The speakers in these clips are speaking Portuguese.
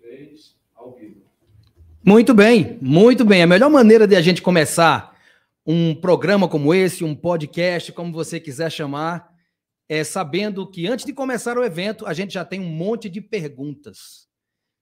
três, ao vivo. Muito bem, muito bem. A melhor maneira de a gente começar um programa como esse, um podcast, como você quiser chamar, é sabendo que antes de começar o evento, a gente já tem um monte de perguntas.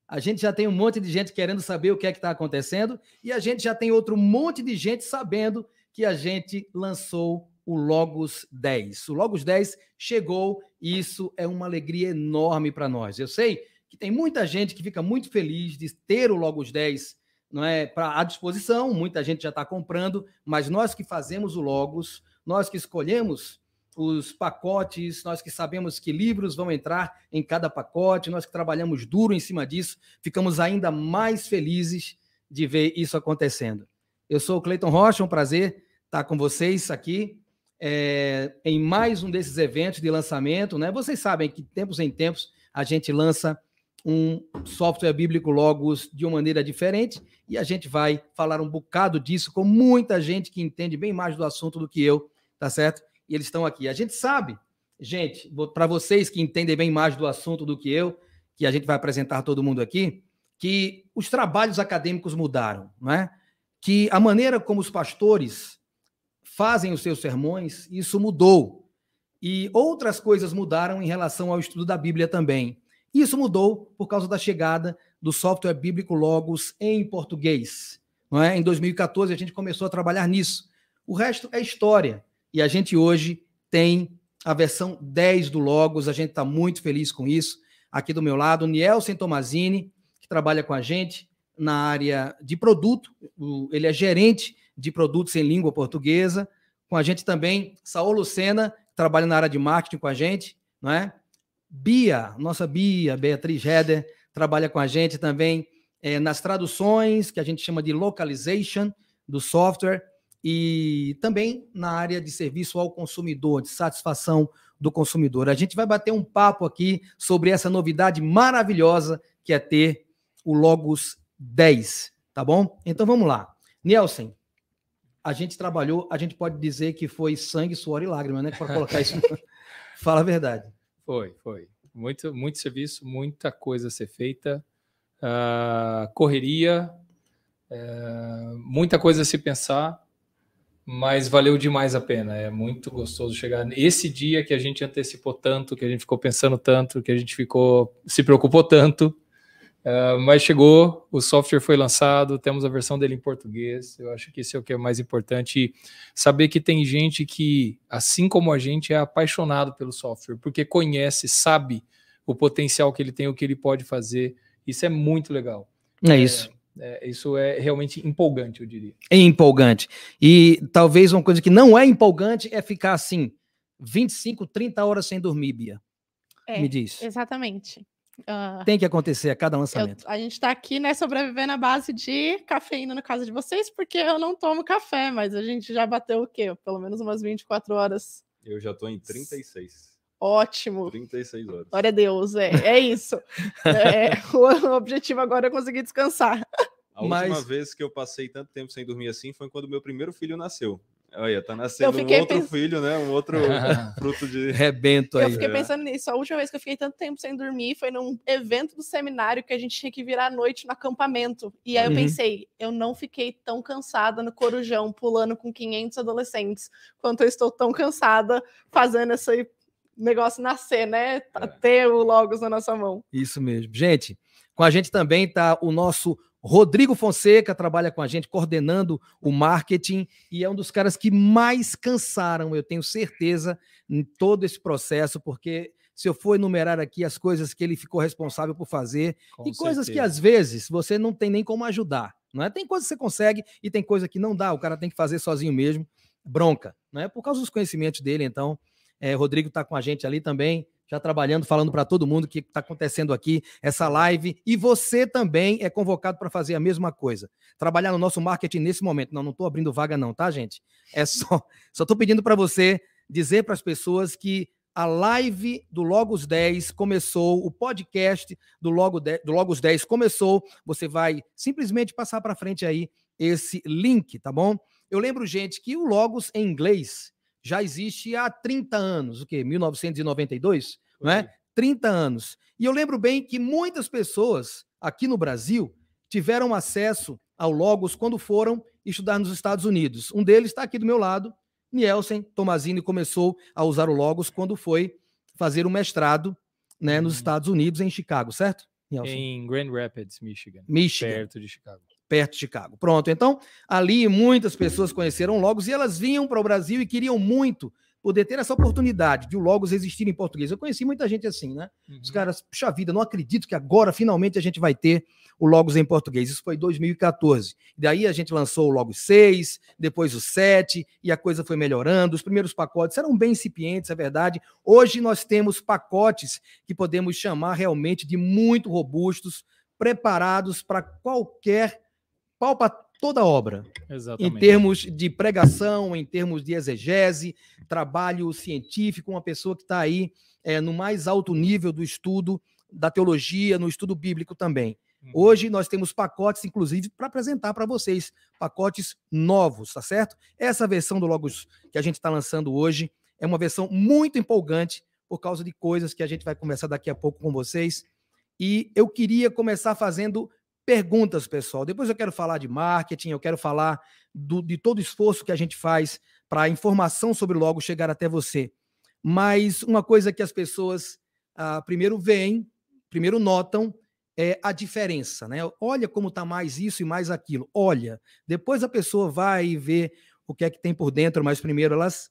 A gente já tem um monte de gente querendo saber o que é que está acontecendo e a gente já tem outro monte de gente sabendo que a gente lançou o Logos 10. O Logos 10 chegou e isso é uma alegria enorme para nós. Eu sei que tem muita gente que fica muito feliz de ter o Logos 10 não é, para à disposição, muita gente já está comprando, mas nós que fazemos o Logos, nós que escolhemos os pacotes, nós que sabemos que livros vão entrar em cada pacote, nós que trabalhamos duro em cima disso, ficamos ainda mais felizes de ver isso acontecendo. Eu sou o Cleiton Rocha, um prazer estar com vocês aqui é, em mais um desses eventos de lançamento. Né? Vocês sabem que, tempos em tempos, a gente lança um software bíblico Logos de uma maneira diferente e a gente vai falar um bocado disso com muita gente que entende bem mais do assunto do que eu, tá certo? E eles estão aqui. A gente sabe, gente, para vocês que entendem bem mais do assunto do que eu, que a gente vai apresentar todo mundo aqui, que os trabalhos acadêmicos mudaram, não é? Que a maneira como os pastores fazem os seus sermões, isso mudou. E outras coisas mudaram em relação ao estudo da Bíblia também. Isso mudou por causa da chegada do software bíblico Logos em português. Não é? Em 2014 a gente começou a trabalhar nisso. O resto é história. E a gente hoje tem a versão 10 do Logos, a gente está muito feliz com isso. Aqui do meu lado, Nielsen Tomazini, que trabalha com a gente na área de produto, ele é gerente de produtos em língua portuguesa. Com a gente também, Saul Lucena, que trabalha na área de marketing com a gente, não é? Bia, nossa Bia, Beatriz Heder, trabalha com a gente também é, nas traduções, que a gente chama de localization do software, e também na área de serviço ao consumidor, de satisfação do consumidor. A gente vai bater um papo aqui sobre essa novidade maravilhosa que é ter o Logos 10, tá bom? Então vamos lá. Nielsen, a gente trabalhou, a gente pode dizer que foi sangue, suor e lágrima, né? Para colocar isso. Fala a verdade. Foi, foi. Muito, muito serviço, muita coisa a ser feita, uh, correria, uh, muita coisa a se pensar, mas valeu demais a pena. É muito gostoso chegar nesse dia que a gente antecipou tanto, que a gente ficou pensando tanto, que a gente ficou se preocupou tanto Uh, mas chegou, o software foi lançado, temos a versão dele em português. Eu acho que isso é o que é mais importante. Saber que tem gente que, assim como a gente, é apaixonado pelo software, porque conhece, sabe o potencial que ele tem, o que ele pode fazer. Isso é muito legal. É isso. É, é, isso é realmente empolgante, eu diria. É empolgante. E talvez uma coisa que não é empolgante é ficar assim, 25, 30 horas sem dormir, Bia. É, Me diz. Exatamente. Uh, Tem que acontecer a cada lançamento. Eu, a gente está aqui, né, sobrevivendo à base de cafeína no caso de vocês, porque eu não tomo café, mas a gente já bateu o quê? Pelo menos umas 24 horas. Eu já estou em 36. Ótimo. 36 horas. Glória a Deus, é, é isso. é, o objetivo agora é conseguir descansar. A última mas... vez que eu passei tanto tempo sem dormir assim foi quando meu primeiro filho nasceu. Olha, tá nascendo um outro pens... filho, né? Um outro fruto de rebento aí. Eu fiquei pensando nisso. A última vez que eu fiquei tanto tempo sem dormir foi num evento do seminário que a gente tinha que virar à noite no acampamento. E aí eu uhum. pensei, eu não fiquei tão cansada no Corujão, pulando com 500 adolescentes, quanto eu estou tão cansada fazendo esse negócio nascer, né? É. Ter o Logos na nossa mão. Isso mesmo. Gente, com a gente também tá o nosso Rodrigo Fonseca trabalha com a gente, coordenando o marketing, e é um dos caras que mais cansaram, eu tenho certeza, em todo esse processo, porque se eu for enumerar aqui as coisas que ele ficou responsável por fazer, com e certeza. coisas que às vezes você não tem nem como ajudar, não é? Tem coisas que você consegue e tem coisa que não dá, o cara tem que fazer sozinho mesmo, bronca, não é? Por causa dos conhecimentos dele, então, é, Rodrigo está com a gente ali também, já trabalhando, falando para todo mundo o que está acontecendo aqui, essa live. E você também é convocado para fazer a mesma coisa. Trabalhar no nosso marketing nesse momento. Não, não estou abrindo vaga, não, tá, gente? É só. Só estou pedindo para você dizer para as pessoas que a live do Logos 10 começou, o podcast do, Logo 10, do Logos 10 começou. Você vai simplesmente passar para frente aí esse link, tá bom? Eu lembro, gente, que o Logos em inglês já existe há 30 anos, o quê? 1992, não é? 30 anos. E eu lembro bem que muitas pessoas aqui no Brasil tiveram acesso ao Logos quando foram estudar nos Estados Unidos. Um deles está aqui do meu lado, Nielsen Tomazini começou a usar o Logos quando foi fazer o mestrado né, nos uhum. Estados Unidos, em Chicago, certo? Nielsen? Em Grand Rapids, Michigan. Michigan. Perto de Chicago. Perto de Chicago. Pronto. Então, ali muitas pessoas conheceram Logos e elas vinham para o Brasil e queriam muito poder ter essa oportunidade de o Logos existir em português. Eu conheci muita gente assim, né? Uhum. Os caras, puxa vida, não acredito que agora finalmente a gente vai ter o Logos em português. Isso foi 2014. Daí a gente lançou o Logos 6, depois o 7, e a coisa foi melhorando. Os primeiros pacotes eram bem incipientes, é verdade. Hoje nós temos pacotes que podemos chamar realmente de muito robustos, preparados para qualquer pau para toda obra. Exatamente. Em termos de pregação, em termos de exegese, trabalho científico, uma pessoa que está aí é, no mais alto nível do estudo da teologia, no estudo bíblico também. Uhum. Hoje nós temos pacotes, inclusive, para apresentar para vocês, pacotes novos, tá certo? Essa versão do Logos que a gente está lançando hoje é uma versão muito empolgante por causa de coisas que a gente vai conversar daqui a pouco com vocês. E eu queria começar fazendo perguntas, pessoal. Depois eu quero falar de marketing, eu quero falar do, de todo o esforço que a gente faz para a informação sobre logo chegar até você. Mas uma coisa que as pessoas ah, primeiro veem, primeiro notam, é a diferença, né? Olha como está mais isso e mais aquilo. Olha, depois a pessoa vai ver o que é que tem por dentro, mas primeiro elas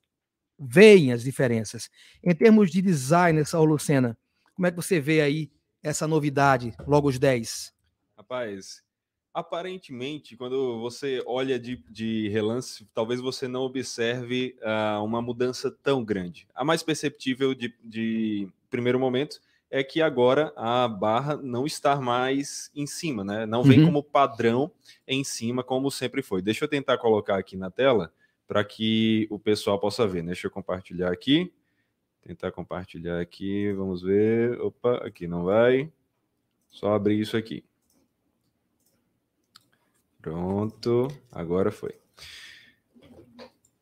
veem as diferenças. Em termos de design, Saulo Lucena, como é que você vê aí essa novidade, logo os 10? Rapaz, aparentemente, quando você olha de, de relance, talvez você não observe uh, uma mudança tão grande. A mais perceptível de, de primeiro momento é que agora a barra não está mais em cima, né? Não vem uhum. como padrão em cima, como sempre foi. Deixa eu tentar colocar aqui na tela para que o pessoal possa ver. Deixa eu compartilhar aqui. Tentar compartilhar aqui, vamos ver. Opa, aqui não vai. Só abrir isso aqui. Pronto, agora foi.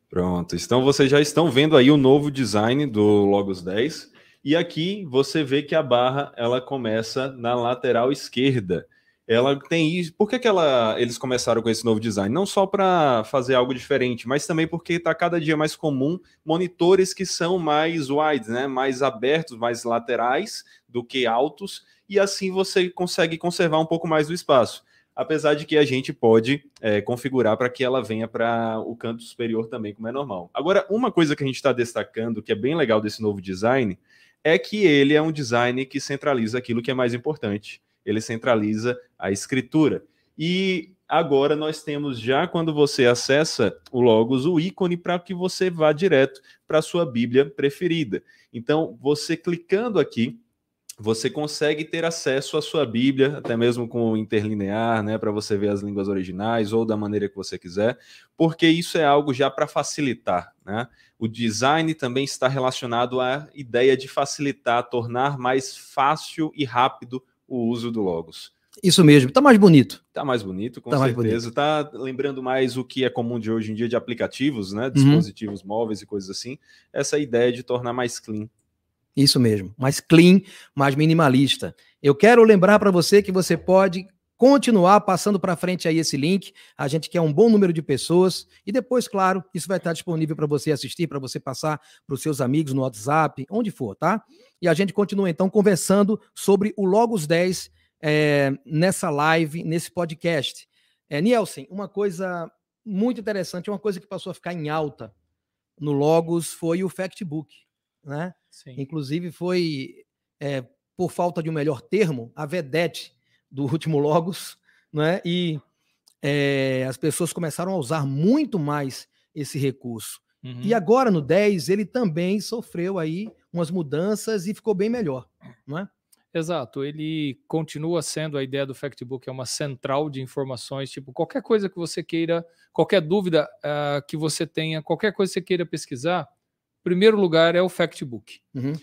Pronto, então vocês já estão vendo aí o novo design do Logos 10. E aqui você vê que a barra ela começa na lateral esquerda. Ela tem isso. Por que, que ela, eles começaram com esse novo design? Não só para fazer algo diferente, mas também porque está cada dia mais comum monitores que são mais wide, né? mais abertos, mais laterais do que altos, e assim você consegue conservar um pouco mais do espaço apesar de que a gente pode é, configurar para que ela venha para o canto superior também, como é normal. Agora, uma coisa que a gente está destacando, que é bem legal desse novo design, é que ele é um design que centraliza aquilo que é mais importante. Ele centraliza a escritura. E agora nós temos já, quando você acessa o Logos, o ícone para que você vá direto para a sua Bíblia preferida. Então, você clicando aqui, você consegue ter acesso à sua Bíblia, até mesmo com o interlinear, né, para você ver as línguas originais ou da maneira que você quiser, porque isso é algo já para facilitar, né? O design também está relacionado à ideia de facilitar, tornar mais fácil e rápido o uso do Logos. Isso mesmo, está mais bonito. Está mais bonito, com tá certeza. Está lembrando mais o que é comum de hoje em dia de aplicativos, né? Uhum. Dispositivos uhum. móveis e coisas assim. Essa ideia de tornar mais clean isso mesmo, mais clean, mais minimalista. Eu quero lembrar para você que você pode continuar passando para frente aí esse link. A gente quer um bom número de pessoas e depois, claro, isso vai estar disponível para você assistir, para você passar para os seus amigos no WhatsApp, onde for, tá? E a gente continua então conversando sobre o Logos 10 é, nessa live, nesse podcast. É, Nielsen, uma coisa muito interessante, uma coisa que passou a ficar em alta no Logos foi o Factbook, né? Sim. Inclusive, foi, é, por falta de um melhor termo, a vedete do último Logos, né? e é, as pessoas começaram a usar muito mais esse recurso. Uhum. E agora, no 10, ele também sofreu aí umas mudanças e ficou bem melhor, não é? Exato, ele continua sendo a ideia do Factbook, é uma central de informações, tipo, qualquer coisa que você queira, qualquer dúvida uh, que você tenha, qualquer coisa que você queira pesquisar, primeiro lugar é o Factbook. Uhum.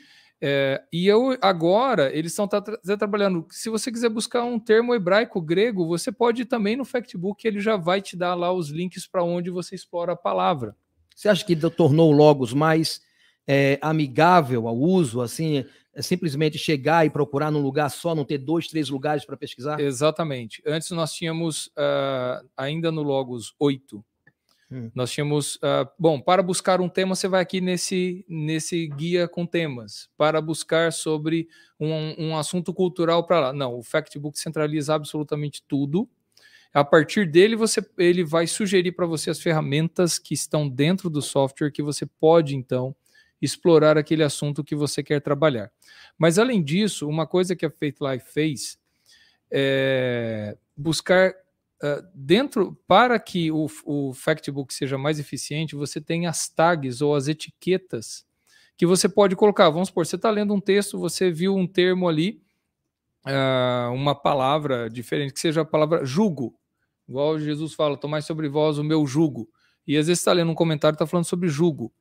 É, e eu agora eles estão tra trabalhando. Se você quiser buscar um termo hebraico grego, você pode ir também no Factbook, ele já vai te dar lá os links para onde você explora a palavra. Você acha que tornou o Logos mais é, amigável ao uso, assim, é simplesmente chegar e procurar num lugar só, não ter dois, três lugares para pesquisar? Exatamente. Antes nós tínhamos, uh, ainda no Logos 8, hum. nós tínhamos, uh, bom, para buscar um tema, você vai aqui nesse, nesse guia com temas. Para buscar sobre um, um assunto cultural para lá. Não, o Factbook centraliza absolutamente tudo. A partir dele, você, ele vai sugerir para você as ferramentas que estão dentro do software que você pode, então, explorar aquele assunto que você quer trabalhar. Mas, além disso, uma coisa que a Faith Life fez é buscar dentro, para que o, o Factbook seja mais eficiente, você tem as tags ou as etiquetas que você pode colocar. Vamos supor, você está lendo um texto, você viu um termo ali, uh, uma palavra diferente, que seja a palavra jugo. Igual Jesus fala, tomai sobre vós o meu jugo. E às vezes está lendo um comentário está falando sobre jugo.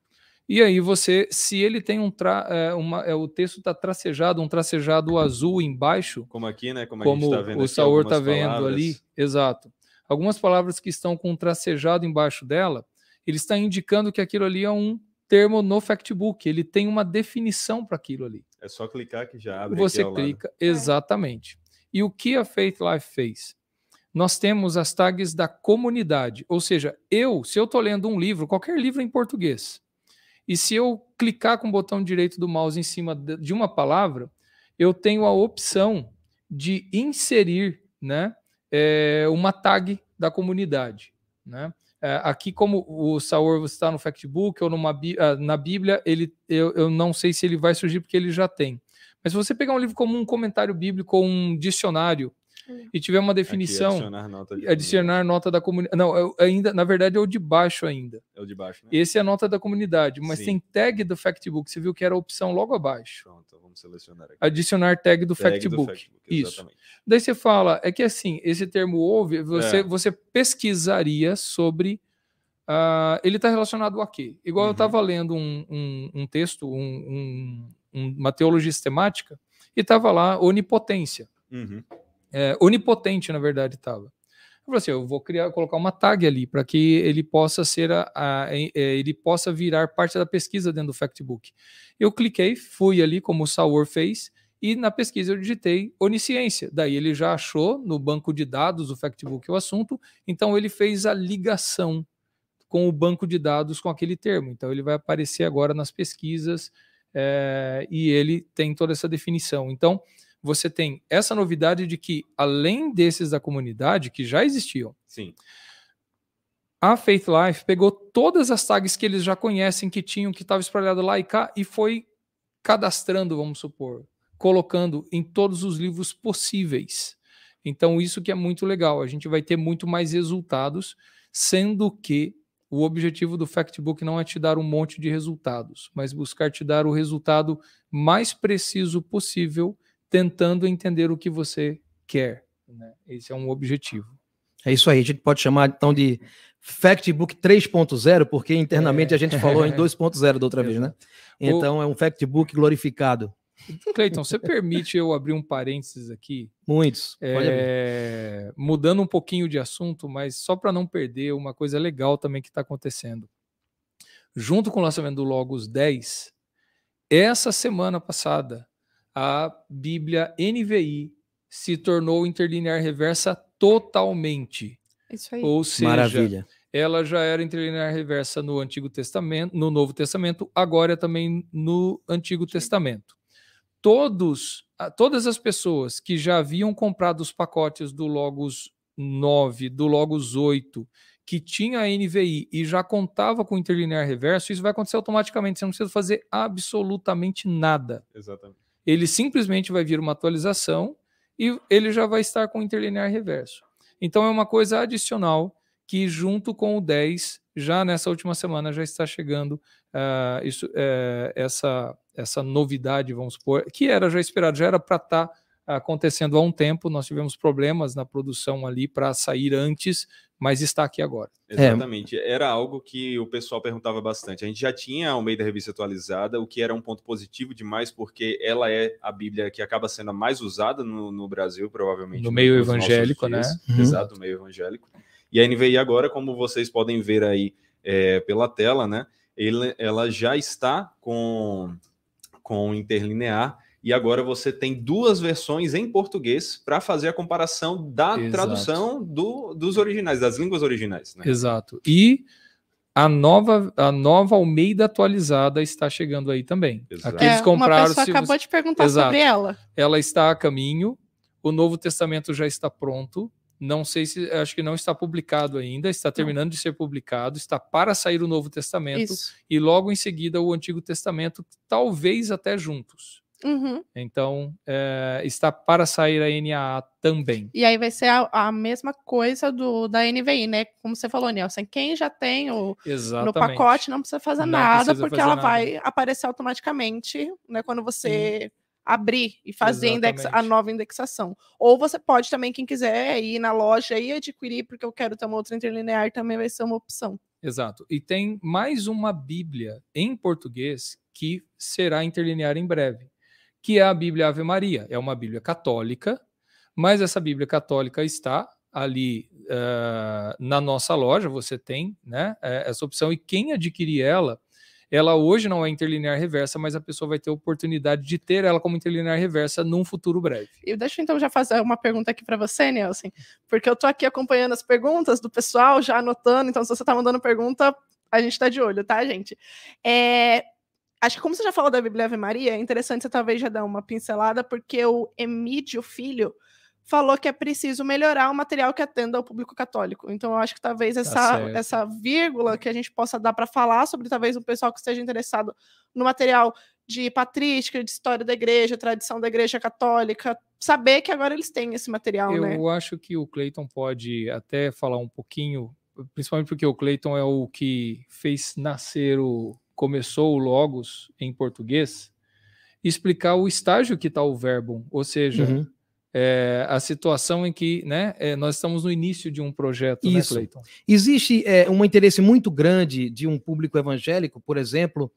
E aí você, se ele tem um tra, é, uma, é, o texto está tracejado, um tracejado azul embaixo, como aqui, né? Como, como tá o Saur está vendo ali, exato. Algumas palavras que estão com um tracejado embaixo dela, ele está indicando que aquilo ali é um termo no factbook, ele tem uma definição para aquilo ali. É só clicar que já abre. Você clica, lado. exatamente. E o que a Faith Life fez? Nós temos as tags da comunidade, ou seja, eu, se eu estou lendo um livro, qualquer livro em português, e se eu clicar com o botão direito do mouse em cima de uma palavra, eu tenho a opção de inserir né, é, uma tag da comunidade. Né? É, aqui, como o Saur está no Factbook ou numa, ah, na Bíblia, ele, eu, eu não sei se ele vai surgir porque ele já tem. Mas se você pegar um livro como um comentário bíblico ou um dicionário, e tiver uma definição, Aqui, adicionar nota, de adicionar nota da comunidade. Não, é, ainda, na verdade, é o de baixo ainda. É o de baixo, né? Esse é a nota da comunidade, mas Sim. tem tag do Factbook. Você viu que era a opção logo abaixo. Pronto, vamos selecionar aqui. Adicionar tag do, tag Factbook. do Factbook. Isso. Daí você fala, é que assim, esse termo houve, você, é. você pesquisaria sobre. Uh, ele está relacionado a quê? Igual uhum. eu estava lendo um, um, um texto, um, uma teologia sistemática, e estava lá onipotência. Uhum é, onipotente, na verdade, estava. Eu falei assim, eu vou criar, colocar uma tag ali para que ele possa ser a, a, a, é, ele possa virar parte da pesquisa dentro do Factbook. Eu cliquei, fui ali como o Saur fez e na pesquisa eu digitei onisciência. Daí ele já achou no banco de dados do Factbook o assunto, então ele fez a ligação com o banco de dados com aquele termo. Então ele vai aparecer agora nas pesquisas é, e ele tem toda essa definição. Então você tem essa novidade de que, além desses da comunidade, que já existiam, Sim. a Faith Life pegou todas as tags que eles já conhecem, que tinham, que estavam espalhadas lá e cá, e foi cadastrando, vamos supor, colocando em todos os livros possíveis. Então, isso que é muito legal. A gente vai ter muito mais resultados, sendo que o objetivo do Factbook não é te dar um monte de resultados, mas buscar te dar o resultado mais preciso possível tentando entender o que você quer. Né? Esse é um objetivo. É isso aí, a gente pode chamar então de Factbook 3.0, porque internamente é. a gente falou em 2.0 da outra vez, né? Então o... é um Factbook glorificado. Cleiton, você permite eu abrir um parênteses aqui? Muitos. É, mudando um pouquinho de assunto, mas só para não perder uma coisa legal também que está acontecendo. Junto com o lançamento do Logos 10, essa semana passada, a Bíblia NVI se tornou interlinear reversa totalmente. Isso aí. Ou seja, Maravilha. ela já era interlinear reversa no Antigo Testamento, no Novo Testamento, agora é também no Antigo Testamento. Todos, todas as pessoas que já haviam comprado os pacotes do Logos 9, do Logos 8, que tinha a NVI e já contava com interlinear reverso, isso vai acontecer automaticamente, você não precisa fazer absolutamente nada. Exatamente ele simplesmente vai vir uma atualização e ele já vai estar com interlinear reverso. Então é uma coisa adicional que junto com o 10, já nessa última semana já está chegando uh, isso, uh, essa, essa novidade, vamos supor, que era já esperado, já era para estar tá acontecendo há um tempo. Nós tivemos problemas na produção ali para sair antes, mas está aqui agora. Exatamente. É. Era algo que o pessoal perguntava bastante. A gente já tinha a Almeida Revista atualizada, o que era um ponto positivo demais, porque ela é a Bíblia que acaba sendo a mais usada no, no Brasil, provavelmente. No meio evangélico, né? Uhum. Exato, no meio evangélico. E a NVI agora, como vocês podem ver aí é, pela tela, né? Ele, ela já está com, com interlinear e agora você tem duas versões em português para fazer a comparação da Exato. tradução do- dos originais, das línguas originais. Né? Exato. E a nova, a nova Almeida atualizada está chegando aí também. Exato. Aqueles É, compraram. uma pessoa acabou de perguntar Exato. sobre ela. Ela está a caminho. O Novo Testamento já está pronto. Não sei se acho que não está publicado ainda, está terminando de ser publicado, está para sair o Novo Testamento Isso. e logo em seguida o Antigo Testamento, talvez até juntos. Uhum. Então, é, está para sair a NAA também. E aí vai ser a, a mesma coisa do da NVI, né? Como você falou, Nelson. Quem já tem o, Exatamente. no pacote não precisa fazer Não nada, precisa porque fazer ela nada. vai aparecer automaticamente, né? Quando você abrir e fazer a indexa- a nova indexação. Ou você pode também, quem quiser, ir na loja e adquirir, porque eu quero ter uma outra interlinear, também vai ser uma opção. Exato. E tem mais uma Bíblia em português que será interlinear em breve, que é a Bíblia Ave Maria. É uma Bíblia católica, mas essa Bíblia católica está ali ah, na nossa loja. Você tem né, eh, essa opção, e quem adquirir ela, ela hoje não é interlinear reversa, mas a pessoa vai ter a oportunidade de ter ela como interlinear reversa num futuro breve. E deixa eu então já fazer uma pergunta aqui para você, Nelson, porque eu tô aqui acompanhando as perguntas do pessoal, já anotando, então se você tá mandando pergunta, a gente tá de olho, tá, gente? É, Acho que como você já falou da Bíblia Ave Maria, é interessante você talvez já dar uma pincelada, porque o Emídio Filho falou que é preciso melhorar o material que atenda ao público católico. Então, eu acho que talvez essa, Tá essa vírgula que a gente possa dar para falar sobre talvez um pessoal que esteja interessado no material de patrística, de história da igreja, tradição da igreja católica, saber que agora eles têm esse material, Eu né? acho que o Clayton pode até falar um pouquinho, principalmente porque o Clayton é o que fez nascer o. começou o Logos em português, explicar o estágio que está o verbo, ou seja, Uhum. é, a situação em que né, é, nós estamos no início de um projeto, né, Isso. Clayton? Existe é, um interesse muito grande de um público evangélico, por exemplo,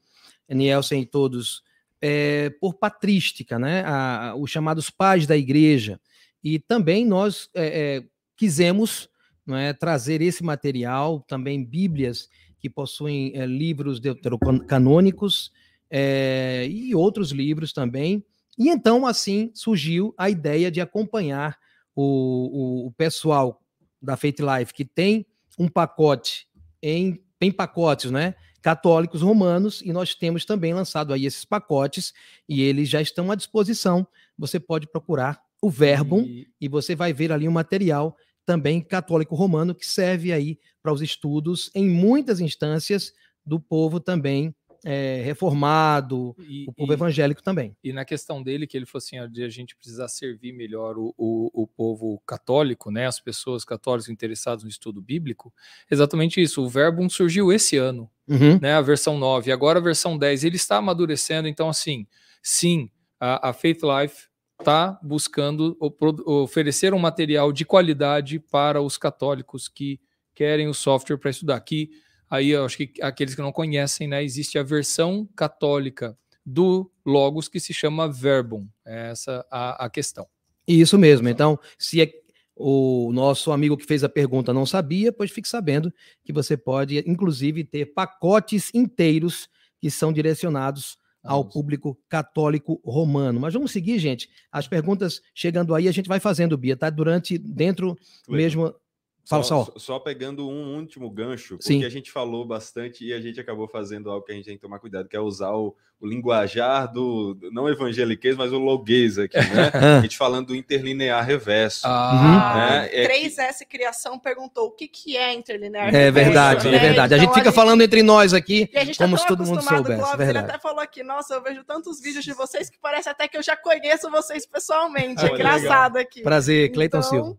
Nielsen e todos, é, por patrística, né? A- a- os chamados pais da igreja. E também nós é, é, quisemos não é, trazer esse material, também Bíblias que possuem é, livros deuterocanônicos é, e outros livros também. E então, assim, surgiu a ideia de acompanhar o, o- o pessoal da Faith Life, que tem um pacote em, tem pacotes, né? Católicos romanos, e nós temos também lançado aí esses pacotes, e eles já estão à disposição. Você pode procurar o Verbum E- e você vai ver ali um material também católico romano que serve aí para os estudos em muitas instâncias do povo também eh, reformado, e- o povo e- evangélico também. E na questão dele, que ele falou assim, a gente precisar servir melhor o, o, o povo católico, né, as pessoas católicas interessadas no estudo bíblico, exatamente isso. O Verbum surgiu esse ano, Uhum. né, a versão 9, agora a versão 10, ele está amadurecendo, então assim, sim, a, a Faith Life está buscando oferecer um material de qualidade para os católicos que querem o software para estudar. Aqui, aí eu acho que aqueles que não conhecem, né, existe a versão católica do Logos que se chama Verbum. É essa a, a questão. Isso mesmo. Então, se é o nosso amigo que fez a pergunta não sabia, pois fique sabendo que você pode, inclusive, ter pacotes inteiros que são direcionados ao público católico romano. Mas vamos seguir, gente. As perguntas chegando aí, a gente vai fazendo, Bia, tá? Durante, dentro mesmo. Fala, Só, Sol. só pegando um último gancho, porque Sim. a gente falou bastante e a gente acabou fazendo algo que a gente tem que tomar cuidado, que é usar o, o linguajar do, do- não evangeliquez, mas o loguês aqui, né? a gente falando do interlinear reverso. Ah, né? É 3S Criação perguntou o que, que é interlinear. É reverso, verdade, né? é verdade. A Então, gente fica falando entre nós aqui. E a gente como tá se todo mundo acostumado, soubesse, Clóvis, ele verdade. até falou aqui, nossa, eu vejo tantos vídeos de vocês que parece até que eu já conheço vocês pessoalmente. Ah, é engraçado aqui. Prazer, Cleiton Então, Silva.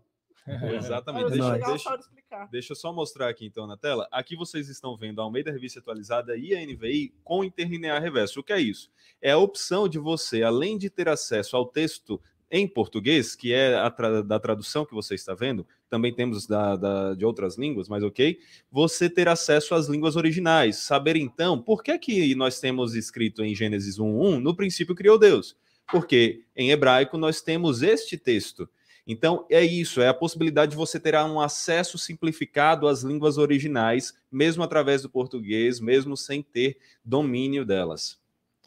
Exatamente. É deixa deixa, explicar. Deixa eu só mostrar aqui então na tela. Aqui vocês estão vendo a Almeida Revista Atualizada e a NVI com interlinear reverso. O que é isso? É a opção de você, além de ter acesso ao texto em português, que é a tra- da tradução que você está vendo, também temos da, da- de outras línguas, mas ok, você ter acesso às línguas originais. Saber então por que, que nós temos escrito em Gênesis 1.1, no princípio criou Deus. Porque em hebraico nós temos este texto. Então, é isso, é a possibilidade de você ter um acesso simplificado às línguas originais, mesmo através do português, mesmo sem ter domínio delas.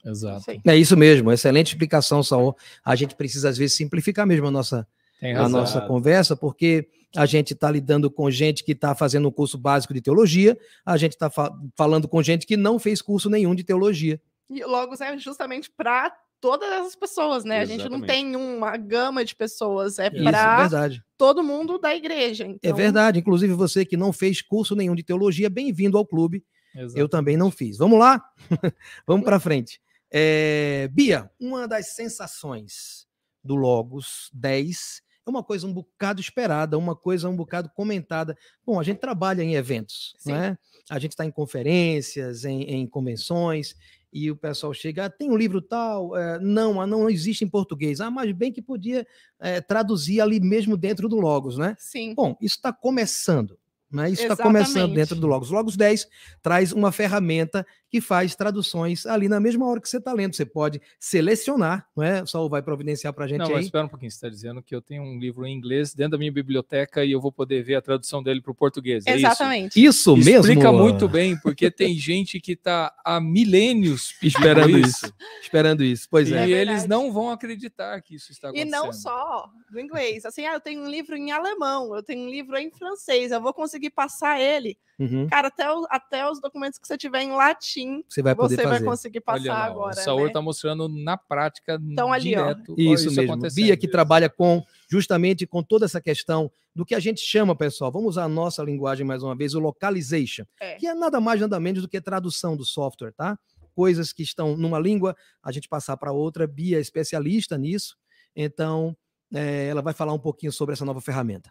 Exato. Sei. É isso mesmo, excelente explicação, Saul. A gente precisa, às vezes, simplificar mesmo a nossa, a nossa conversa, porque a gente está lidando com gente que está fazendo um curso básico de teologia, a gente está falando com gente que não fez curso nenhum de teologia. E o Logos é justamente para todas as pessoas, né? A gente não Exatamente. tem uma gama de pessoas, é é para verdade. todo mundo da igreja. É Então, verdade. Inclusive, você que não fez curso nenhum de teologia, bem-vindo ao clube. Exato. Eu também não fiz. Vamos lá? Vamos para frente. É, Bia, uma das sensações do Logos 10 é uma coisa um bocado esperada, uma coisa um bocado comentada. Bom, a gente trabalha em eventos, Sim. né? A gente está em conferências, em, em convenções, e o pessoal chega, ah, tem um livro tal, É, não, ah, não existe em português. Ah, mas bem que podia é, traduzir ali mesmo dentro do Logos, né? Sim. Bom, isso está começando. Né? Isso está começando dentro do Logos. Logos 10 traz uma ferramenta que faz traduções ali na mesma hora que você está lendo. Você pode selecionar, não é? O Saul vai providenciar para a gente Não, aí. mas espera um pouquinho. Você está dizendo que eu tenho um livro em inglês dentro da minha biblioteca e eu vou poder ver a tradução dele para o português. É Exatamente. Isso isso? mesmo. Explica muito bem, porque tem gente que está há milênios Esperando isso. Esperando isso. Pois E é. É eles não vão acreditar que isso está E acontecendo. não só do inglês. Assim, ah, eu tenho um livro em alemão, eu tenho um livro em francês, eu vou conseguir passar ele. Uhum. Cara, até, o- até os documentos que você tiver em latim, Você vai poder você vai conseguir passar Olha agora. o Saúl né? está mostrando na prática Então, ali, ó. direto. olha Isso mesmo. acontecendo. Bia que trabalha com justamente com toda essa questão do que a gente chama, pessoal, vamos usar a nossa linguagem mais uma vez, o localization, É. que é nada mais nada menos do que tradução do software, tá? Coisas que estão numa língua, a gente passar para outra. Bia é especialista nisso, então eh, ela vai falar um pouquinho sobre essa nova ferramenta.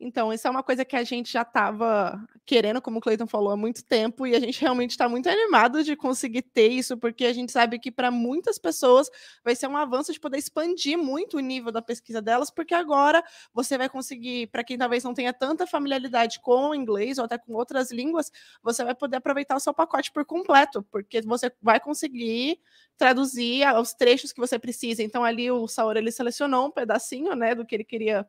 Então, isso é uma coisa que a gente já estava querendo, como o Cleiton falou, há muito tempo, e a gente realmente está muito animado de conseguir ter isso, porque a gente sabe que para muitas pessoas vai ser um avanço de poder expandir muito o nível da pesquisa delas, porque agora você vai conseguir, para quem talvez não tenha tanta familiaridade com o inglês ou até com outras línguas, você vai poder aproveitar o seu pacote por completo, porque você vai conseguir traduzir os trechos que você precisa. Então, ali o Saor ele selecionou um pedacinho né, do que ele queria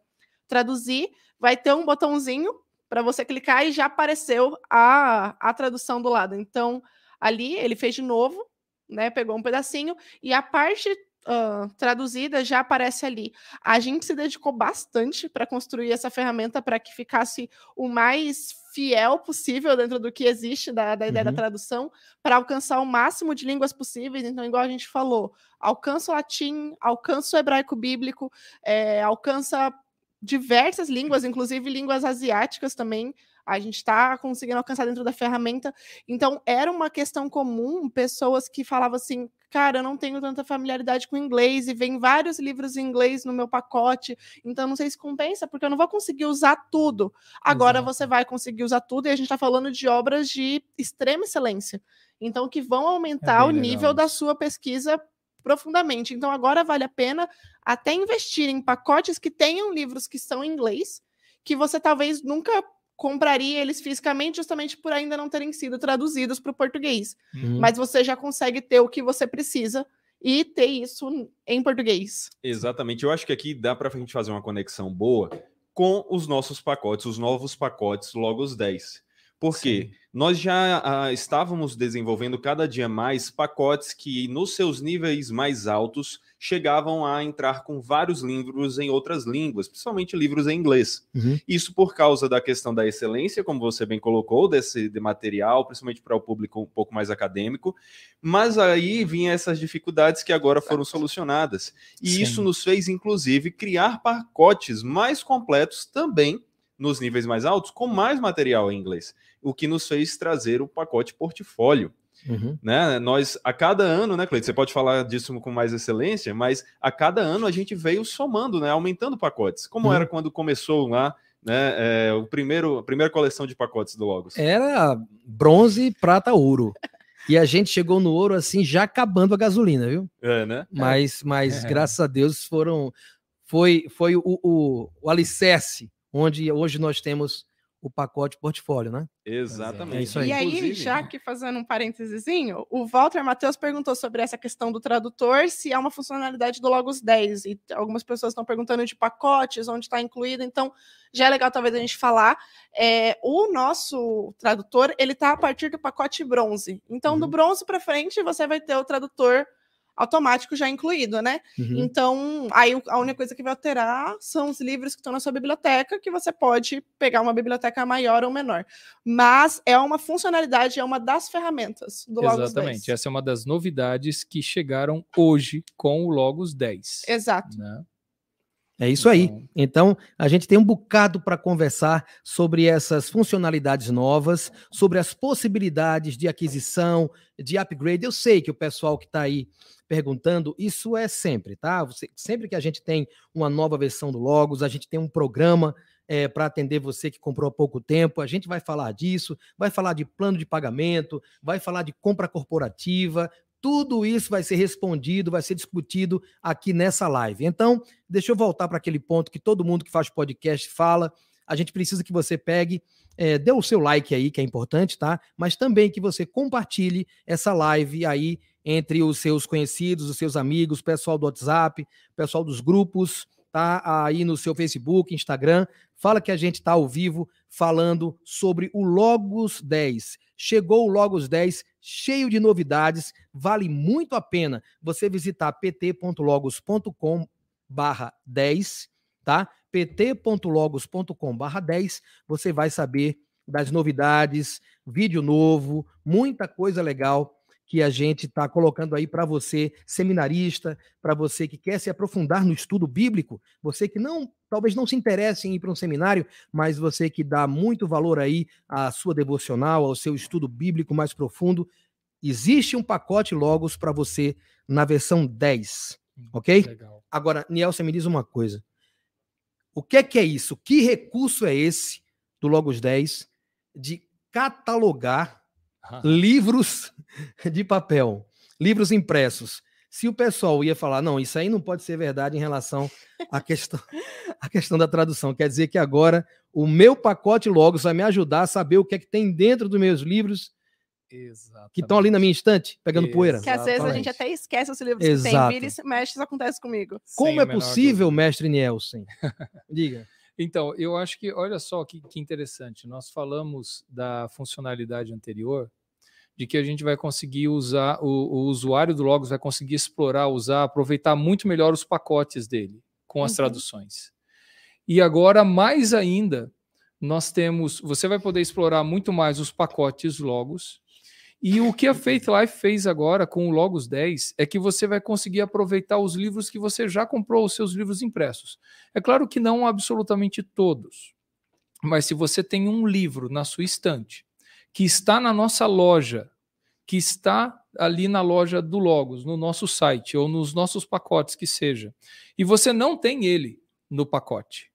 traduzir vai ter um botãozinho para você clicar e já apareceu a, a tradução do lado. Então, ali ele fez de novo, né? Pegou um pedacinho e a parte ah, traduzida já aparece ali. A gente se dedicou bastante para construir essa ferramenta para que ficasse o mais fiel possível dentro do que existe da, da ideia Uhum. da tradução, para alcançar o máximo de línguas possíveis. Então, igual a gente falou, alcança o latim, alcança o hebraico bíblico, eh, alcança diversas línguas, inclusive línguas asiáticas também. A gente está conseguindo alcançar dentro da ferramenta. Então, era uma questão comum, pessoas que falavam assim: cara, eu não tenho tanta familiaridade com inglês e vem vários livros em inglês no meu pacote, então não sei se compensa, porque eu não vou conseguir usar tudo. Agora Exato. você vai conseguir usar tudo e a gente está falando de obras de extrema excelência. Então, que vão aumentar É o bem legal nível da sua pesquisa profundamente. Então, agora vale a pena até investir em pacotes que tenham livros que são em inglês, que você talvez nunca compraria eles fisicamente, justamente por ainda não terem sido traduzidos para o português. Uhum. Mas você já consegue ter o que você precisa e ter isso em português. Exatamente. Eu acho que aqui dá para a gente fazer uma conexão boa com os nossos pacotes, os novos pacotes Logos 10. Porque nós já ah, estávamos desenvolvendo cada dia mais pacotes que, nos seus níveis mais altos, chegavam a entrar com vários livros em outras línguas, principalmente livros em inglês. Uhum. Isso por causa da questão da excelência, como você bem colocou, desse de material, principalmente para o público um pouco mais acadêmico. Mas aí vinha essas dificuldades que agora foram solucionadas. E Sim. isso nos fez, inclusive, criar pacotes mais completos também nos níveis mais altos, com mais material em inglês. O que nos fez trazer o pacote portfólio Uhum. né? Nós, a cada ano, né, Cleiton? Você pode falar disso com mais excelência, mas a cada ano a gente veio somando, né? Aumentando pacotes. Como Uhum. era quando começou lá, né? é, o primeiro, a primeira coleção de pacotes do Logos. Era bronze, prata, ouro. E a gente chegou no ouro assim, já acabando a gasolina, viu? É, né? Mas, mas É. graças a Deus foram. Foi, foi o, o, o alicerce onde hoje nós temos o pacote portfólio, né? Exatamente. É isso aí. E aí, Inclusive, já que fazendo um parêntesezinho, o Walter Matheus perguntou sobre essa questão do tradutor, se é uma funcionalidade do Logos 10. E algumas pessoas estão perguntando de pacotes, onde está incluído. Então, já é legal talvez a gente falar. É, o nosso tradutor, ele está a partir do pacote bronze. Então, do Uhum. bronze para frente, você vai ter o tradutor automático já incluído, né? Uhum. Então, aí a única coisa que vai alterar são os livros que estão na sua biblioteca, que você pode pegar uma biblioteca maior ou menor. Mas é uma funcionalidade, é uma das ferramentas do Logos Exatamente. 10. Essa é uma das novidades que chegaram hoje com o Logos 10. Exato. né? É isso aí. Então, Então, a gente tem um bocado para conversar sobre essas funcionalidades novas, sobre as possibilidades de aquisição, de upgrade. Eu sei que o pessoal que está aí perguntando, isso é sempre, tá? Você- sempre que a gente tem uma nova versão do Logos, a gente tem um programa para atender você que comprou há pouco tempo. A gente vai falar disso, vai falar de plano de pagamento, vai falar de compra corporativa. Tudo isso vai ser respondido, vai ser discutido aqui nessa live. Então, deixa eu voltar para aquele ponto que todo mundo que faz podcast fala. A gente precisa que você pegue, é, dê o seu like aí, que é importante, tá? Mas também que você compartilhe essa live aí entre os seus conhecidos, os seus amigos, pessoal do WhatsApp, pessoal dos grupos, tá? Aí no seu Facebook, Instagram. Fala que a gente está ao vivo falando sobre o Logos 10. Chegou o Logos 10, cheio de novidades. Vale muito a pena você visitar pt.logos.com barra 10, tá? pt.logos.com barra 10, você vai saber das novidades, vídeo novo, muita coisa legal que a gente está colocando aí para você, seminarista, para você que quer se aprofundar no estudo bíblico, você que não, talvez não se interesse em ir para um seminário, mas você que dá muito valor aí à sua devocional, ao seu estudo bíblico mais profundo, existe um pacote Logos para você na versão 10, ok? legal. Agora, Nielsen, me diz uma coisa. O que é que é isso? Que recurso é esse do Logos 10 de catalogar Ah, livros de papel, livros impressos? Se o pessoal ia falar, não, isso aí não pode ser verdade em relação à questão, à questão da tradução. Quer dizer que agora o meu pacote Logos vai me ajudar a saber o que é que tem dentro dos meus livros Exatamente. que estão ali na minha estante, pegando poeira. Que às vezes a Exatamente. gente até esquece os livros que Exato. tem. Vira e mexe, isso acontece comigo. Sem Como a é possível, dúvida. mestre Nielsen? Diga. Então, eu acho que, olha só que, que interessante. Nós falamos da funcionalidade anterior, de que a gente vai conseguir usar, o, o usuário do Logos vai conseguir explorar, usar, aproveitar muito melhor os pacotes dele com as Uhum. traduções. E agora, mais ainda, nós temos, você vai poder explorar muito mais os pacotes Logos. E o que a Faith Life fez agora com o Logos 10 é que você vai conseguir aproveitar os livros que você já comprou, os seus livros impressos. É claro que não absolutamente todos, mas se você tem um livro na sua estante que está na nossa loja, que está ali na loja do Logos, no nosso site ou nos nossos pacotes que seja, e você não tem ele no pacote,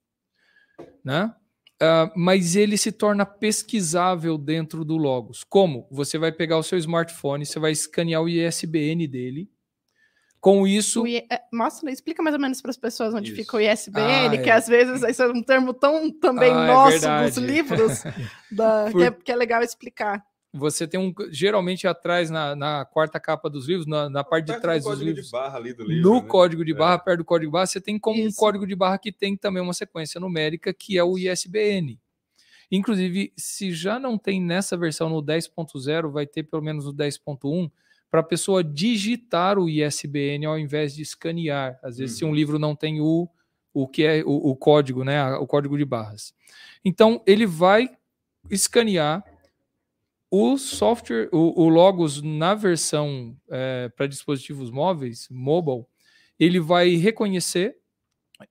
né? Ah, mas ele se torna pesquisável dentro do Logos. Como? Você vai pegar o seu smartphone, você vai escanear o ISBN dele. Com isso, I- é, Mostra, explica mais ou menos para as pessoas onde Isso. fica o ISBN, Ah, que é. às vezes esse é um termo tão também Ah, é nosso verdade. dos livros, da- Por- que, é, que é legal explicar. Você tem um. Geralmente atrás, na, na quarta capa dos livros, na, na parte de Perto do trás dos código livros. de barra ali do livro. no né? código de É. barra, perto do código de barra, você tem como um Isso. código de barra que tem também uma sequência numérica, que é o ISBN. Inclusive, se já não tem nessa versão no 10.0, vai ter pelo menos no 10.1 para a pessoa digitar o ISBN ao invés de escanear. Às vezes, se um livro não tem o, o que é o, o código, né, o código de barras. Então, ele vai escanear o software, o, o Logos na versão para dispositivos móveis, mobile, ele vai reconhecer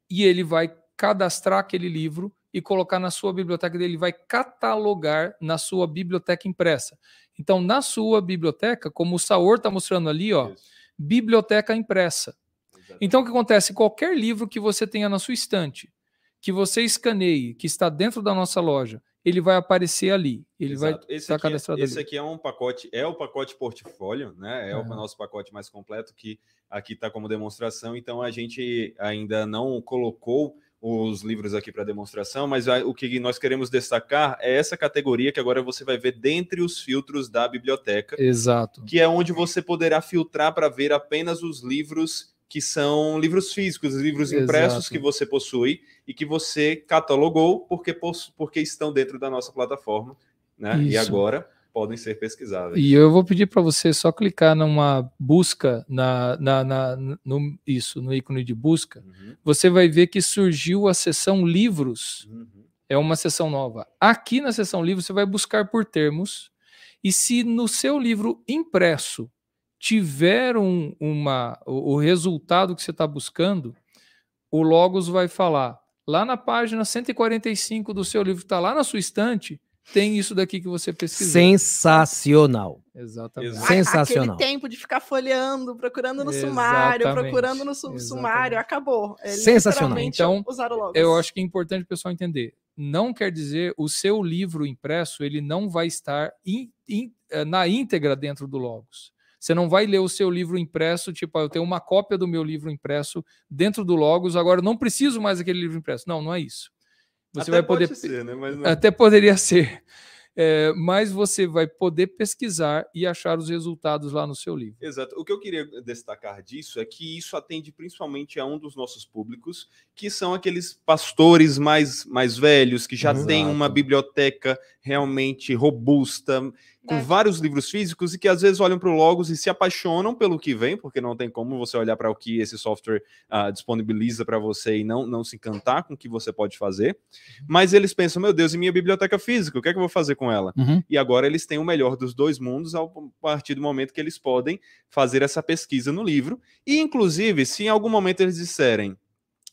e ele vai cadastrar aquele livro e colocar na sua biblioteca dele, vai catalogar na sua biblioteca impressa. Então, na sua biblioteca, como o Saor está mostrando ali, ó, Isso, biblioteca impressa. exatamente. Então, o que acontece? Qualquer livro que você tenha na sua estante, que você escaneie, que está dentro da nossa loja, ele vai aparecer ali. Ele vai Exato. esse, estar aqui, cadastrado é, esse ali. aqui é um pacote, é o pacote portfólio, né? É o Aham. nosso pacote mais completo que aqui está como demonstração. Então a gente ainda não colocou os livros aqui para demonstração, mas o que nós queremos destacar é essa categoria que agora você vai ver dentre os filtros da biblioteca, Exato. que é onde você poderá filtrar para ver apenas os livros que são livros físicos, livros impressos Exato. que você possui e que você catalogou porque, porque estão dentro da nossa plataforma, né? E Isso. agora podem ser pesquisáveis. E eu vou pedir para você só clicar numa busca na, na, na- no isso, no ícone de busca. Uhum, Você vai ver que surgiu a seção livros. uhum. É uma seção nova. Aqui na seção livros você vai buscar por termos. E se no seu livro impresso tiver um, uma, o, o resultado que você está buscando, o Logos vai falar. Lá na página 145 do seu livro, está lá na sua estante, tem isso daqui que você pesquisou. Sensacional. Exatamente. Sensacional. Aquele tempo de ficar folheando, procurando no sumário, Exatamente. procurando no sub- sumário, acabou. É Sensacional. literalmente Então, usar o Logos. Eu acho que é importante o pessoal entender. Não quer dizer o seu livro impresso ele não vai estar in- in- eh, na íntegra dentro do Logos. Você não vai ler o seu livro impresso, tipo, ah, eu tenho uma cópia do meu livro impresso dentro do Logos, agora eu não preciso mais daquele livro impresso. Não, não é isso. Você Até vai poder. pode ser, né? Mas não- Até poderia ser. É, mas você vai poder pesquisar e achar os resultados lá no seu livro. Exato. O que eu queria destacar disso é que isso atende principalmente a um dos nossos públicos, que são aqueles pastores mais, mais velhos, que já Exato. têm uma biblioteca realmente robusta, com vários livros físicos e que às vezes olham para o Logos e se apaixonam pelo que vem, porque não tem como você olhar para o que esse software ah, disponibiliza para você e não, não se encantar com o que você pode fazer. Mas eles pensam, meu Deus, e minha biblioteca física, o que é que eu vou fazer com ela? Uhum. E agora eles têm o melhor dos dois mundos a partir do momento que eles podem fazer essa pesquisa no livro. E, inclusive, se em algum momento eles disserem,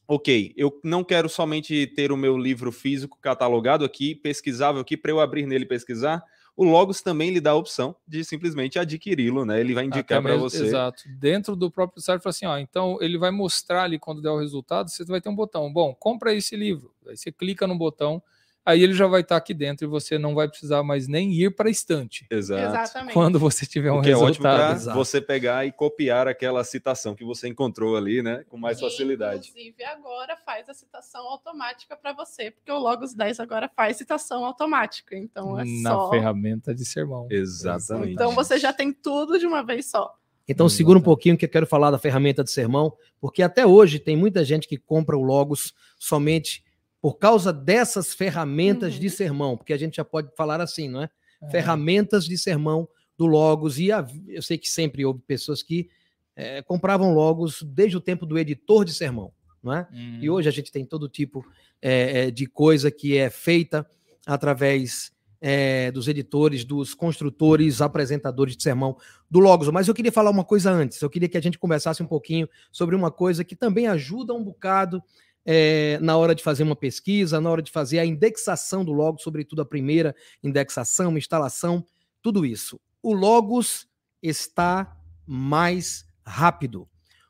ok, eu não quero somente ter o meu livro físico catalogado aqui, pesquisável aqui, para eu abrir nele e pesquisar, o Logos também lhe dá a opção de simplesmente adquiri-lo, né? Ele vai indicar para você. Exato. Dentro do próprio site, fala assim: ó, então ele vai mostrar ali quando der o resultado, você vai ter um botão. Bom, compra esse livro. Aí você clica no botão, aí ele já vai estar aqui dentro e você não vai precisar mais nem ir para a estante Exato. Exatamente. quando você tiver um O que é ótimo resultado. para você pegar e copiar aquela citação que você encontrou ali, né? Com mais E, facilidade. Inclusive, agora faz a citação automática para você, porque o Logos 10 agora faz citação automática. Então é na só. ferramenta de sermão. Exatamente. Então você já tem tudo de uma vez só. Então segura um pouquinho que eu quero falar da ferramenta de sermão, porque até hoje tem muita gente que compra o Logos somente por causa dessas ferramentas Uhum. de sermão, porque a gente já pode falar assim, não é? É. Ferramentas de sermão do Logos. E a- eu sei que sempre houve pessoas que eh, compravam Logos desde o tempo do editor de sermão, não é? Hum. E hoje a gente tem todo tipo eh, de coisa que é feita através dos editores, dos construtores, apresentadores de sermão do Logos. Mas eu queria falar uma coisa antes. Eu queria que a gente conversasse um pouquinho sobre uma coisa que também ajuda um bocado eh, na hora de fazer uma pesquisa, na hora de fazer a indexação do Logos, sobretudo a primeira indexação, instalação, tudo isso. O Logos está mais rápido.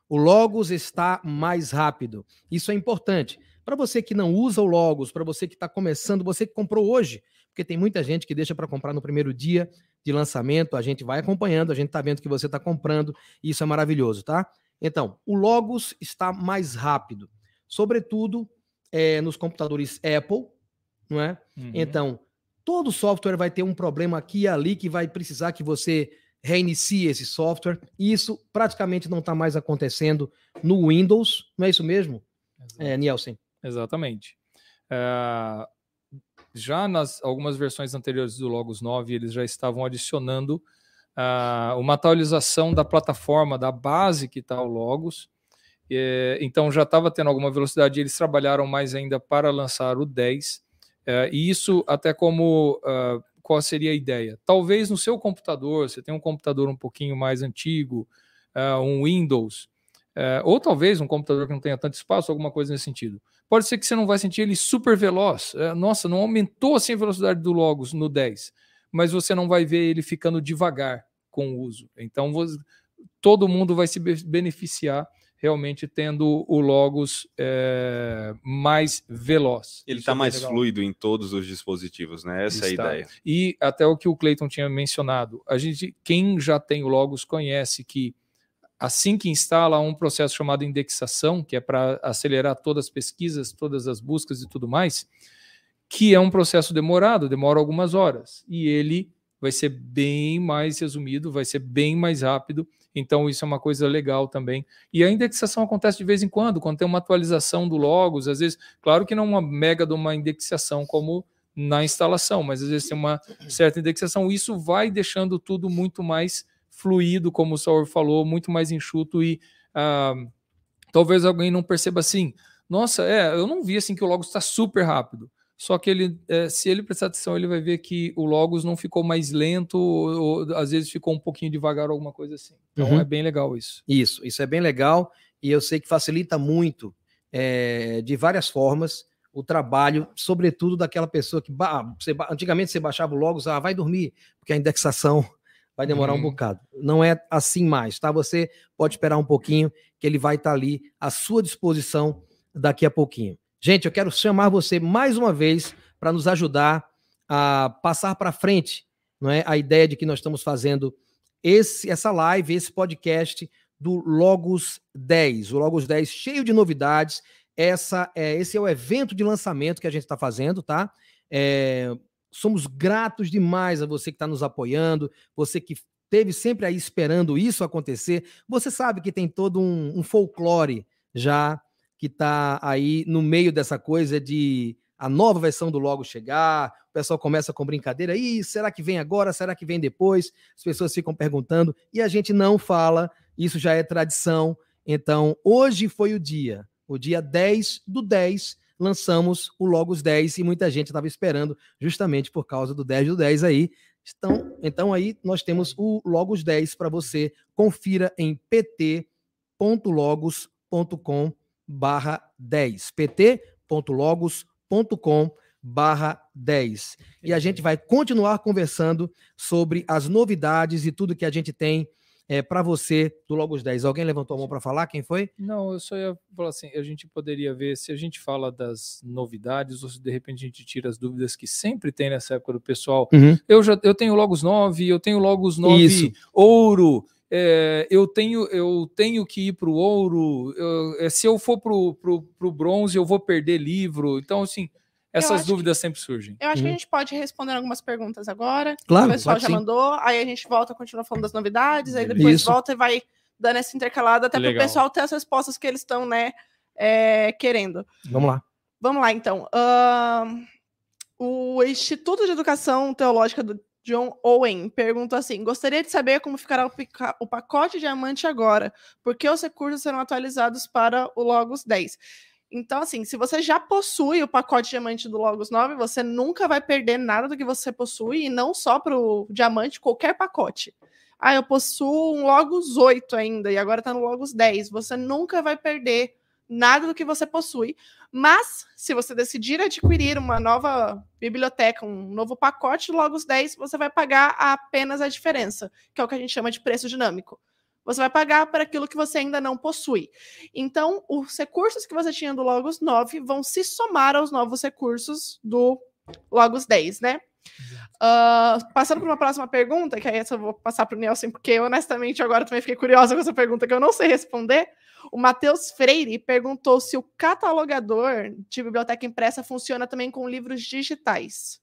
O Logos está mais rápido. Isso é importante. Para você que não usa o Logos, para você que está começando, você que comprou hoje, porque tem muita gente que deixa para comprar no primeiro dia de lançamento, a gente vai acompanhando, a gente está vendo que você está comprando, e isso é maravilhoso, tá? Então, o Logos está mais rápido, sobretudo eh, nos computadores Apple, não é? Uhum. Então, todo software vai ter um problema aqui e ali que vai precisar que você reinicie esse software. E isso praticamente não está mais acontecendo no Windows, não é isso mesmo, é, Nielsen? Exatamente. Ah, já nas algumas versões anteriores do Logos 9, eles já estavam adicionando ah, uma atualização da plataforma, da base que está o Logos. Eh, então já estava tendo alguma velocidade, eles trabalharam mais ainda para lançar o 10. Eh, e isso até como ah, qual seria a ideia? Talvez no seu computador, você tem um computador um pouquinho mais antigo, ah, um Windows, eh, ou talvez um computador que não tenha tanto espaço, alguma coisa nesse sentido. Pode ser que você não vai sentir ele super veloz. Nossa, não aumentou assim a velocidade do Logos no 10, mas você não vai ver ele ficando devagar com o uso. Então todo mundo vai se be- beneficiar realmente tendo o Logos eh, mais veloz. Ele está é mais legal. fluido em todos os dispositivos, né? Essa é a Está. ideia. E até o que o Clayton tinha mencionado, a gente, quem já tem o Logos conhece que assim que instala um processo chamado indexação, que é para acelerar todas as pesquisas, todas as buscas e tudo mais, que é um processo demorado, demora algumas horas, e ele vai ser bem mais resumido, vai ser bem mais rápido. Então, isso é uma coisa legal também. E a indexação acontece de vez em quando, quando tem uma atualização do Logos, às vezes, claro que não uma mega de uma indexação como na instalação, mas às vezes tem uma certa indexação. Isso vai deixando tudo muito mais fluido, como o Saur falou, muito mais enxuto e ah, talvez alguém não perceba assim. Nossa, é, eu não vi assim que o Logos está super rápido. Só que ele, é, se ele prestar atenção, ele vai ver que o Logos não ficou mais lento, ou, ou às vezes ficou um pouquinho devagar, alguma coisa assim. Então Uhum. é bem legal isso. Isso, isso é bem legal e eu sei que facilita muito, é, de várias formas, o trabalho, sobretudo daquela pessoa que ba- você antigamente você baixava o Logos, ah, vai dormir, porque a indexação vai demorar um Uhum. bocado. Não é assim mais, tá? Você pode esperar um pouquinho, que ele vai estar ali à sua disposição daqui a pouquinho. Gente, eu quero chamar você mais uma vez para nos ajudar a passar para frente, não é? A ideia de que nós estamos fazendo esse, essa live, esse podcast do Logos 10. O Logos 10 cheio de novidades. Essa é, esse é o evento de lançamento que a gente está fazendo, tá? É, somos gratos demais a você que está nos apoiando, você que teve sempre aí esperando isso acontecer. Você sabe que tem todo um, um folclore já que está aí no meio dessa coisa de a nova versão do Logo chegar, o pessoal começa com brincadeira, Ih, será que vem agora, será que vem depois? As pessoas ficam perguntando e a gente não fala, isso já é tradição. Então, hoje foi o dia, o dia 10 do 10, lançamos o Logos 10 e muita gente estava esperando justamente por causa do 10 do 10 aí. Então, então aí nós temos o Logos 10 para você. Confira em pt.logos.com barra 10. pt.logos.com barra 10. E a gente vai continuar conversando sobre as novidades e tudo que a gente tem é, para você do Logos 10. Alguém levantou a mão para falar? Quem foi? Não, eu só ia falar assim, a gente poderia ver se a gente fala das novidades ou se de repente a gente tira as dúvidas que sempre tem nessa época do pessoal. Uhum. Eu já eu tenho Logos 9, eu tenho Logos 9 Isso. ouro, é, eu tenho eu tenho que ir para o ouro, eu- é, se eu for para o bronze eu vou perder livro. Então, assim, essas acho que- dúvidas sempre surgem. Eu acho que Uhum. a gente pode responder algumas perguntas agora. Claro, o pessoal já sim. mandou, aí a gente volta, continua falando das novidades, aí depois Isso. volta e vai dando essa intercalada até para o pessoal ter as respostas que eles estão, né, é, querendo. Vamos lá. Vamos lá, então. Ahn, o Instituto de Educação Teológica do John Owen pergunta assim: gostaria de saber como ficará o, o pacote diamante agora, porque os recursos serão atualizados para o Logos 10. Então, assim, se você já possui o pacote diamante do Logos 9, você nunca vai perder nada do que você possui, e não só para o diamante, qualquer pacote. Ah, eu possuo um Logos 8 ainda, e agora está no Logos 10. Você nunca vai perder nada do que você possui. Mas, se você decidir adquirir uma nova biblioteca, um novo pacote Logos 10, você vai pagar apenas a diferença, que é o que a gente chama de preço dinâmico. Você vai pagar para aquilo que você ainda não possui. Então, os recursos que você tinha do Logos 9 vão se somar aos novos recursos do Logos 10, né? Ah, passando para uma próxima pergunta, que aí essa eu vou passar para o Nelson, porque honestamente agora também fiquei curiosa com essa pergunta que eu não sei responder. O Matheus Freire perguntou se o catalogador de biblioteca impressa funciona também com livros digitais.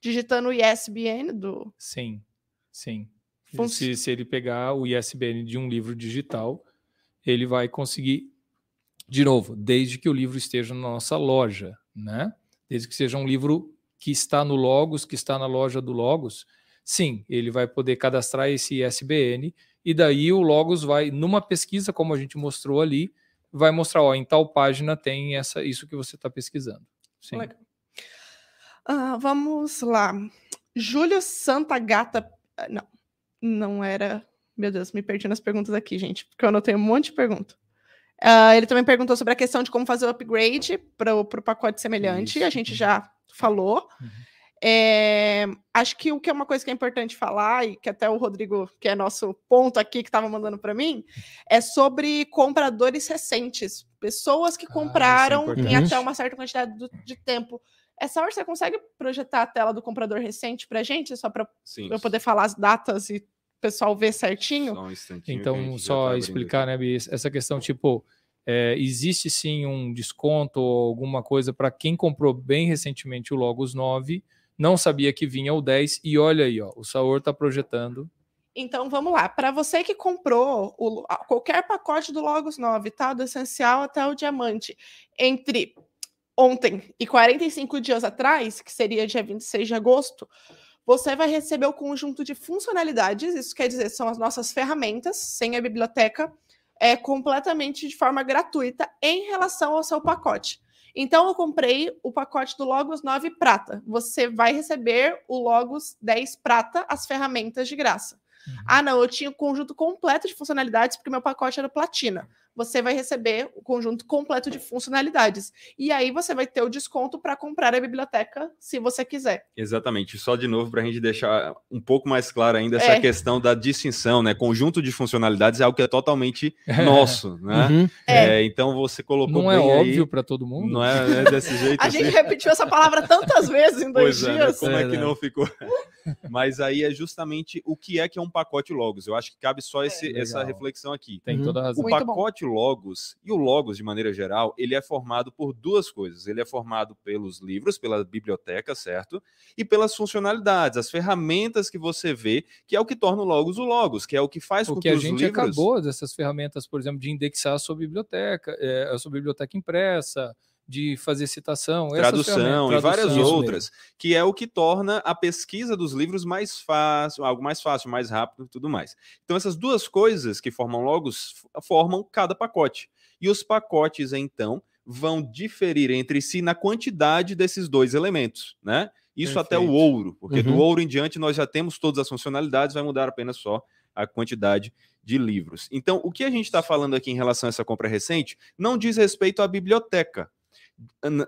Digitando o ISBN do. Sim, sim. Fun- Se, se ele pegar o ISBN de um livro digital, ele vai conseguir, de novo, desde que o livro esteja na nossa loja, né? Desde que seja um livro que está no Logos, que está na loja do Logos, sim, ele vai poder cadastrar esse ISBN e daí o Logos vai, numa pesquisa, como a gente mostrou ali, vai mostrar, ó, em tal página tem essa, isso que você está pesquisando. Sim. Legal. Ah, vamos lá. Júlio Santa Gata. ah, Não, não era. Meu Deus, me perdi nas perguntas aqui, gente, porque eu anotei um monte de pergunta. Ah, ele também perguntou sobre a questão de como fazer o upgrade para o pacote semelhante. A Isso. gente já falou. Uhum. É, acho que o que é uma coisa que é importante falar, e que até o Rodrigo, que é nosso ponto aqui, que estava mandando para mim, é sobre compradores recentes. Pessoas que Ah, é compraram em importante. até uma certa quantidade do- de tempo. Essa hora você consegue projetar a tela do comprador recente para gente, só para eu poder falar as datas e pessoal ver certinho. Só um Então, só tá explicar, né, Bi, essa questão, tipo, é, existe sim um desconto ou alguma coisa para quem comprou bem recentemente o Logos 9, não sabia que vinha o 10, e olha aí, ó, o Saor está projetando. Então vamos lá. Para você que comprou o- qualquer pacote do Logos 9, tá? Do essencial até o diamante, entre ontem e 45 dias atrás, que seria dia 26 de agosto, você vai receber o conjunto de funcionalidades, isso quer dizer, são as nossas ferramentas, sem a biblioteca, é completamente de forma gratuita em relação ao seu pacote. Então, eu comprei o pacote do Logos 9 Prata. Você vai receber o Logos 10 Prata, as ferramentas de graça. Ah, não, eu tinha o conjunto completo de funcionalidades porque meu pacote era platina. Você vai receber o conjunto completo de funcionalidades. E aí você vai ter o desconto para comprar a biblioteca, se você quiser. Exatamente. Só de novo para a gente deixar um pouco mais claro ainda essa É. questão da distinção, né? Conjunto de funcionalidades é algo que é totalmente nosso, né? Uhum. É, então você colocou Não é óbvio para todo mundo? Não é, é desse jeito A assim? gente repetiu essa palavra tantas vezes em dois Pois é, né? dias. como é que não ficou? Mas aí é justamente o que é que é um pacote Logos. Eu acho que cabe só esse- essa reflexão aqui. Tem Uhum. toda a O razão. Muito bom. Pacote Logos e o Logos de maneira geral, ele é formado por duas coisas. Ele é formado pelos livros, pela biblioteca, certo? E pelas funcionalidades, as ferramentas que você vê, que é o que torna o Logos o Logos, que é o que faz com Porque que a os gente livros acabou dessas ferramentas, por exemplo, de indexar a sua biblioteca, é, a sua biblioteca impressa, de fazer citação, tradução e várias tradução. outras, que é o que torna a pesquisa dos livros mais fácil, algo mais fácil, mais rápido e tudo mais. Então, essas duas coisas que formam logos formam cada pacote. E os pacotes, então, vão diferir entre si na quantidade desses dois elementos, né? Isso até o Perfeito. ouro, porque do Uhum. ouro em diante nós já temos todas as funcionalidades, vai mudar apenas só a quantidade de livros. Então, o que a gente está falando aqui em relação a essa compra recente não diz respeito à biblioteca,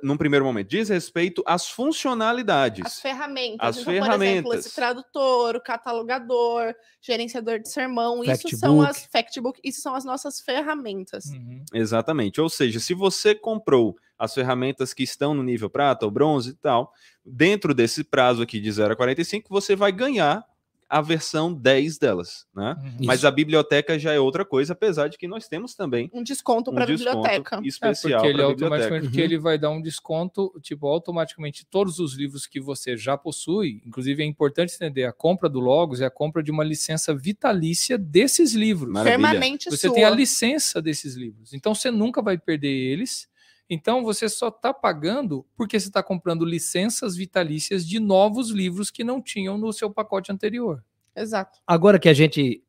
num primeiro momento, diz respeito às funcionalidades. As ferramentas. As então, por exemplo, ferramentas. esse tradutor, o catalogador, gerenciador de sermão, isso são as factbook, isso são as nossas ferramentas. Uhum. Exatamente. Ou seja, se você comprou as ferramentas que estão no nível prata ou bronze e tal, dentro desse prazo aqui de 0 a 45, você vai ganhar a versão 10 delas, né? Uhum. Mas a biblioteca já é outra coisa, apesar de que nós temos também Um desconto um para a biblioteca. É, especial porque ele para a biblioteca. automaticamente porque Uhum. ele vai dar um desconto, tipo, automaticamente todos os livros que você já possui, inclusive é importante entender, a compra do Logos é a compra de uma licença vitalícia desses livros. Maravilha. Permanente Você sua. tem a licença desses livros. Então você nunca vai perder eles. Então você só está pagando porque você está comprando licenças vitalícias de novos livros que não tinham no seu pacote anterior. Exato. Agora que a gente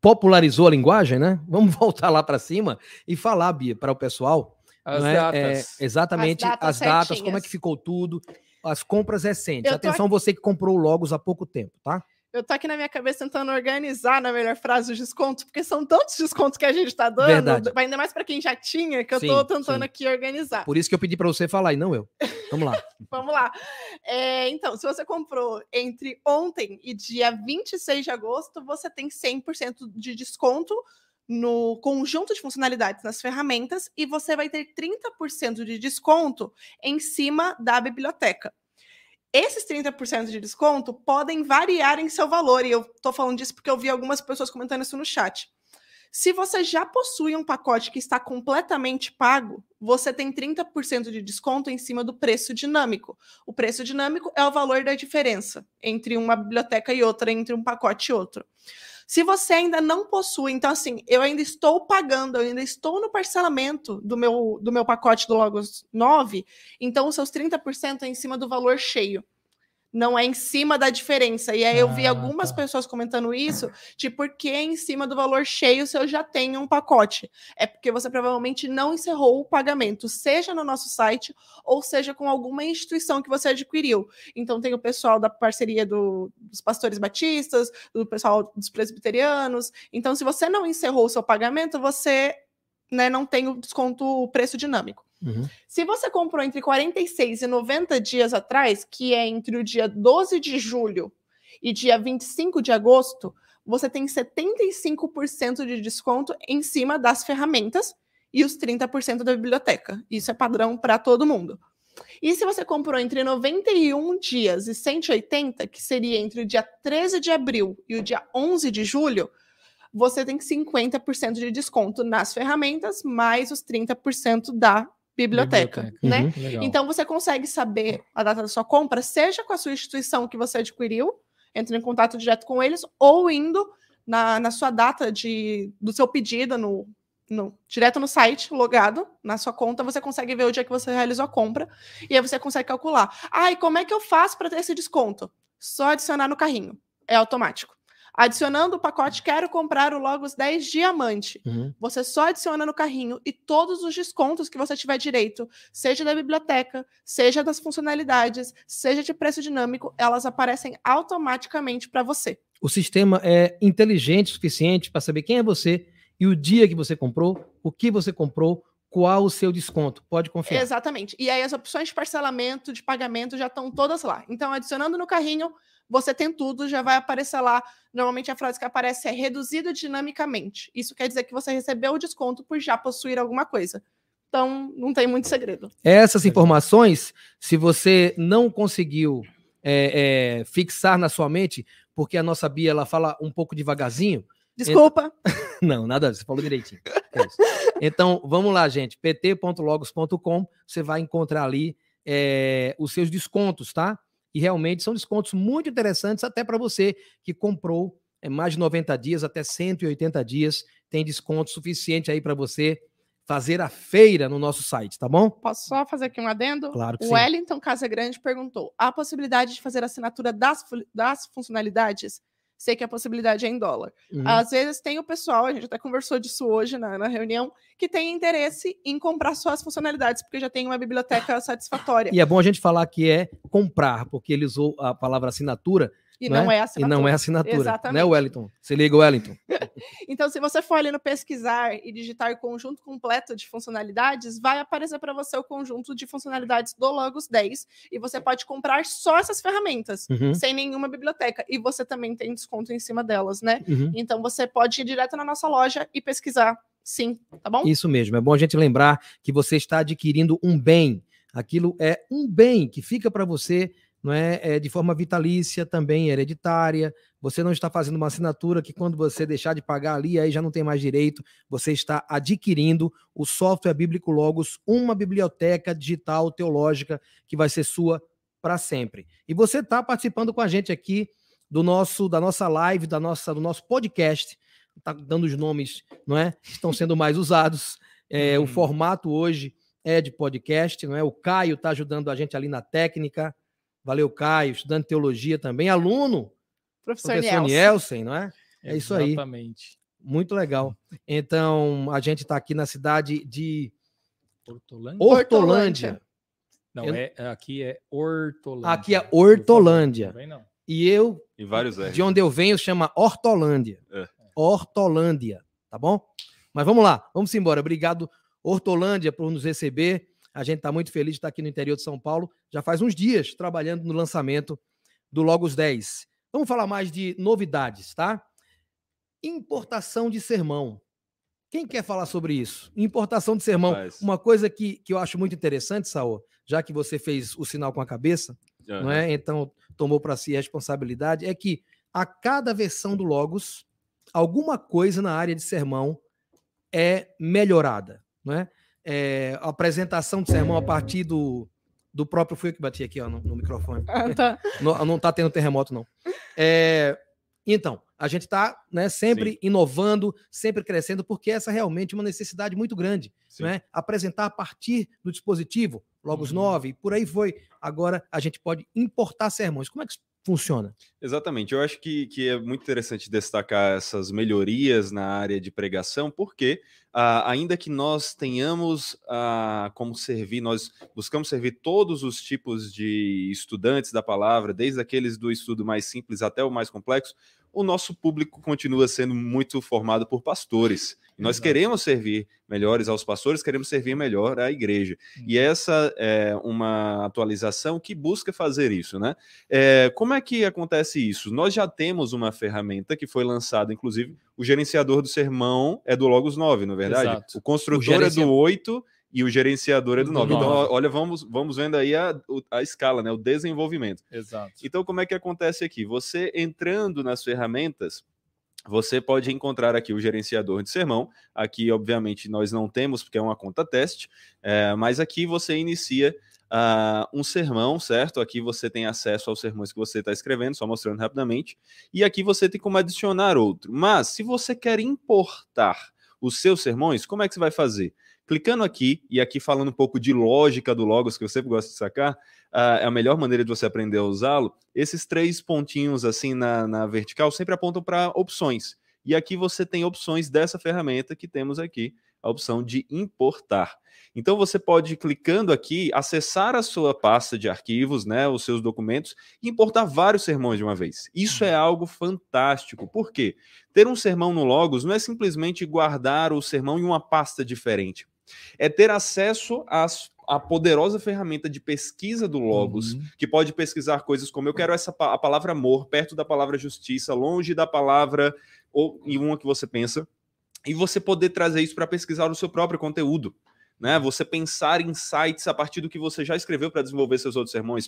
popularizou a linguagem, né? Vamos voltar lá para cima e falar, Bia, para o pessoal. As é? datas. É, exatamente As as datas datas, como é que ficou tudo, as compras recentes. Eu Atenção, você que comprou Logos há pouco tempo, tá? Eu tô aqui na minha cabeça tentando organizar na melhor frase os descontos, porque são tantos descontos que a gente tá dando, Verdade. ainda mais para quem já tinha, que eu Sim, tô tentando sim. aqui organizar. Por isso que eu pedi para você falar e não eu. Vamos lá. Vamos lá. É, então, se você comprou entre ontem e dia 26 de agosto, você tem 100% de desconto no conjunto de funcionalidades nas ferramentas e você vai ter 30% de desconto em cima da biblioteca. Esses 30% de desconto podem variar em seu valor, e eu tô falando disso porque eu vi algumas pessoas comentando isso no chat. Se você já possui um pacote que está completamente pago, você tem 30% de desconto em cima do preço dinâmico. O preço dinâmico é o valor da diferença entre uma biblioteca e outra, entre um pacote e outro. Se você ainda não possui, então assim, eu ainda estou pagando, eu ainda estou no parcelamento do meu, do meu pacote do Logos 9, então os seus 30% é em cima do valor cheio. Não é em cima da diferença. E aí eu vi Ah, algumas tá. pessoas comentando isso, de por que em cima do valor cheio se eu já tenho um pacote. É porque você provavelmente não encerrou o pagamento, seja no nosso site ou seja com alguma instituição que você adquiriu. Então tem o pessoal da parceria do- dos pastores batistas, do pessoal dos presbiterianos. Então, se você não encerrou o seu pagamento, você né, não tem o desconto, o preço dinâmico. Uhum. Se você comprou entre 46 e 90 dias atrás, que é entre o dia 12 de julho e dia 25 de agosto, você tem 75% de desconto em cima das ferramentas e os 30% da biblioteca. Isso é padrão para todo mundo. E se você comprou entre 91 dias e 180, que seria entre o dia 13 de abril e o dia 11 de julho, você tem 50% de desconto nas ferramentas, mais os 30% da biblioteca, Biblioteca. né? Uhum. Então você consegue saber a data da sua compra, seja com a sua instituição que você adquiriu, entrando em contato direto com eles, ou indo na, na sua data de, do seu pedido no, no- direto no site, logado na sua conta, você consegue ver o dia que você realizou a compra e aí você consegue calcular. Ah, e como é que eu faço para ter esse desconto? Só adicionar no carrinho, é automático. Adicionando o pacote Quero comprar o Logos 10 Diamante. Uhum. Você só adiciona no carrinho e todos os descontos que você tiver direito, seja da biblioteca, seja das funcionalidades, seja de preço dinâmico, elas aparecem automaticamente para você. O sistema é inteligente o suficiente para saber quem é você e o dia que você comprou, o que você comprou, qual o seu desconto. Pode confiar. Exatamente. E aí as opções de parcelamento, de pagamento já estão todas lá. Então, adicionando no carrinho, você tem tudo, já vai aparecer lá. Normalmente a frase que aparece é reduzido dinamicamente. Isso quer dizer que você recebeu o desconto por já possuir alguma coisa. Então, não tem muito segredo. Essas informações, se você não conseguiu é, é, fixar na sua mente, porque a nossa Bia ela fala um pouco devagarzinho. Desculpa. Não, nada, você falou direitinho. É isso. Então, vamos lá, gente. pt.logos.com, você vai encontrar ali é, os seus descontos, tá? E realmente são descontos muito interessantes, até para você que comprou é, mais de 90 dias, até 180 dias, tem desconto suficiente aí para você fazer a feira no nosso site, tá bom? Posso só fazer aqui um adendo? Claro que O sim. Wellington Casagrande perguntou: há possibilidade de fazer assinatura das, das funcionalidades? Sei que a possibilidade é em dólar. Uhum. Às vezes tem o pessoal, a gente até conversou disso hoje na, na reunião, que tem interesse em comprar só as funcionalidades, porque já tem uma biblioteca satisfatória. E é bom a gente falar que é comprar, porque ele usou a palavra assinatura E não não é? é e assinatura. não é assinatura, Exatamente. né, Wellington? Se liga, Wellington. Então, se você for ali no pesquisar e digitar conjunto completo de funcionalidades, vai aparecer para você o conjunto de funcionalidades do Logos 10 e você pode comprar só essas ferramentas, Uhum, sem nenhuma biblioteca. E você também tem desconto em cima delas, né? uhum. Então, você pode ir direto na nossa loja e pesquisar. Sim, tá bom? Isso mesmo. É bom a gente lembrar que você está adquirindo um bem. Aquilo é um bem que fica para você, não é, é de forma vitalícia, também hereditária. Você não está fazendo uma assinatura que quando você deixar de pagar ali, aí já não tem mais direito. Você está adquirindo o software bíblico Logos, uma biblioteca digital teológica que vai ser sua para sempre. E você está participando com a gente aqui do nosso da nossa live, da nossa do nosso podcast. Está dando os nomes, não é? Estão sendo mais usados. É, O Hum. formato hoje é de podcast, não é? O Caio está ajudando a gente ali na técnica. Valeu, Caio, estudando teologia também, aluno, Professor, professor Nielsen. Nielsen, não é? É isso aí. Exatamente. Muito legal. Então, a gente está aqui na cidade de Hortolândia? Hortolândia. Não, eu- é, aqui é Hortolândia. Aqui é Hortolândia. também não. E eu, E vários R. de onde eu venho, chama Hortolândia. É. Hortolândia, tá bom? Mas vamos lá, vamos embora. Obrigado, Hortolândia, por nos receber. A gente está muito feliz de estar aqui no interior de São Paulo. Já faz uns dias trabalhando no lançamento do Logos 10. Vamos falar mais de novidades, tá? Importação de sermão. Quem quer falar sobre isso? Importação de sermão. Uma coisa que, que eu acho muito interessante, Saul, já que você fez o sinal com a cabeça, não é? Então tomou para si a responsabilidade, é que a cada versão do Logos, alguma coisa na área de sermão é melhorada, não é? É, a apresentação de sermão a partir do, do próprio fui eu que bati aqui ó, no, no microfone. Ah, tá. Não, não tá tendo terremoto, não. É, então, a gente está né, sempre Sim. inovando, sempre crescendo, porque essa é realmente uma necessidade muito grande. Sim. Não é? Apresentar a partir do dispositivo, Logos Uhum. 9, por aí foi. Agora a gente pode importar sermões. Como é que funciona? Exatamente. Eu acho que, que é muito interessante destacar essas melhorias na área de pregação, porque ah, ainda que nós tenhamos ah, como servir, nós buscamos servir todos os tipos de estudantes da palavra, desde aqueles do estudo mais simples até o mais complexo, o nosso público continua sendo muito formado por pastores. Nós Exato. queremos servir melhores aos pastores, queremos servir melhor à igreja. E essa é uma atualização que busca fazer isso, né? É, como é que acontece isso? Nós já temos uma ferramenta que foi lançada, inclusive, o gerenciador do sermão é do Logos 9, não é verdade? Exato. O construtor O gerencia- é do 8 e o gerenciador é do Do 9. Então, olha, vamos, vamos vendo aí a, a escala, né? O desenvolvimento. Exato. Então, como é que acontece aqui? Você entrando nas ferramentas, você pode encontrar aqui o gerenciador de sermão. Aqui, obviamente, nós não temos, porque é uma conta teste, é, mas aqui você inicia ah, um sermão, certo? Aqui você tem acesso aos sermões que você está escrevendo, só mostrando rapidamente. E aqui você tem como adicionar outro. Mas, se você quer importar os seus sermões, como é que você vai fazer? Clicando aqui, e aqui falando um pouco de lógica do Logos, que eu sempre gosto de sacar, ah, é a melhor maneira de você aprender a usá-lo. Esses três pontinhos assim na, na vertical sempre apontam para opções. E aqui você tem opções dessa ferramenta que temos aqui, a opção de importar. Então você pode, clicando aqui, acessar a sua pasta de arquivos, né, os seus documentos, e importar vários sermões de uma vez. Isso é algo fantástico. Por quê? Ter um sermão no Logos não é simplesmente guardar o sermão em uma pasta diferente. É ter acesso às a poderosa ferramenta de pesquisa do Logos, Uhum. que pode pesquisar coisas como eu quero essa a palavra amor perto da palavra justiça, longe da palavra ou em uma que você pensa, e você poder trazer isso para pesquisar o seu próprio conteúdo. Né? Você pensar em sites a partir do que você já escreveu para desenvolver seus outros sermões,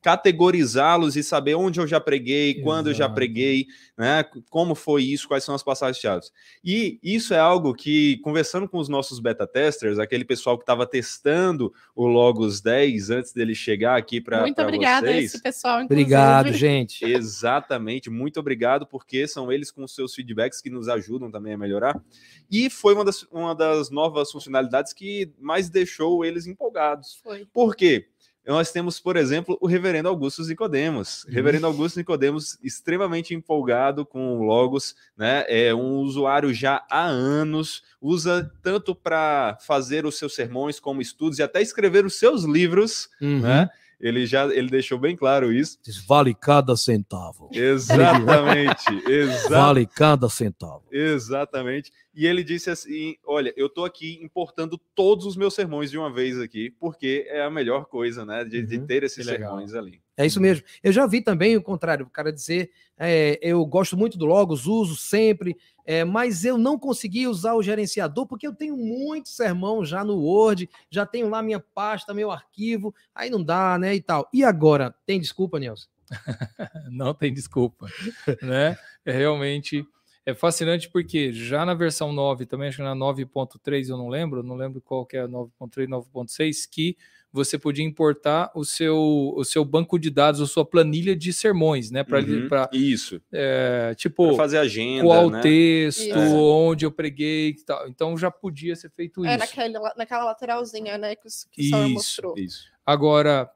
categorizá-los e saber onde eu já preguei, quando eu já Exato. preguei, né? como foi isso, quais são as passagens-chave. E isso é algo que, conversando com os nossos beta testers, aquele pessoal que estava testando o Logos 10 antes dele chegar aqui para Muito obrigada a vocês. esse pessoal, inclusive. Obrigado, gente. Exatamente, muito obrigado, porque são eles com os seus feedbacks que nos ajudam também a melhorar. E foi uma das, uma das novas funcionalidades que mais deixou eles empolgados. Foi. Por quê? Nós temos, por exemplo, o Reverendo Augusto Nicodemos. Reverendo Augusto Nicodemos, extremamente empolgado com o Logos, né? É um usuário já há anos, usa tanto para fazer os seus sermões como estudos e até escrever os seus livros, Uhum. né? Ele já ele deixou bem claro isso. Diz, Vale cada centavo. Exatamente, exa Vale cada centavo. exatamente. E ele disse assim: Olha, eu tô aqui importando todos os meus sermões de uma vez aqui, porque é a melhor coisa, né? De, de Uhum, ter esses que legal. sermões ali. É isso mesmo. Eu já vi também o contrário, o cara dizer, é, eu gosto muito do Logos, uso sempre, é, mas eu não consegui usar o gerenciador porque eu tenho muito sermão já no Word, já tenho lá minha pasta, meu arquivo, aí não dá, né, e tal. E agora, tem desculpa, Nelson? não tem desculpa, né? É realmente é fascinante porque já na versão 9, também acho que na 9.3, eu não lembro, não lembro qual que é a 9.3, 9.6, que você podia importar o seu, o seu banco de dados, a sua planilha de sermões, né? Para Uhum, Isso. é, Pra tipo fazer agenda. qual né? texto, Isso. onde eu preguei e tal. Então já podia ser feito É isso. naquele, naquela lateralzinha, né? Que, que Isso. mostrou. Isso. Agora,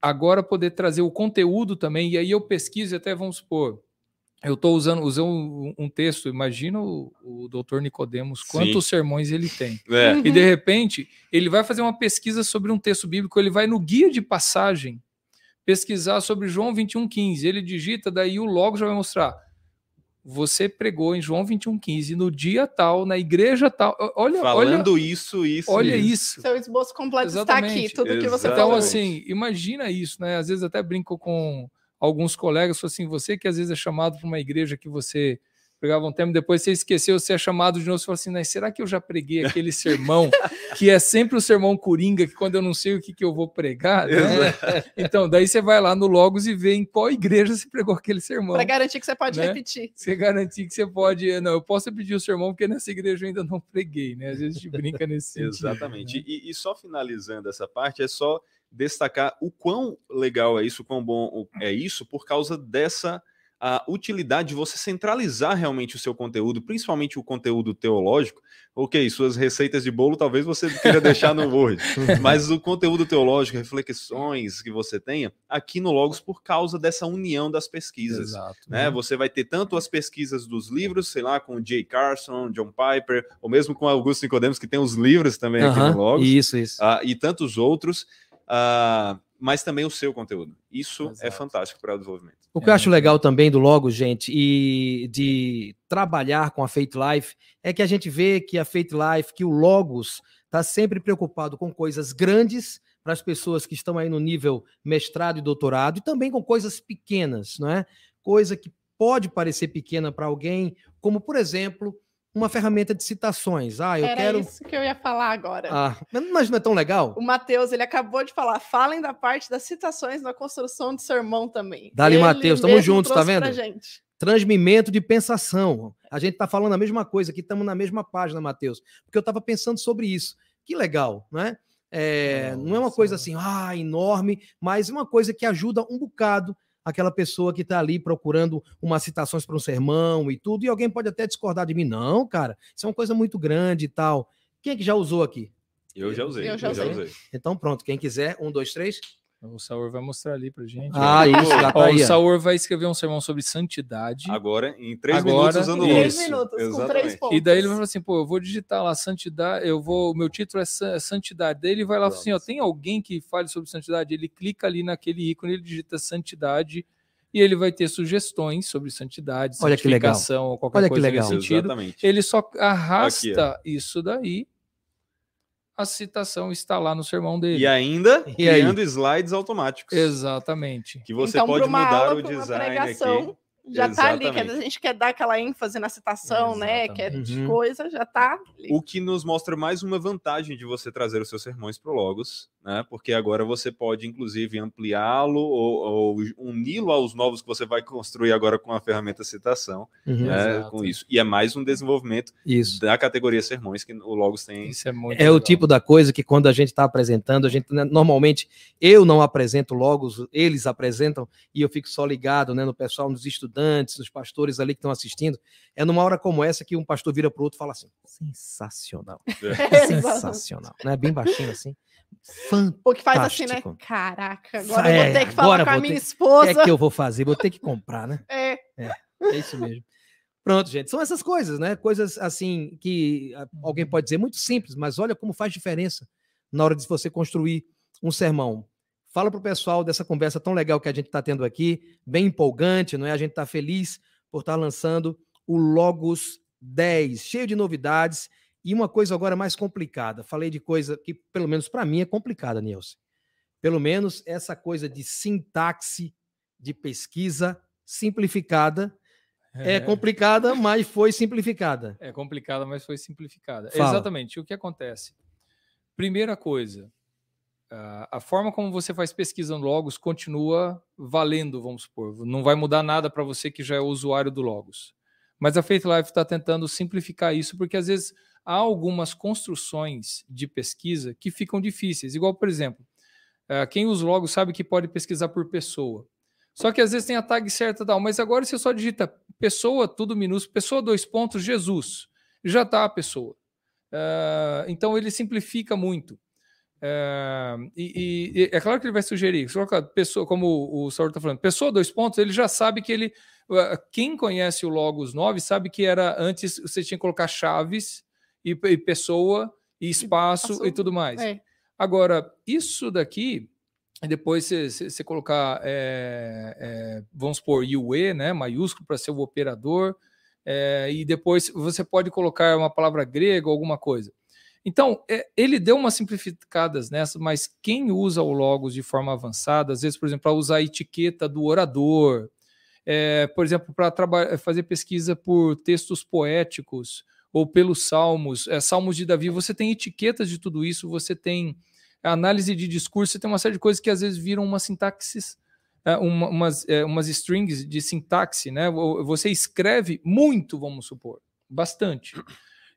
agora poder trazer o conteúdo também, e aí eu pesquiso e até vamos supor, eu estou usando, usando um, um texto, imagina o, o doutor Nicodemos, quantos sermões ele tem. É. Uhum. E de repente, ele vai fazer uma pesquisa sobre um texto bíblico, ele vai no guia de passagem pesquisar sobre João 21,15. Ele digita, daí o logo já vai mostrar. Você pregou em João 21,15 no dia tal, na igreja tal. Olha, olha, Falando isso, isso. olha isso. isso. Seu esboço completo está Exatamente. aqui, tudo que você Exatamente. Então, falou. assim, imagina isso, né? Às vezes até brinco com alguns colegas, falo assim, você que às vezes é chamado para uma igreja que você pregava um tempo, depois você esqueceu, você é chamado de novo, você fala assim, mas será que eu já preguei aquele sermão, que é sempre o sermão coringa, que quando eu não sei o que, que eu vou pregar, né? Então, daí você vai lá no Logos e vê em qual igreja você pregou aquele sermão. Para garantir que você pode né? repetir. Você garantir que você pode. Não, eu posso pedir o sermão, porque nessa igreja eu ainda não preguei, né? Às vezes a gente brinca nesse sentido. Exatamente. né? E, e só finalizando essa parte, é só destacar o quão legal é isso, o quão bom é isso, por causa dessa a utilidade de você centralizar realmente o seu conteúdo, principalmente o conteúdo teológico. Ok, suas receitas de bolo talvez você queira deixar no Word, mas o conteúdo teológico, reflexões que você tenha aqui no Logos por causa dessa união das pesquisas Exato. né? Você vai ter tanto as pesquisas dos livros, sei lá, com o Jay Carson, John Piper, ou mesmo com Augusto Nicodemus, que tem os livros também aqui Aham, no Logos, Isso, isso. ah, e tantos outros, ah, mas também o seu conteúdo. Isso é Exato. fantástico para o desenvolvimento. O que eu É, acho legal também do Logos, gente, e de trabalhar com a Faith Life, é que a gente vê que a Faith Life, que o Logos está sempre preocupado com coisas grandes para as pessoas que estão aí no nível mestrado e doutorado, e também com coisas pequenas, não é? Coisa que pode parecer pequena para alguém, como, por exemplo, uma ferramenta de citações. Ah, eu Era quero. isso que eu ia falar agora. Ah, mas não é tão legal? O Matheus, ele acabou de falar, falem da parte das citações na construção do sermão também. Dali, Matheus, tamo mesmo juntos, tá vendo? Transmimento de pensação. A gente está falando a mesma coisa aqui, estamos na mesma página, Matheus. Porque eu estava pensando sobre isso. Que legal, né? É, não é uma coisa assim, ah, enorme, mas uma coisa que ajuda um bocado aquela pessoa que está ali procurando umas citações para um sermão e tudo, e alguém pode até discordar de mim. Não, cara, isso é uma coisa muito grande e tal. Quem é que já usou aqui? Eu já usei. Eu já usei. Então, pronto, quem quiser, um, dois, três. O Saur vai mostrar ali pra gente. Ah, isso, já tá Ó, o. Saur vai escrever um sermão sobre santidade. Agora, em três Agora, minutos usando Três Isso, minutos, com três exatamente. pontos. E daí ele vai falar assim, pô, eu vou digitar lá santidade, eu vou, o meu título é sa- santidade. Daí ele vai lá e assim, ó, tem alguém que fale sobre santidade? Ele clica ali naquele ícone, ele digita santidade e ele vai ter sugestões sobre santidade, Olha que legal. santificação ou qualquer Olha que coisa legal. nesse sentido. Exatamente. Ele só arrasta isso daí, a citação está lá no sermão dele. E ainda E aí? criando slides automáticos. Exatamente. Que você então, pode mudar aula, o design pregação, aqui. já tá ali, que Exatamente. às vezes a gente quer dar aquela ênfase na citação, né? Quer Exatamente. Uhum. coisa, já tá ali. O que nos mostra mais uma vantagem de você trazer os seus sermões para o Logos, né? Porque agora você pode, inclusive, ampliá-lo ou, ou uni-lo aos novos que você vai construir agora com a ferramenta citação, Uhum. né? Com isso. E é mais um desenvolvimento Isso. da categoria sermões que o Logos tem. Isso é muito É o tipo da coisa que quando a gente está apresentando, a gente né, normalmente eu não apresento logo, os- eles apresentam e eu fico só ligado, né, no pessoal, nos estudantes, nos pastores ali que estão assistindo. É numa hora como essa que um pastor vira para o outro e fala assim: sensacional, Exato. sensacional, né? Bem baixinho assim. Fantástico. O que faz assim, né? Caraca, agora É, eu vou ter que falar com a minha ter- O que esposa. é que eu vou fazer? Vou ter que comprar, né? É, É isso mesmo. Pronto, gente. São essas coisas, né? Coisas assim que ah, alguém pode dizer muito simples, mas olha como faz diferença na hora de você construir um sermão. Fala para o pessoal dessa conversa tão legal que a gente está tendo aqui, bem empolgante, não é? A gente está feliz por estar lançando o Logos 10, cheio de novidades e uma coisa agora mais complicada. Falei de coisa que, pelo menos para mim, é complicada, Nilson. Pelo menos essa coisa de sintaxe de pesquisa simplificada é, complicada, mas foi simplificada. É complicada, mas foi simplificada. Fala. Exatamente. O que acontece? Primeira coisa, a- a forma como você faz pesquisa no Logos continua valendo, vamos supor. Não vai mudar nada para você que já é usuário do Logos. Mas a Faith Life está tentando simplificar isso, porque às vezes há algumas construções de pesquisa que ficam difíceis. Igual, por exemplo, eh, quem usa o Logos sabe que pode pesquisar por pessoa. Só que às vezes tem a tag certa tal, mas agora você só digita pessoa, tudo minúsculo, pessoa, dois pontos, Jesus. Já está a pessoa. Ah, então ele simplifica muito. Ah, e, e- é claro que ele vai sugerir, pessoa, como o Saulo está falando, pessoa, dois pontos, ele já sabe que ele. Quem conhece o Logos 9 sabe que era antes você tinha que colocar chaves e, e pessoa e espaço Passou. e tudo mais. é. Agora, isso daqui, depois você colocar, é, é, vamos supor, UE, né, maiúsculo, para ser o operador, é, e depois você pode colocar uma palavra grega ou alguma coisa. Então, é, ele deu umas simplificadas nessa, mas quem usa o Logos de forma avançada, às vezes, por exemplo, para usar a etiqueta do orador, é, por exemplo, para fazer pesquisa por textos poéticos ou pelos salmos, é, salmos de Davi, você tem etiquetas de tudo isso, você tem análise de discurso, você tem uma série de coisas que às vezes viram uma sintaxes, é, uma- umas, é, umas strings de sintaxe, né? Vo- Você escreve muito, vamos supor, bastante.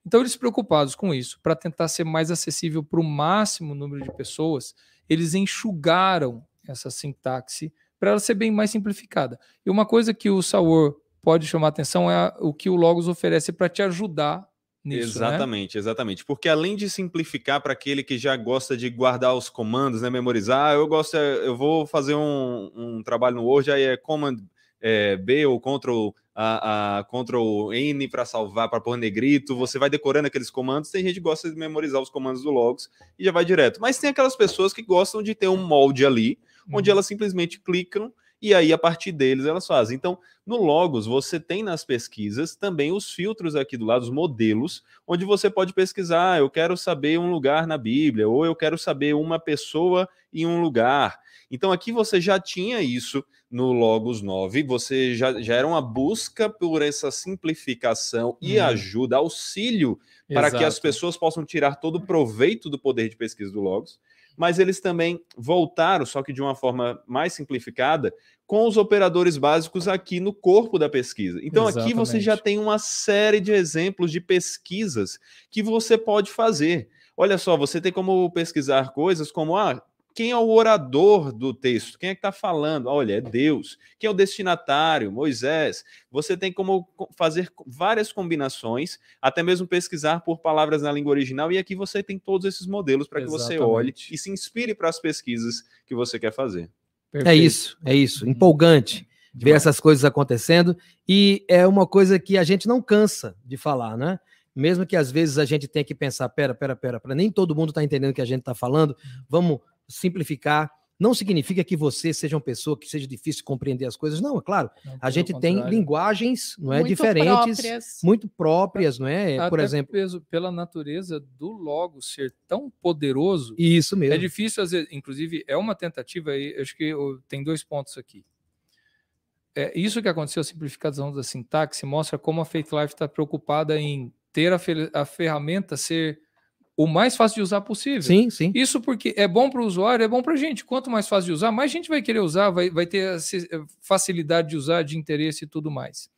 Então, eles preocupados com isso, para tentar ser mais acessível para o máximo número de pessoas, eles enxugaram essa sintaxe para ela ser bem mais simplificada. E uma coisa que o Saur pode chamar atenção é o que o Logos oferece para te ajudar nisso. né? exatamente, exatamente. Porque além de simplificar para aquele que já gosta de guardar os comandos, né, memorizar, ah, eu gosto, é, eu vou fazer um, um trabalho no Word, aí é Command é, B ou Ctrl, a, a, Ctrl N para salvar, para pôr negrito, você vai decorando aqueles comandos, tem gente que gosta de memorizar os comandos do Logos e já vai direto. Mas tem aquelas pessoas que gostam de ter um molde ali, onde Uhum. elas simplesmente clicam e aí a partir deles elas fazem. Então, no Logos, você tem nas pesquisas também os filtros aqui do lado, os modelos, onde você pode pesquisar, ah, eu quero saber um lugar na Bíblia, ou eu quero saber uma pessoa em um lugar. Então, aqui você já tinha isso no Logos 9, você já, já era uma busca por essa simplificação e Uhum. ajuda, auxílio para que as Exato. pessoas possam tirar todo o proveito do poder de pesquisa do Logos, mas eles também voltaram, só que de uma forma mais simplificada, com os operadores básicos aqui no corpo da pesquisa. Então aqui você já Exatamente. tem uma série de exemplos de pesquisas que você pode fazer. Olha só, você tem como pesquisar coisas como ah, quem é o orador do texto? Quem é que está falando? Olha, é Deus. Quem é o destinatário? Moisés. Você tem como co- fazer várias combinações, até mesmo pesquisar por palavras na língua original, e aqui você tem todos esses modelos para que você olhe Exatamente. e se inspire para as pesquisas que você quer fazer. É Perfeito. isso, é isso. Empolgante ver Demais. essas coisas acontecendo. E é uma coisa que a gente não cansa de falar, né? Mesmo que às vezes a gente tenha que pensar, pera, pera, pera, pera, nem todo mundo está entendendo o que a gente está falando, vamos simplificar. Não significa que você seja uma pessoa que seja difícil de compreender as coisas, não, é claro. Não, A gente tem linguagens, não é, Muito diferentes, próprias. muito próprias, não é? Por Até exemplo, peso- pela natureza do logo ser tão poderoso, isso mesmo. é difícil, às vezes, inclusive, é uma tentativa aí, acho que eu- tem dois pontos aqui. É, isso que aconteceu, a simplificação da sintaxe, mostra como a Faith Life está preocupada em ter a, fe- a ferramenta ser o mais fácil de usar possível. Sim, sim. Isso porque é bom para o usuário, é bom para a gente. Quanto mais fácil de usar, mais gente vai querer usar, vai, vai ter ace- facilidade de usar, de interesse e tudo mais.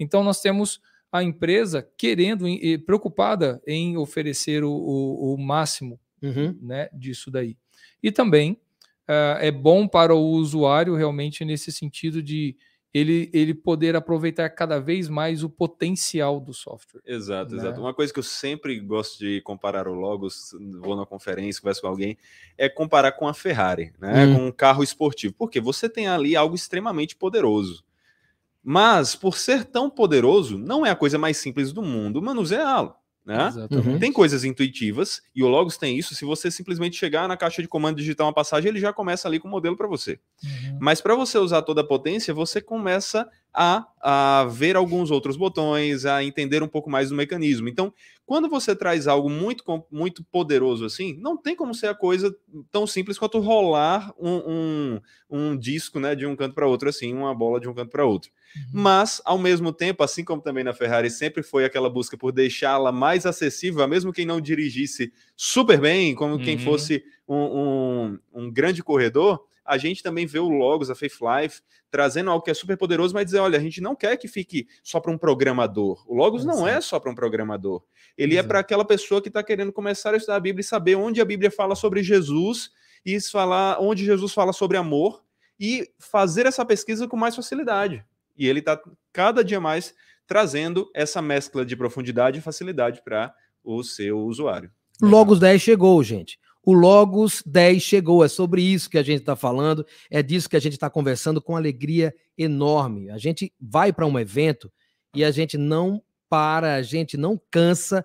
Então, nós temos a empresa querendo e preocupada em oferecer o, o- o máximo Uhum. né, disso daí. E também ah, é bom para o usuário realmente nesse sentido de ele, ele poder aproveitar cada vez mais o potencial do software. Exato, Né? exato. Uma coisa que eu sempre gosto de comparar o Logos, vou na conferência, converso com alguém, é comparar com a Ferrari, né? Hum. Com um carro esportivo. Porque você tem ali algo extremamente poderoso. Mas, por ser tão poderoso, não é a coisa mais simples do mundo manuseá-lo. Né? Exatamente. Tem coisas intuitivas, e o Logos tem isso. Se você simplesmente chegar na caixa de comando e digitar uma passagem, ele já começa ali com o modelo para você. Uhum. Mas para você usar toda a potência, você começa a, a ver alguns outros botões, a entender um pouco mais do mecanismo. Então, quando você traz algo muito, muito poderoso assim, não tem como ser a coisa tão simples quanto rolar um, um, um disco né, de um canto para outro, assim, uma bola de um canto para outro. Uhum. Mas, ao mesmo tempo, assim como também na Ferrari sempre foi aquela busca por deixá-la mais acessível, a mesmo quem não dirigisse super bem, como quem Uhum. fosse um, um, um grande corredor, a gente também vê o Logos, a Faith Life, trazendo algo que é super poderoso, mas dizer, olha, a gente não quer que fique só para um programador. O Logos não é só para um programador. Ele é Exato. para aquela pessoa que está querendo começar a estudar a Bíblia e saber onde a Bíblia fala sobre Jesus e falar onde Jesus fala sobre amor e fazer essa pesquisa com mais facilidade. E ele está cada dia mais trazendo essa mescla de profundidade e facilidade para o seu usuário. Logos 10 chegou, gente. O Logos 10 chegou. É sobre isso que a gente está falando. É disso que a gente está conversando com alegria enorme. A gente vai para um evento e a gente não para, a gente não cansa.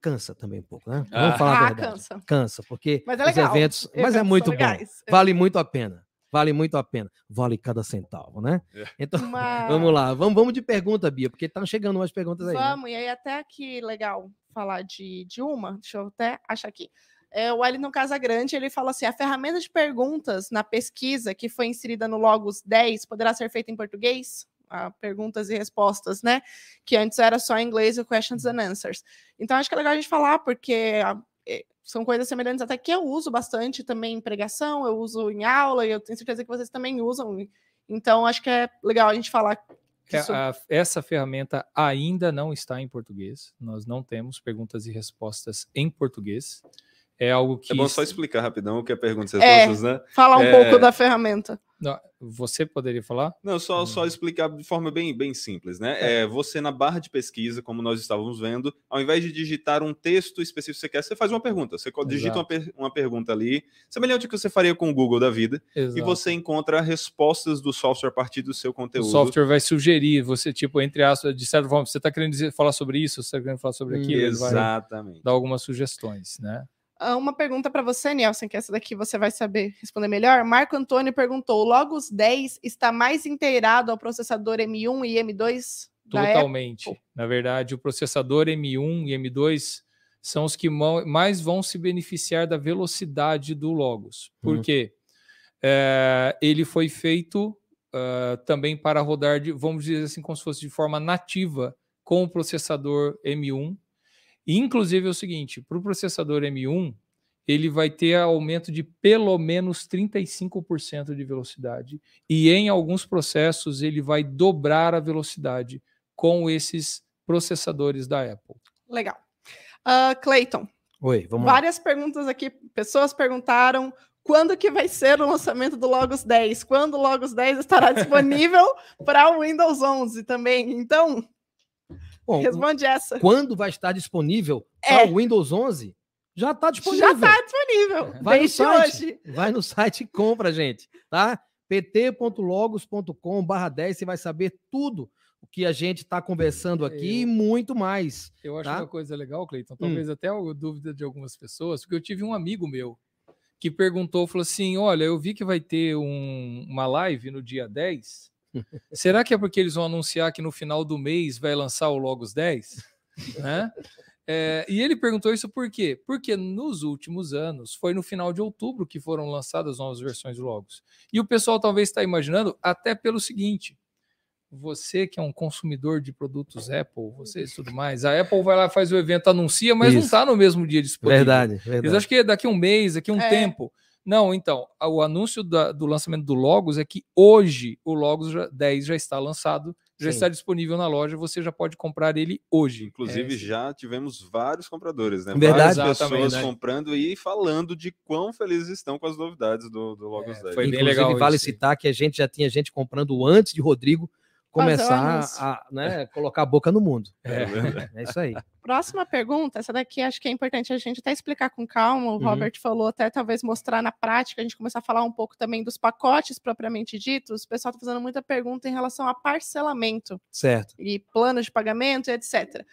Cansa também um pouco, né? Vamos Ah. falar a Ah, verdade. cansa. Cansa, porque Mas é os eventos. Mas é muito bom. legais. Vale muito a pena. Vale muito a pena. Vale cada centavo, né? É. Então, Uma- vamos lá. Vamos, vamos de pergunta, Bia, porque estão chegando umas perguntas aí. né? Vamos, e aí até aqui, legal falar de, de uma, deixa eu até achar aqui. É, o Wellington Casagrande, ele fala assim, a ferramenta de perguntas na pesquisa que foi inserida no Logos 10 poderá ser feita em português? Ah, perguntas e respostas, né? Que antes era só em inglês o questions and answers. Então, acho que é legal a gente falar, porque ah, são coisas semelhantes até que eu uso bastante também em pregação, eu uso em aula, e eu tenho certeza que vocês também usam. Então, acho que é legal a gente falar É, isso- a- essa ferramenta ainda não está em português. Nós não temos perguntas e respostas em português. É algo que. É bom só explicar rapidão o que é perguntas e É. respostas, né? falar um É. pouco da ferramenta. Não, você poderia falar? Não, só, Hum. só explicar de forma bem, bem simples, né? É, você na barra de pesquisa, como nós estávamos vendo, ao invés de digitar um texto específico que você quer, você faz uma pergunta. Você digita uma, per- uma pergunta ali, semelhante ao que você faria com o Google da vida, e Exato. você encontra respostas do software a partir do seu O conteúdo. software vai sugerir, você, tipo, entre aspas, de certa forma, você está querendo dizer, falar sobre isso, você está querendo falar sobre aquilo, ele vai Exatamente. dar algumas sugestões, né? Ah, Uma pergunta para você, Nelson, que essa daqui você vai saber responder melhor. Marco Antônio perguntou: o Logos 10 está mais inteirado ao processador M1 e M2 da Apple? Totalmente. Na verdade, o processador M1 e M2 são os que mais vão se beneficiar da velocidade do Logos. Por Uhum. quê? É, ele foi feito ah, também para rodar, de, vamos dizer assim, como se fosse de forma nativa com o processador M1. E, inclusive, é o seguinte: para o processador M1, ele vai ter aumento de pelo menos 35% de velocidade. E em alguns processos, ele vai dobrar a velocidade com esses processadores da Apple. Legal. Ah, Clayton, Oi, vamos lá. várias perguntas aqui. Pessoas perguntaram quando que vai ser o lançamento do Logos 10? Quando o Logos 10 estará disponível para o Windows 11 também? Então, Bom, responde essa. quando vai estar disponível É. para o Windows 11? Já está disponível. Já está disponível. Vai no site. hoje. Vai no site e compra, gente, tá? pt.logos.com barra 10, você vai saber tudo o que a gente está conversando aqui e muito mais. Eu acho Tá? uma coisa legal, Cleiton, talvez até a dúvida de algumas pessoas, porque eu tive um amigo meu que perguntou, falou assim, olha, eu vi que vai ter um- uma live no dia 10, será que é porque eles vão anunciar que no final do mês vai lançar o Logos 10? Né? É, e ele perguntou isso por quê? Porque nos últimos anos, foi no final de outubro que foram lançadas as novas versões do Logos. E o pessoal talvez está imaginando até pelo seguinte, você que é um consumidor de produtos Apple, vocês e tudo mais, a Apple vai lá, faz o evento, anuncia, mas não Isso. está no mesmo dia disponível. Verdade, Eles verdade. acham que é daqui a um mês, daqui a um É. tempo. Não, então, o anúncio da- do lançamento do Logos é que hoje o Logos já- 10 já está lançado, já Sim. está disponível na loja, você já pode comprar ele hoje. Inclusive, É, já tivemos vários compradores, né? Verdade. Várias pessoas Exatamente. comprando e falando de quão felizes estão com as novidades do, do Logos É, 10. foi bem Inclusive, legal vale isso. citar que a gente já tinha gente comprando antes de Rodrigo começar a né, colocar a boca no mundo. É verdade. É isso aí. Próxima pergunta, essa daqui acho que é importante a gente até explicar com calma. O Uhum. Robert falou até talvez mostrar na prática, a gente começar a falar um pouco também dos pacotes propriamente ditos. O pessoal está fazendo muita pergunta em relação a parcelamento Certo. e planos de pagamento e etc.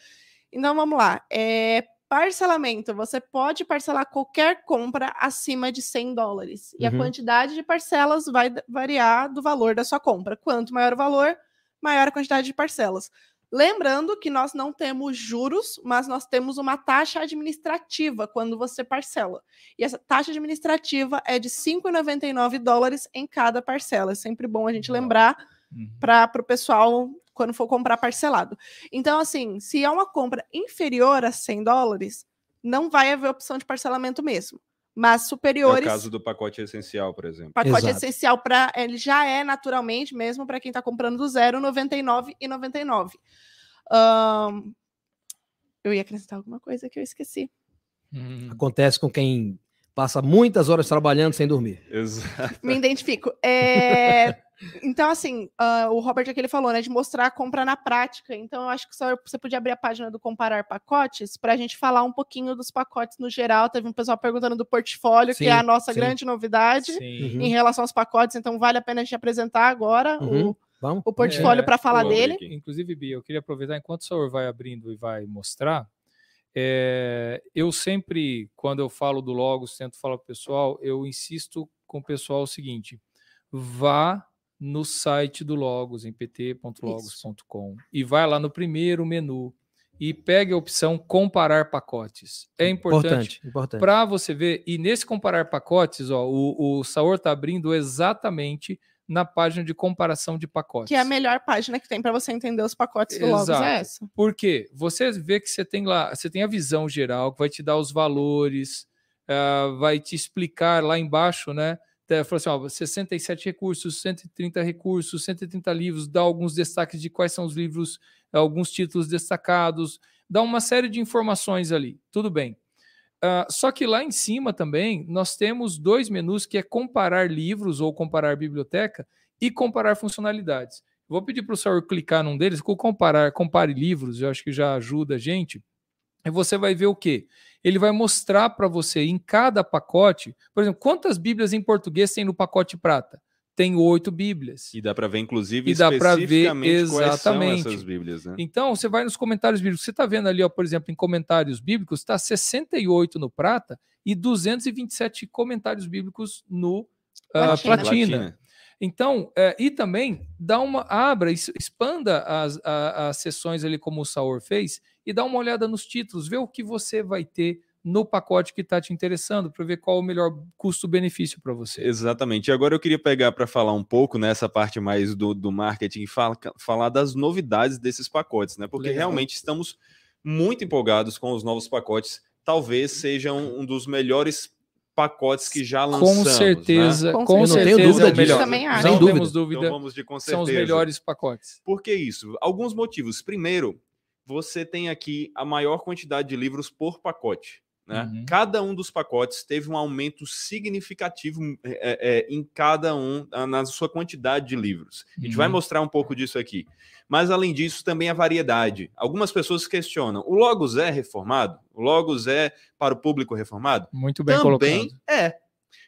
Então vamos lá. É, parcelamento, você pode parcelar qualquer compra acima de 100 dólares. E a Uhum. quantidade de parcelas vai variar do valor da sua compra. Quanto maior o valor, maior a quantidade de parcelas. Lembrando que nós não temos juros, mas nós temos uma taxa administrativa quando você parcela. E essa taxa administrativa é de 5,99 dólares em cada parcela. É sempre bom a gente lembrar Uhum. para o pessoal quando for comprar parcelado. Então, assim, se é uma compra inferior a 100 dólares, não vai haver opção de parcelamento mesmo. Mas É o superiores, caso do pacote essencial, por exemplo. pacote Exato. essencial para ele já é naturalmente mesmo para quem está comprando do zero, 99,99. Ahn, eu ia acrescentar alguma coisa que eu esqueci. Uhum. Acontece com quem passa muitas horas trabalhando sem dormir. Exato. Me identifico. É, Então, assim, ah, o Robert aqui ele falou, né, de mostrar a compra na prática. Então, eu acho que só você podia abrir a página do Comparar Pacotes para a gente falar um pouquinho dos pacotes no geral. Teve um pessoal perguntando do portfólio, que Sim, é a nossa sim. grande novidade Sim. Uhum. em relação aos pacotes. Então, vale a pena a gente apresentar agora Uhum. o, Vamos? o portfólio É, para falar dele. Aqui. Inclusive, Bia, eu queria aproveitar enquanto o senhor vai abrindo e vai mostrar. é, eu sempre, quando eu falo do Logos, tento falar para o pessoal, eu insisto com o pessoal o seguinte: vá no site do Logos, em pt.logos.com, e vai lá no primeiro menu e pegue a opção comparar pacotes. É importante Importante, importante. para você ver. E nesse comparar pacotes, ó, o, o Saor está abrindo exatamente na página de comparação de pacotes. Que é a melhor página que tem para você entender os pacotes do Logos. Exato. É essa. Por quê? Você vê que você tem lá, você tem a visão geral, que vai te dar os valores, ah, vai te explicar lá embaixo, né? Tá, Falou assim, ó, 67 recursos, 130 recursos, 130 livros, dá alguns destaques de quais são os livros, alguns títulos destacados, dá uma série de informações ali. Tudo bem. Ah, só que lá em cima também nós temos dois menus que é comparar livros ou comparar biblioteca e comparar funcionalidades. Vou pedir para o senhor clicar num deles, com comparar, compare livros, eu acho que já ajuda a gente. E você vai ver o quê? Ele vai mostrar para você em cada pacote, por exemplo, quantas Bíblias em português tem no pacote prata? tem oito Bíblias. E dá para ver, inclusive, E dá pra ver especificamente quais são exatamente. essas Bíblias, né? Então, você vai nos comentários bíblicos. Você está vendo ali, ó, por exemplo, em comentários bíblicos, está 68 no prata e 227 comentários bíblicos no ah, Platina. platina. Então, é, e também dá uma abra, expanda as, a- as sessões ali como o Saur fez e dá uma olhada nos títulos, vê o que você vai ter no pacote que está te interessando para ver qual o melhor custo-benefício para você. Exatamente. E agora eu queria pegar para falar um pouco nessa parte mais do, do marketing, fala, falar das novidades desses pacotes, né? Porque Legal. realmente estamos muito empolgados com os novos pacotes. Talvez sejam um dos melhores pacotes que já lançamos. Com né? certeza, Com com, certeza. Eu não tenho certeza dúvida é o disso. melhor. Também acho. Sem Não dúvida. temos dúvida. Então vamos de com São os certeza. melhores pacotes. Por que isso? Alguns motivos. Primeiro, você tem aqui a maior quantidade de livros por pacote. Né? Uhum. Cada um dos pacotes teve um aumento significativo é, é, em cada um, ah, na sua quantidade de livros. A gente vai Uhum. mostrar um pouco disso aqui. Mas, além disso, também a variedade. Algumas pessoas questionam: o Logos é reformado? O Logos é para o público reformado? Muito bem também colocado. é.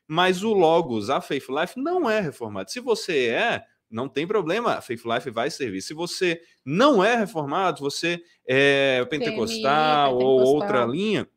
Mas o Logos, a Faith Life, não é reformado. Se você é, não tem problema, a Faith Life vai servir. Se você não é reformado, você é pentecostal ou pentecostal. outra linha,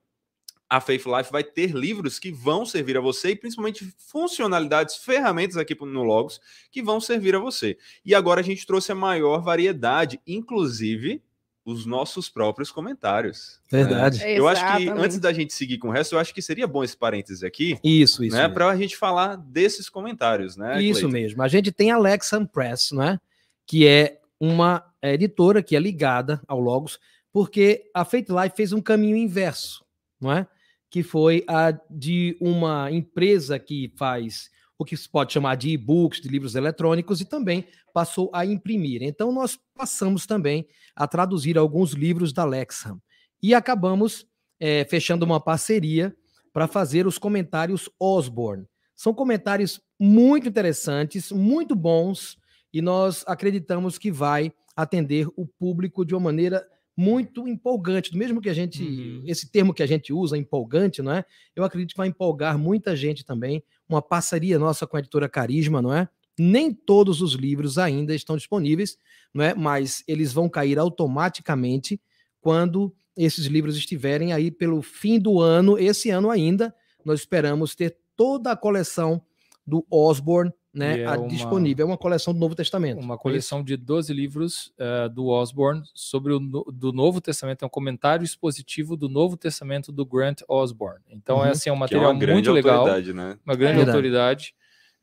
a Faith Life vai ter livros que vão servir a você e principalmente funcionalidades, ferramentas aqui no Logos que vão servir a você. E agora a gente trouxe a maior variedade, inclusive os nossos próprios comentários. né? Verdade. Eu acho que antes da gente seguir com o resto, eu acho que seria bom esse parênteses aqui, Isso, isso. né, para a gente falar desses comentários, né? Isso Cleiton? mesmo. A gente tem a Lexan Press, né? Que é uma editora que é ligada ao Logos, porque a Faith Life fez um caminho inverso, não é? Que foi a de uma empresa que faz o que se pode chamar de e-books, de livros eletrônicos, e também passou a imprimir. Então, nós passamos também a traduzir alguns livros da Lexham. E acabamos eh, fechando uma parceria para fazer os comentários Osborne. São comentários muito interessantes, muito bons, e nós acreditamos que vai atender o público de uma maneira muito empolgante. Do mesmo que a gente, Uhum. esse termo que a gente usa, empolgante, não é? Eu acredito que vai empolgar muita gente também. Uma parceria nossa com a editora Carisma, não é? Nem todos os livros ainda estão disponíveis, não é? Mas eles vão cair automaticamente quando esses livros estiverem aí pelo fim do ano, esse ano ainda, nós esperamos ter toda a coleção do Osborne né, é a- uma- disponível. É uma coleção do Novo Testamento. Uma coleção de 12 livros eh, do Osborne sobre o do Novo Testamento, é um comentário expositivo do Novo Testamento do Grant Osborne. Então Uhum. é assim, é um Que é material uma grande muito legal, autoridade, né? uma grande Verdade. autoridade.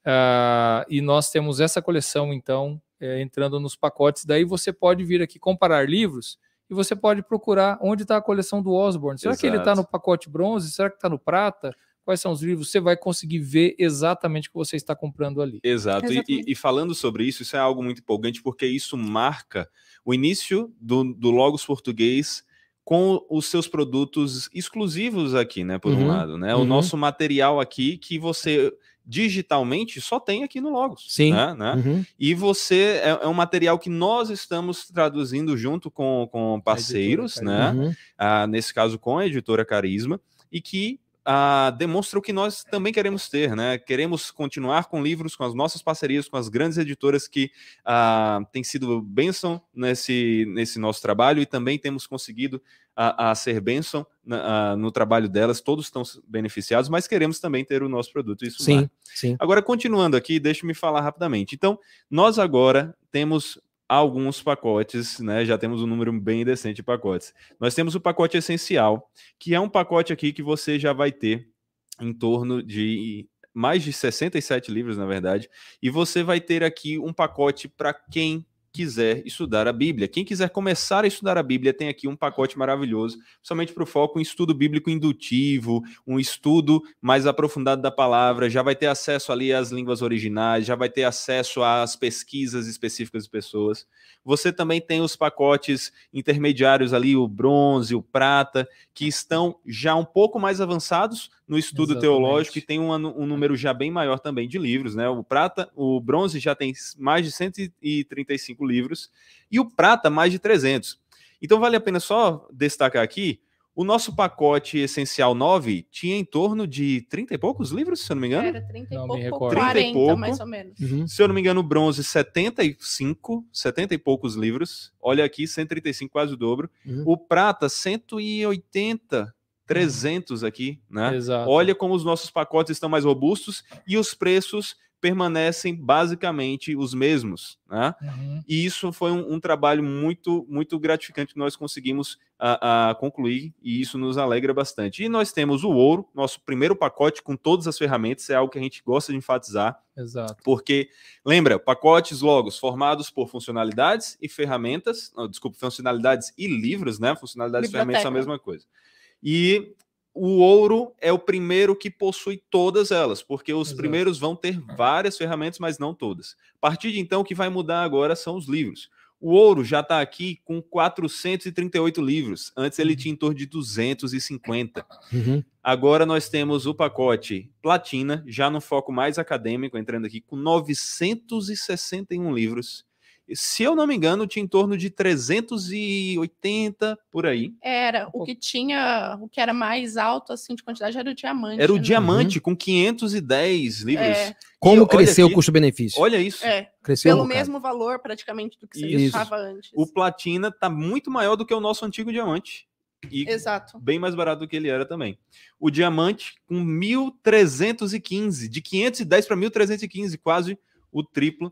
Ah, e nós temos essa coleção, então, eh, entrando nos pacotes. Daí você pode vir aqui comparar livros e você pode procurar onde está a coleção do Osborne. Será que ele está Exato. no pacote bronze? Será que está no prata? Quais são os livros? Você vai conseguir ver exatamente o que você está comprando ali. Exato. E- E, Exatamente. e falando sobre isso, isso é algo muito empolgante, porque isso marca o início do, do Logos Português com os seus produtos exclusivos aqui, né? Por um Uhum, lado, né? O uhum. nosso material aqui que você digitalmente só tem aqui no Logos. Sim. Né? né? Uhum. E você é, é um material que nós estamos traduzindo junto com, com parceiros, né? Uhum. ah, nesse caso com a editora Carisma, e que ah, demonstra o que nós também queremos ter, né? Queremos continuar com livros, com as nossas parcerias, com as grandes editoras que ah, têm sido bênção nesse, nesse nosso trabalho e também temos conseguido a, a ser bênção na- ah, no trabalho delas, todos estão beneficiados, mas queremos também ter o nosso produto. Isso Sim, sim. Agora, continuando aqui, deixe-me falar rapidamente. Então, nós agora temos alguns pacotes, né? Já temos um número bem decente de pacotes. Nós temos o pacote essencial, que é um pacote aqui que você já vai ter em torno de mais de 67 livros, na verdade, e você vai ter aqui um pacote para quem quiser estudar a Bíblia. Quem quiser começar a estudar a Bíblia, tem aqui um pacote maravilhoso, somente para o foco em estudo bíblico indutivo, um estudo mais aprofundado da palavra, já vai ter acesso ali às línguas originais, já vai ter acesso às pesquisas específicas de pessoas. Você também tem os pacotes intermediários ali, o bronze, o prata, que estão já um pouco mais avançados no estudo Exatamente. teológico e tem um, um número já bem maior também de livros, né? O prata, o bronze já tem mais de 135 livros e o prata mais de 300. Então vale a pena só destacar aqui O nosso pacote essencial 9 tinha em torno de 30 e poucos livros, se eu não me engano. Era 30 e Não pouco, recordo. 30 e 40 pouco. mais ou menos. Uhum. Se eu não me engano, bronze 75, 70 e poucos livros. Olha aqui, 135, quase o dobro. Uhum. O prata, 180, 300 aqui, né? Exato. Olha como os nossos pacotes estão mais robustos e os preços permanecem basicamente os mesmos, né? Uhum. E isso foi um, um trabalho muito, muito gratificante que nós conseguimos a, a concluir e isso nos alegra bastante. E nós temos o ouro, nosso primeiro pacote com todas as ferramentas, é algo que a gente gosta de enfatizar, Exato. porque, lembra, pacotes logos formados por funcionalidades e ferramentas, não, desculpa, funcionalidades e livros, né? Funcionalidades e ferramentas são a mesma coisa. E o ouro é o primeiro que possui todas elas, porque os Exato. primeiros vão ter várias ferramentas, mas não todas. A partir de então, o que vai mudar agora são os livros. O ouro já está aqui com 438 livros. Antes ele tinha em torno de 250. Uhum. Agora nós temos o pacote platina, já no foco mais acadêmico, entrando aqui com 961 livros. E, Se eu não me engano, tinha em torno de 380 por aí. Era, o que tinha, o que era mais alto, assim, de quantidade era o diamante. Era o né? diamante com 510 livros. É, Como olha cresceu aqui- o custo-benefício? Olha isso. é, Cresceu pelo mesmo valor, praticamente, do que você Isso. estava antes. O platina está muito maior do que o nosso antigo diamante. E Exato. bem mais barato do que ele era também. O diamante com 1.315, de 510 para 1.315, quase o triplo.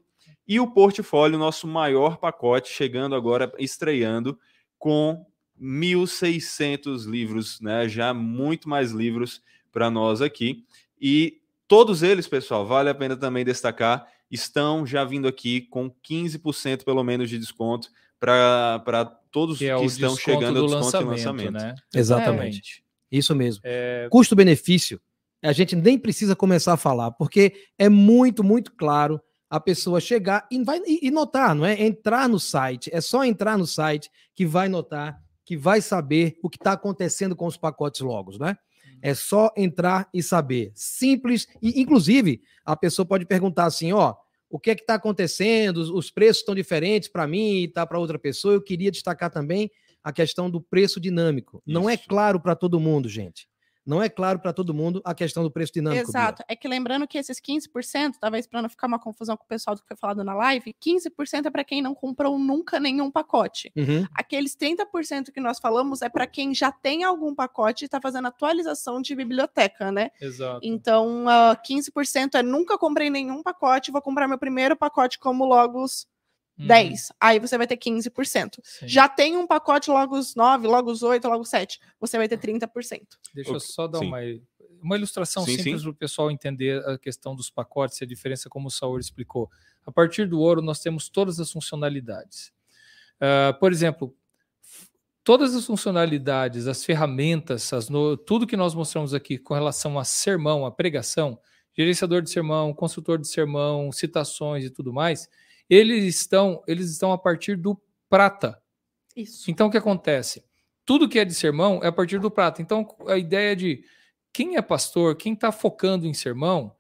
E o portfólio, nosso maior pacote, chegando agora, estreando com 1.600 livros, né? Já muito mais livros para nós aqui. E todos eles, pessoal, vale a pena também destacar, estão já vindo aqui com 15% pelo menos de desconto para todos Que é que estão chegando ao desconto lançamento, e lançamento. né? Exatamente. Isso mesmo. É, Custo-benefício, a gente nem precisa começar a falar, porque é muito, muito claro a pessoa chegar e, vai, e, notar, não é? Entrar no site, é só entrar no site que vai notar, que vai saber o que está acontecendo com os pacotes logos, né? É só entrar e saber. Simples, e inclusive a pessoa pode perguntar assim: ó, o que é que está acontecendo? Os, os preços estão diferentes para mim e tá para outra pessoa. Eu queria destacar também a questão do preço dinâmico. Não é Isso. claro para todo mundo, gente. Não é claro para todo mundo a questão do preço dinâmico. Bia. Exato. É que lembrando que esses 15%, talvez para não ficar uma confusão com o pessoal do que foi falado na live, 15% é para quem não comprou nunca nenhum pacote. Uhum. Aqueles 30% que nós falamos é para quem já tem algum pacote e está fazendo atualização de biblioteca, né? exato. Então, ah, 15% é nunca comprei nenhum pacote, vou comprar meu primeiro pacote como Logos Uhum, 10. Aí você vai ter 15%. sim. Já tem um pacote Logos 9, Logos 8, Logos 7, você vai ter 30%. Deixa eu só dar sim. uma, uma ilustração Sim, simples sim. para o pessoal entender a questão dos pacotes e a diferença, como o Saur explicou. A partir do ouro, nós temos todas as funcionalidades. Ah, por exemplo, todas as funcionalidades, as ferramentas, as no- tudo que nós mostramos aqui com relação a sermão, a pregação, gerenciador de sermão, construtor de sermão, citações e tudo mais, eles estão, eles estão a partir do prata. Isso. Então, o que acontece? Tudo que é de sermão é a partir do prata. Então, a ideia de quem é pastor, quem está focando em sermão,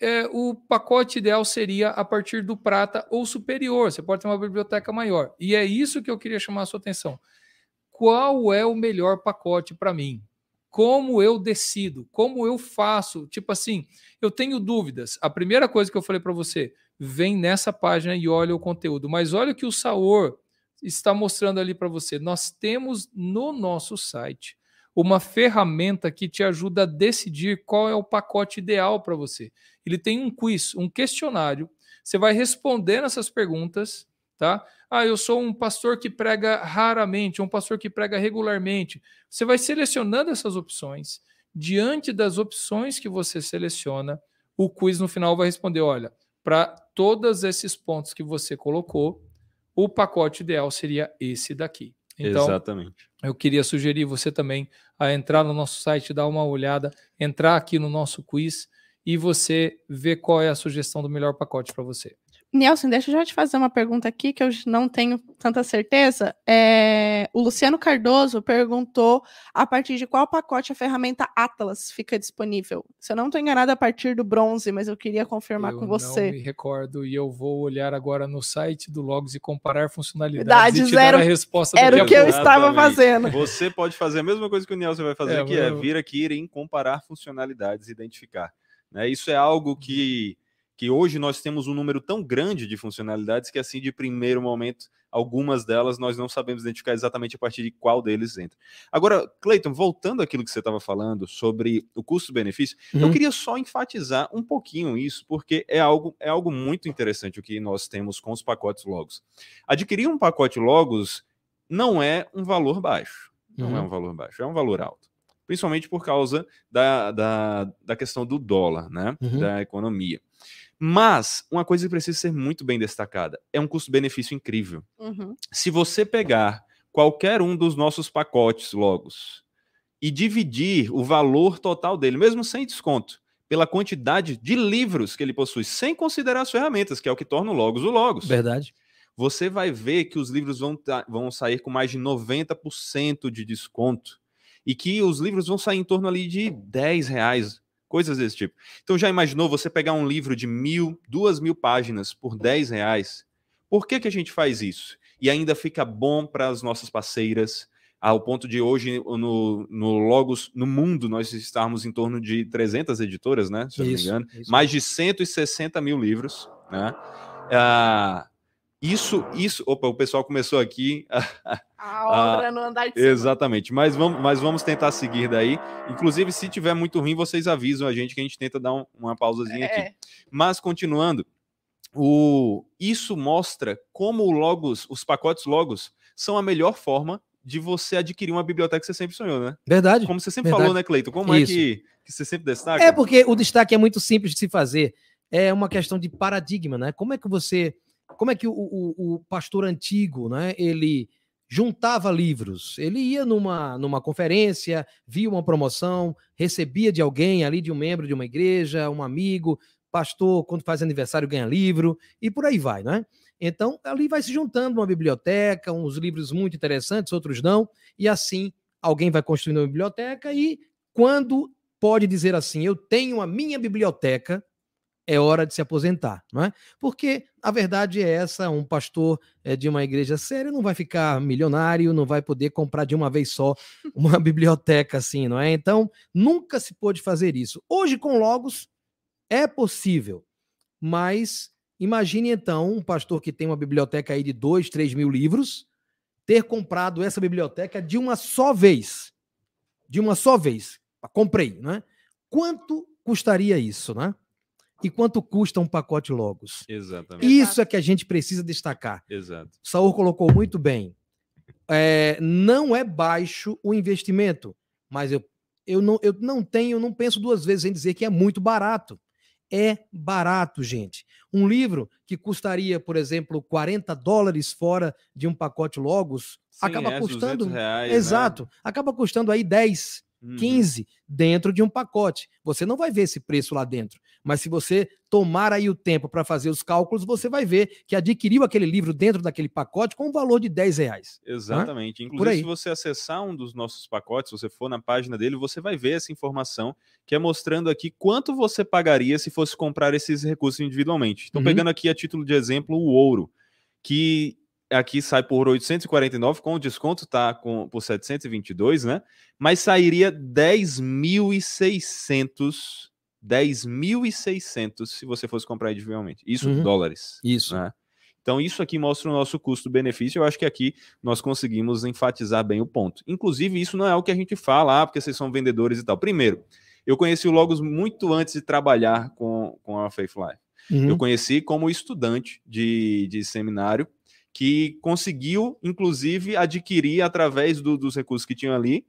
é, o pacote ideal seria a partir do prata ou superior. Você pode ter uma biblioteca maior. E é isso que eu queria chamar a sua atenção. Qual é o melhor pacote para mim? Como eu decido? Como eu faço? Tipo assim, eu tenho dúvidas. A primeira coisa que eu falei para você, vem nessa página e olha o conteúdo. Mas olha o que o Saor está mostrando ali para você. Nós temos no nosso site uma ferramenta que te ajuda a decidir qual é o pacote ideal para você. Ele tem um quiz, um questionário. Você vai respondendo essas perguntas, tá? Ah, eu sou um pastor que prega raramente, um pastor que prega regularmente. Você vai selecionando essas opções. Diante das opções que você seleciona, o quiz no final vai responder: olha, para todos esses pontos que você colocou, o pacote ideal seria esse daqui. Então, Exatamente. eu queria sugerir você também a entrar no nosso site, dar uma olhada, entrar aqui no nosso quiz e você ver qual é a sugestão do melhor pacote para você. Nelson, deixa eu já te fazer uma pergunta aqui que eu não tenho tanta certeza. É, o Luciano Cardoso perguntou a partir de qual pacote a ferramenta Atlas fica disponível. Se eu não estou enganada, a partir do bronze, mas eu queria confirmar eu com você. Não me recordo e eu vou olhar agora no site do Logos e comparar funcionalidades Verdade, e dar a resposta Era o que eu estava fazendo. Você pode fazer a mesma coisa que o Nelson vai fazer, É, que é eu- vir aqui em comparar funcionalidades, identificar. né? Isso é algo que, que hoje nós temos um número tão grande de funcionalidades que, assim, de primeiro momento, algumas delas nós não sabemos identificar exatamente a partir de qual deles entra. Agora, Cleiton, voltando àquilo que você estava falando sobre o custo-benefício, eu Uhum. queria só enfatizar um pouquinho isso, porque é algo, é algo muito interessante o que nós temos com os pacotes Logos. Adquirir um pacote Logos não é um valor baixo. Não é Uhum. um valor baixo, é um valor alto. Principalmente por causa da, da, da questão do dólar, né? Uhum. Da economia. Mas uma coisa que precisa ser muito bem destacada: é um custo-benefício incrível. Uhum. Se você pegar qualquer um dos nossos pacotes Logos e dividir o valor total dele, mesmo sem desconto, pela quantidade de livros que ele possui, sem considerar as ferramentas, que é o que torna o Logos o Logos, Verdade. você vai ver que os livros vão, vão sair com mais de 90% de desconto e que os livros vão sair em torno ali de 10 reais, coisas desse tipo. Então já imaginou você pegar um livro de mil, duas mil páginas por 10 reais? Por que, que a gente faz isso? E ainda fica bom para as nossas parceiras, ao ponto de hoje no, no Logos, no mundo, nós estarmos em torno de 300 editoras, né? Se eu não me Isso, engano. isso. Mais de 160 mil livros, né? Ah, isso, isso. Opa, o pessoal começou aqui. A obra no andar de cima. Exatamente. Mas vamos, mas vamos tentar seguir daí. Inclusive, se tiver muito ruim, vocês avisam a gente que a gente tenta dar um- uma pausazinha aqui. É, Mas continuando, o, isso mostra como o Logos, os pacotes Logos, são a melhor forma de você adquirir uma biblioteca que você sempre sonhou, né? Verdade. Como você sempre Verdade. falou, né, Cleiton? Como Isso. é que, que você sempre destaca? É porque o destaque é muito simples de se fazer. É uma questão de paradigma, né? Como é que você, como é que o, o- o pastor antigo, né? Ele juntava livros. Ele ia numa, numa conferência, via uma promoção, recebia de alguém ali, de um membro de uma igreja, um amigo, pastor, quando faz aniversário ganha livro e por aí vai, né? Então ali vai se juntando uma biblioteca, uns livros muito interessantes, outros não, e assim alguém vai construindo uma biblioteca e quando pode dizer assim: eu tenho a minha biblioteca, é hora de se aposentar, não é? Porque a verdade é essa: um pastor eh, de uma igreja séria não vai ficar milionário, não vai poder comprar de uma vez só uma biblioteca assim, não é? Então, nunca se pôde fazer isso. Hoje, com Logos, é possível, mas imagine então um pastor que tem uma biblioteca aí de dois, três mil livros, ter comprado essa biblioteca de uma só vez. De uma só vez. Comprei, né? Quanto custaria isso, né? E quanto custa um pacote Logos? Exatamente. Isso é que a gente precisa destacar. Exato. O Saúl colocou muito bem. É, não é baixo o investimento, mas eu, eu, não, eu não tenho, não penso duas vezes em dizer que é muito barato. É barato, gente. Um livro que custaria, por exemplo, 40 dólares fora de um pacote Logos, Sim, acaba é, custando. 200 reais, né? Exato. Acaba custando aí 10, Uhum. 15 dentro de um pacote. Você não vai ver esse preço lá dentro, mas se você tomar aí o tempo para fazer os cálculos, você vai ver que adquiriu aquele livro dentro daquele pacote com um valor de 10 reais. Exatamente. Por Inclusive, se você acessar um dos nossos pacotes, se você for na página dele, você vai ver essa informação que é mostrando aqui quanto você pagaria se fosse comprar esses recursos individualmente. Então, Uhum. pegando aqui a título de exemplo o ouro, que aqui sai por 849, com o desconto tá com, por 722, né? Mas sairia 10.600 10.600 se você fosse comprar individualmente. Isso Uhum. dólares. Isso. né? Então, isso aqui mostra o nosso custo-benefício. Eu acho que aqui nós conseguimos enfatizar bem o ponto. Inclusive, isso não é o que a gente fala, ah, porque vocês são vendedores e tal. Primeiro, eu conheci o Logos muito antes de trabalhar com, com a Faith Life. Uhum. Eu conheci como estudante de, de seminário que conseguiu, inclusive, adquirir através do- dos recursos que tinham ali,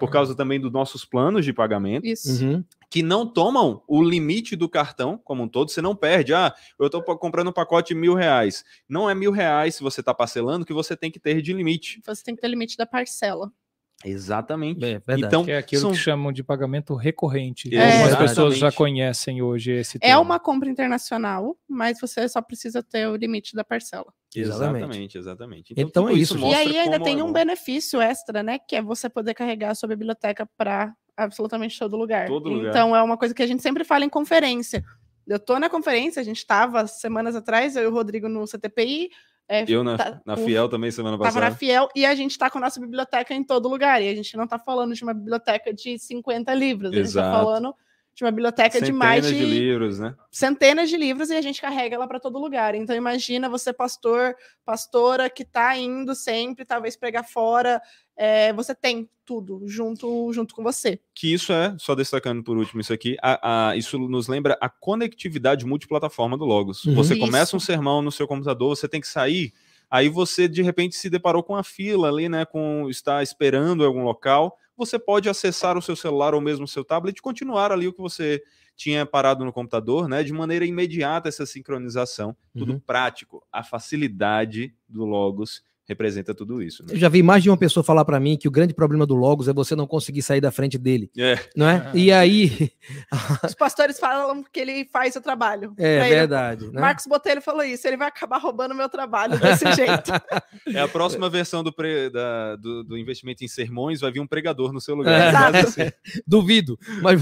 por causa também dos nossos planos de pagamento Isso. Uhum. que não tomam o limite do cartão como um todo, você não perde. Ah, eu estou comprando um pacote de mil reais. Não é mil reais se você está parcelando que você tem que ter de limite. Você tem que ter limite da parcela. Exatamente. É, verdade. Então, Que é aquilo são- que chamam de pagamento recorrente. É, Algumas pessoas já conhecem hoje esse É termo. uma compra internacional, mas você só precisa ter o limite da parcela. Exatamente. Exatamente, exatamente. Então é isso, gente. E aí ainda tem é um benefício extra, né? Que é você poder carregar a sua biblioteca para absolutamente todo lugar. Todo lugar. Então é uma coisa que a gente sempre fala em conferência. Eu tô na conferência, a gente estava semanas atrás, eu e o Rodrigo no CTPI. É, Eu na, tá- na Fiel também semana Tava na passada. Fiel e a gente tá com a nossa biblioteca em todo lugar. E a gente não tá falando de uma biblioteca de 50 livros, a gente tá Exato. falando de uma biblioteca de Centenas mais de... de, livros, né? centenas de livros e a gente carrega ela para todo lugar. Então imagina você pastor, pastora que tá indo sempre, talvez pregar fora, é, você tem tudo junto junto com você. Que isso é, só destacando por último isso aqui, a, a- isso nos lembra a conectividade multiplataforma do Logos. Uhum. Você Isso. começa um sermão no seu computador, você tem que sair, aí você de repente se deparou com a fila ali, né? Com está esperando em algum local. Você pode acessar o seu celular ou mesmo o seu tablet e continuar ali o que você tinha parado no computador, né? De maneira imediata essa sincronização, tudo Uhum. prático. A facilidade do Logos representa tudo isso. Né? Eu já vi mais de uma pessoa falar para mim que o grande problema do Logos é você não conseguir sair da frente dele, É, não é? E aí, Os pastores falam que ele faz o trabalho. é ele. verdade, né? Marcos Botelho falou isso, ele vai acabar roubando meu trabalho desse jeito. é a próxima versão do, pre- da- do, do investimento em sermões, vai vir um pregador no seu É. lugar. Exato. Quase assim. Duvido. Mas,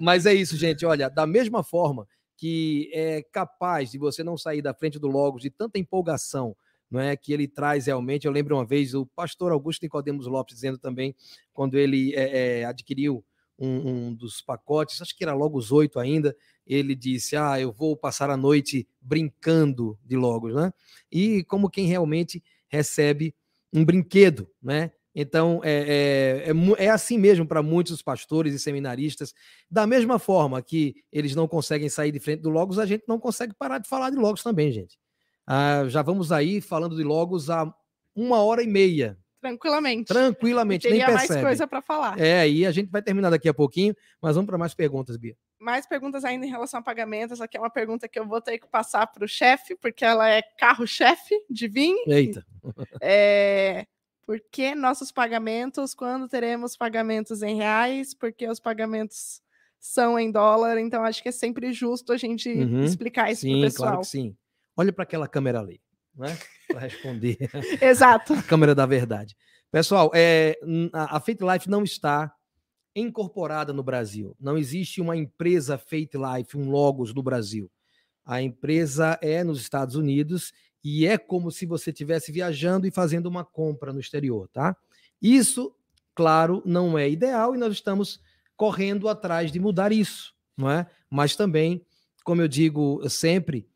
mas é isso, gente. Olha, da mesma forma que é capaz de você não sair da frente do Logos de tanta empolgação, não é que ele traz realmente. Eu lembro uma vez o pastor Augusto Nicodemos Lopes dizendo também, quando ele é, é, adquiriu um, um dos pacotes, acho que era Logos 8 ainda, ele disse: Ah, eu vou passar a noite brincando de Logos, né? E como quem realmente recebe um brinquedo, né? Então, é, é, é é assim mesmo para muitos pastores e seminaristas. Da mesma forma que eles não conseguem sair de frente do Logos, a gente não consegue parar de falar de Logos também, gente. Ah, já vamos aí falando de Logos há uma hora e meia, Tranquilamente. tranquilamente, nem Teria mais percebe. coisa para falar. É, e a gente vai terminar daqui a pouquinho, mas vamos para mais perguntas, Bia. Mais perguntas ainda em relação a pagamentos. Essa aqui é uma pergunta que eu vou ter que passar para o chefe, porque ela é carro-chefe de vinho. Eita. É, por que nossos pagamentos? Quando teremos pagamentos em reais? Porque os pagamentos são em dólar. Então, acho que é sempre justo a gente Uhum. explicar isso para o pessoal. claro que sim. Olha para aquela câmera ali, né? Para responder. Exato. a câmera da verdade. Pessoal, é, a Fate Life não está incorporada no Brasil. Não existe uma empresa Fate Life, um Logos no Brasil. A empresa é nos Estados Unidos e é como se você estivesse viajando e fazendo uma compra no exterior, tá? Isso, claro, não é ideal e nós estamos correndo atrás de mudar isso, não é? Mas também, como eu digo sempre,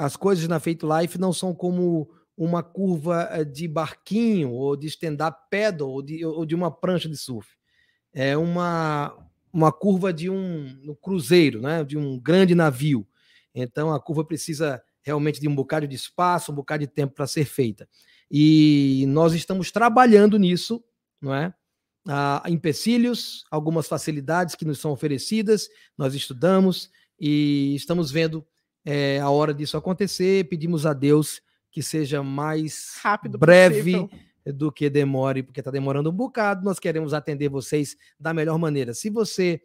as coisas na Fate Life não são como uma curva eh, de barquinho ou de stand-up ou de, ou de uma prancha de surf. É uma, uma curva de um, um cruzeiro, né? de um grande navio. Então a curva precisa realmente de um bocado de espaço, um bocado de tempo para ser feita. E nós estamos trabalhando nisso, não é? Há empecilhos, algumas facilidades que nos são oferecidas, nós estudamos e estamos vendo eh, a hora disso acontecer. Pedimos a Deus que seja mais Rápido breve possível. do que demore, porque está demorando um bocado. Nós queremos atender vocês da melhor maneira. Se você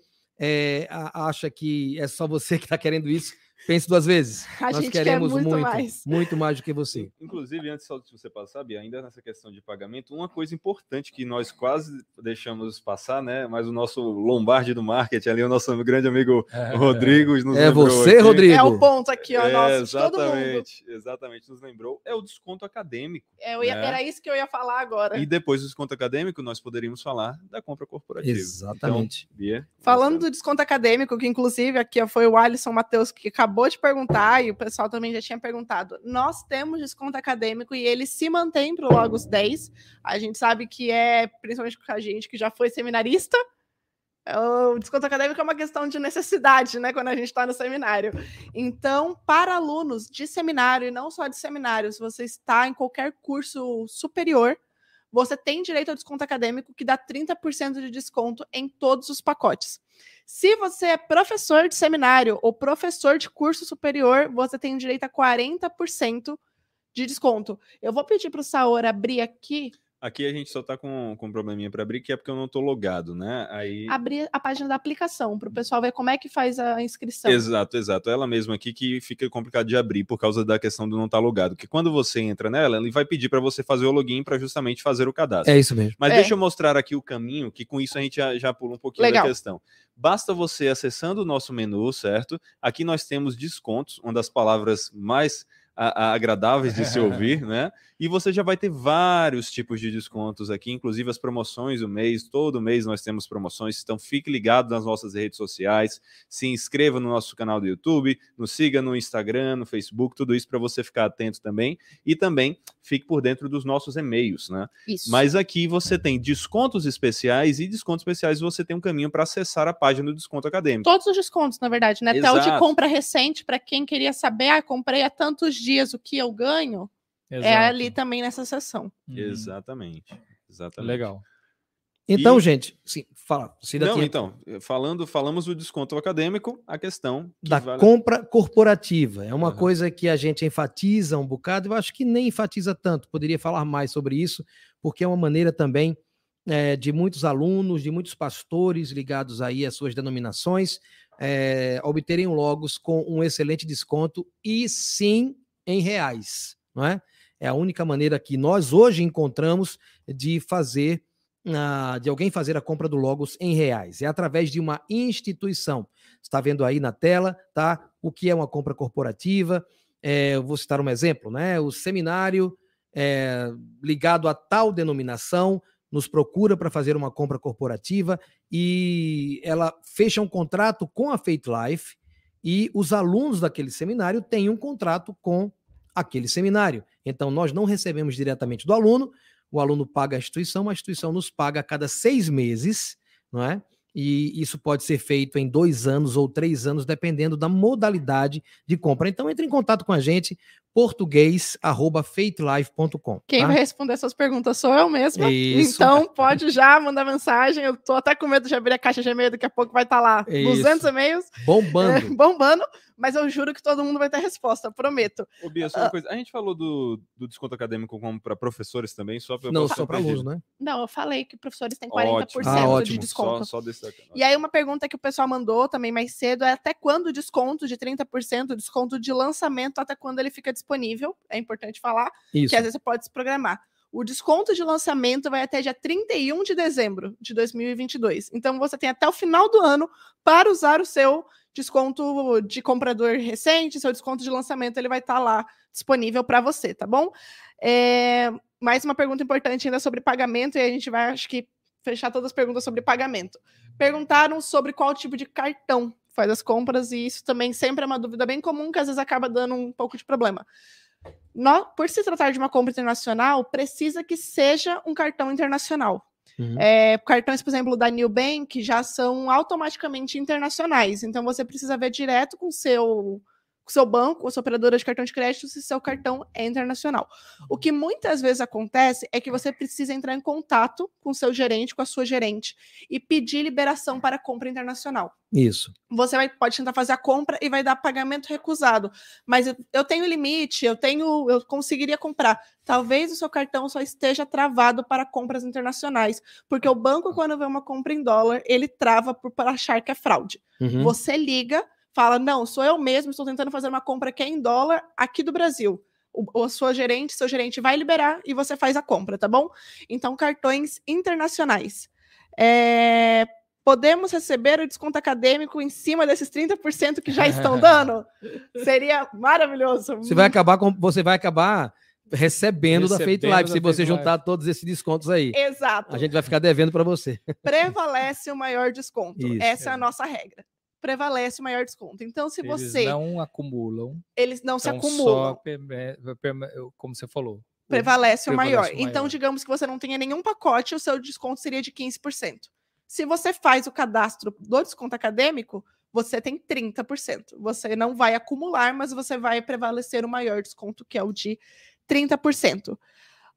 a- acha que é só você que está querendo isso, pense duas vezes. A Nós gente quer queremos muito muito, mais. muito mais do que você. Inclusive, antes só de você passar, Bia, ainda nessa questão de pagamento, uma coisa importante que nós quase deixamos passar, né? Mas o nosso Lombardi do marketing, ali, o nosso grande amigo Rodrigo, nos É lembrou você, aqui. Rodrigo? É o ponto aqui, ó, É, nosso, de todo mundo. exatamente, exatamente, nos lembrou. É o desconto acadêmico. É, eu ia- né? Era isso que eu ia falar agora. E depois do desconto acadêmico, nós poderíamos falar da compra corporativa. Exatamente. Então, Bia, Falando do desconto acadêmico, que inclusive aqui ó, foi o Alisson Matheus que acabou de perguntar, e o pessoal também já tinha perguntado. Nós temos desconto acadêmico e ele se mantém para o Logos 10. A gente sabe que é, principalmente com a gente que já foi seminarista, é, o desconto acadêmico é uma questão de necessidade, né? Quando a gente está no seminário. Então, para alunos de seminário, e não só de seminário, se você está em qualquer curso superior, você tem direito ao desconto acadêmico que dá 30% de desconto em todos os pacotes. Se você é professor de seminário ou professor de curso superior, você tem direito a 40% de desconto. Eu vou pedir para o Saor abrir aqui Aqui a gente só tá com, com um probleminha para abrir, que é porque eu não tô logado, né? Aí. Abrir a página da aplicação para o pessoal ver como é que faz a inscrição. Exato, exato. Ela mesma aqui que fica complicado de abrir por causa da questão do não estar logado. Que quando você entra nela, ele vai pedir para você fazer o login para justamente fazer o cadastro. É isso mesmo. Mas É. deixa eu mostrar aqui o caminho, que com isso a gente já, já pula um pouquinho Legal. da questão. Basta você acessando o nosso menu, certo? Aqui nós temos descontos, uma das palavras mais a- a- agradáveis de se ouvir, né? E você já vai ter vários tipos de descontos aqui, inclusive as promoções do mês. Todo mês nós temos promoções, então fique ligado nas nossas redes sociais, se inscreva no nosso canal do YouTube, nos siga no Instagram, no Facebook, tudo isso para você ficar atento também. E também fique por dentro dos nossos e-mails, né? Isso. Mas aqui você tem descontos especiais e descontos especiais você tem um caminho para acessar a página do desconto acadêmico. Todos os descontos, na verdade, né? Até o de compra recente, para quem queria saber, ah, comprei há tantos dias o que eu ganho, é Exato. ali também nessa seção. Uhum. Exatamente. Exatamente. Legal. Então, E- gente, sim, fala. Não, tinha- então, falando, falamos do desconto acadêmico, a questão que da vale- compra corporativa. É uma Aham. coisa que a gente enfatiza um bocado, eu acho que nem enfatiza tanto, poderia falar mais sobre isso, porque é uma maneira também eh, de muitos alunos, de muitos pastores ligados aí às suas denominações, eh, obterem logos com um excelente desconto e sim em reais, não é? É a única maneira que nós hoje encontramos de fazer de alguém fazer a compra do Logos em reais. É através de uma instituição. Está vendo aí na tela, tá? O que é uma compra corporativa? É, eu vou citar um exemplo, né? O seminário é, ligado a tal denominação nos procura para fazer uma compra corporativa e ela fecha um contrato com a Faith Life e os alunos daquele seminário têm um contrato com aquele seminário. Então, nós não recebemos diretamente do aluno, o aluno paga a instituição, a instituição nos paga a cada seis meses, não é? E isso pode ser feito em dois anos ou três anos, dependendo da modalidade de compra. Então, entre em contato com a gente, português.faithlife.com. Quem tá? vai responder essas perguntas sou eu mesma. Isso. Então pode já mandar mensagem. Eu tô até com medo de abrir a caixa de e-mail, daqui a pouco vai estar lá Isso. 200 e-mails é, Bombando. bombando, mas eu juro que todo mundo vai ter resposta, prometo. Ô, Bia, só uma coisa. A gente falou do, do desconto acadêmico como para professores também, só para Não, só para alunos, né? Não, eu falei que professores têm 40% Ótimo. Ah, de ótimo. desconto. Só, só E aí, uma pergunta que o pessoal mandou também mais cedo é até quando o desconto de 30%, o desconto de lançamento, até quando ele fica disponível? É importante falar, Isso. que às vezes você pode se programar. O desconto de lançamento vai até dia 31 de dezembro de 2022. Então, você tem até o final do ano para usar o seu desconto de comprador recente, seu desconto de lançamento, ele vai estar lá disponível para você, tá bom? É, mais uma pergunta importante ainda sobre pagamento, e a gente vai, acho que, fechar todas as perguntas sobre pagamento. Perguntaram sobre qual tipo de cartão faz as compras, e isso também sempre é uma dúvida bem comum, que às vezes acaba dando um pouco de problema. Nó- por se tratar de uma compra internacional, precisa que seja um cartão internacional. Uhum. É, cartões, por exemplo, da New Bank já são automaticamente internacionais. Então você precisa ver direto com o seu, com seu banco, com sua operadora de cartão de crédito, se seu cartão é internacional. O que muitas vezes acontece é que você precisa entrar em contato com seu gerente, com a sua gerente, e pedir liberação para compra internacional Isso. você vai, pode tentar fazer a compra e vai dar pagamento recusado. Mas eu, eu tenho limite, eu tenho, eu conseguiria comprar. Talvez o seu cartão só esteja travado para compras internacionais, porque o banco, quando vê uma compra em dólar, ele trava por para achar que é fraude. Uhum. Você liga, fala: não, sou eu mesmo, estou tentando fazer uma compra que é em dólar aqui do Brasil. O, a sua gerente, seu gerente vai liberar e você faz a compra, tá bom? Então, cartões internacionais. É, Podemos receber o desconto acadêmico em cima desses 30% que já estão dando? Seria maravilhoso. Você vai acabar com, você vai acabar recebendo, da Faith Recebendo Life da se você juntar todos esses descontos aí. Exato. A gente vai ficar devendo para você. Prevalece o maior desconto. Isso. Essa é a nossa regra. Prevalece o maior desconto. Então, se Eles você. não acumulam. Eles não se então acumulam. perme- como você falou. o- prevalece, o, maior. prevalece o Então, maior. digamos que você não tenha nenhum pacote, o seu desconto seria de 15%. Se você faz o cadastro do desconto acadêmico, você tem 30%. Você não vai acumular, mas você vai prevalecer o maior desconto, que é o de 30%.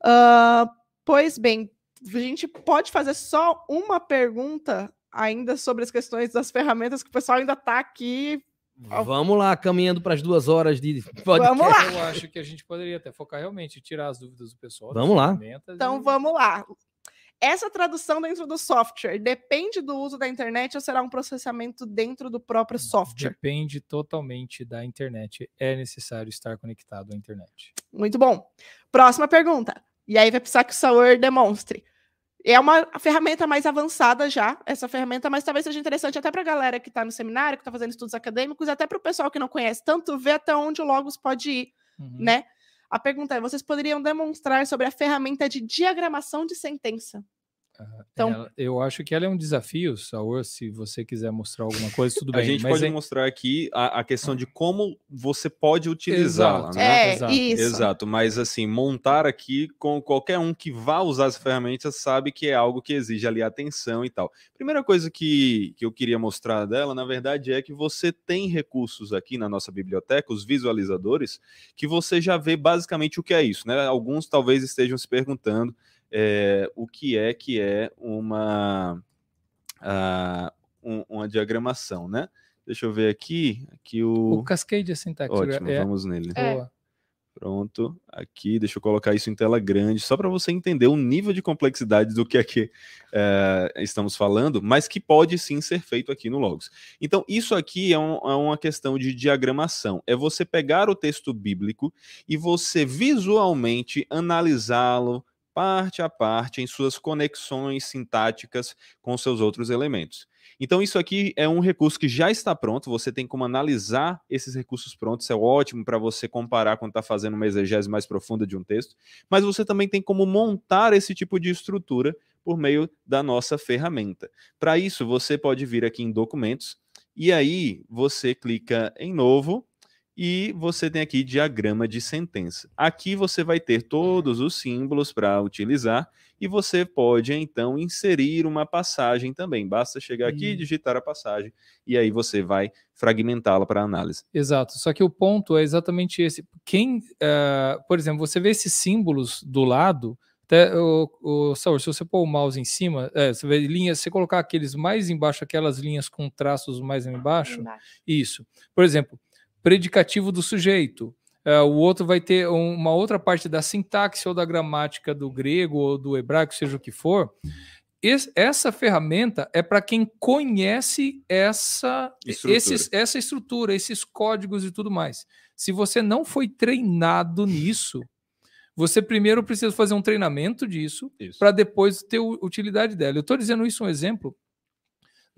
Ah, pois bem, a gente pode fazer só uma pergunta ainda sobre as questões das ferramentas, que o pessoal ainda está aqui Vamos lá, caminhando para as duas horas de Vamos lá. Eu acho que a gente poderia até focar realmente, tirar as dúvidas do pessoal. Vamos lá. Então vamos lá. Essa tradução dentro do software depende do uso da internet ou será um processamento dentro do próprio software? Depende totalmente da internet. É necessário estar conectado à internet. Muito bom. Próxima pergunta. E aí vai precisar que o Saur demonstre. É uma ferramenta mais avançada já, essa ferramenta, mas talvez seja interessante até para a galera que está no seminário, que está fazendo estudos acadêmicos, até para o pessoal que não conhece tanto, ver até onde o Logos pode ir, Uhum. né? A pergunta é: vocês poderiam demonstrar sobre a ferramenta de diagramação de sentença? Então- Ela- eu acho que ela é um desafio, Saur, se você quiser mostrar alguma coisa, tudo A bem. gente mas pode é- mostrar aqui a, a questão de como você pode utilizá-la, né? É, Exato. isso. Exato, mas assim, montar aqui com qualquer um que vá usar essa ferramenta sabe que é algo que exige ali atenção e tal. Primeira coisa que, que eu queria mostrar dela, na verdade, é que você tem recursos aqui na nossa biblioteca, os visualizadores, que você já vê basicamente o que é isso, né? Alguns talvez estejam se perguntando é, o que é que é uma, ah, um- uma diagramação, né? Deixa eu ver aqui, aqui o... O Cascade Syntax Ótimo, é vamos nele. É. boa. Pronto, aqui, deixa eu colocar isso em tela grande, só para você entender o nível de complexidade do que aqui eh, estamos falando, mas que pode sim ser feito aqui no Logos. Então, isso aqui é, um- é uma questão de diagramação, é você pegar o texto bíblico e você visualmente analisá-lo parte a parte em suas conexões sintáticas com seus outros elementos. Então, isso aqui é um recurso que já está pronto, você tem como analisar esses recursos prontos, é ótimo para você comparar quando está fazendo uma exegese mais profunda de um texto, mas você também tem como montar esse tipo de estrutura por meio da nossa ferramenta. Para isso, você pode vir aqui em Documentos, e aí você clica em Novo, e você tem aqui diagrama de sentença. Aqui você vai ter todos os símbolos para utilizar e você pode então inserir uma passagem também. Basta chegar aqui, Hum. digitar a passagem e aí você vai fragmentá-la para análise. Exato. Só que o ponto é exatamente esse. Quem, eh, por exemplo, você vê esses símbolos do lado. Até, o, o Saur, se você pôr o mouse em cima, eh, você vê linhas, se colocar aqueles mais embaixo, aquelas linhas com traços mais embaixo, isso. Por exemplo, predicativo do sujeito. Eh, o outro vai ter um- uma outra parte da sintaxe ou da gramática do grego ou do hebraico, seja o que for. Es- essa ferramenta é para quem conhece essa Estrutura. esses- essa estrutura, esses códigos e tudo mais. Se você não foi treinado nisso, você primeiro precisa fazer um treinamento disso Isso. para depois ter utilidade dela. Eu estou dizendo isso um exemplo.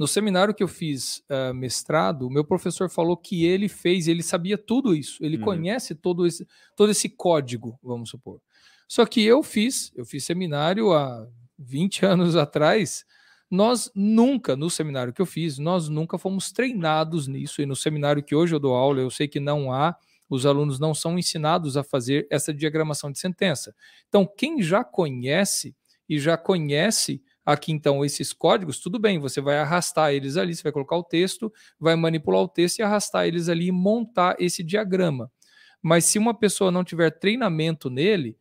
No seminário que eu fiz ah, mestrado, o meu professor falou que ele fez, ele sabia tudo isso, ele Uhum. conhece todo esse, todo esse código, vamos supor. Só que eu fiz, eu fiz seminário há 20 anos atrás, nós nunca, no seminário que eu fiz, nós nunca fomos treinados nisso, e no seminário que hoje eu dou aula, eu sei que não há, os alunos não são ensinados a fazer essa diagramação de sentença. Então, quem já conhece e já conhece aqui então esses códigos, tudo bem, você vai arrastar eles ali, você vai colocar o texto, vai manipular o texto e arrastar eles ali e montar esse diagrama. Mas se uma pessoa não tiver treinamento nele,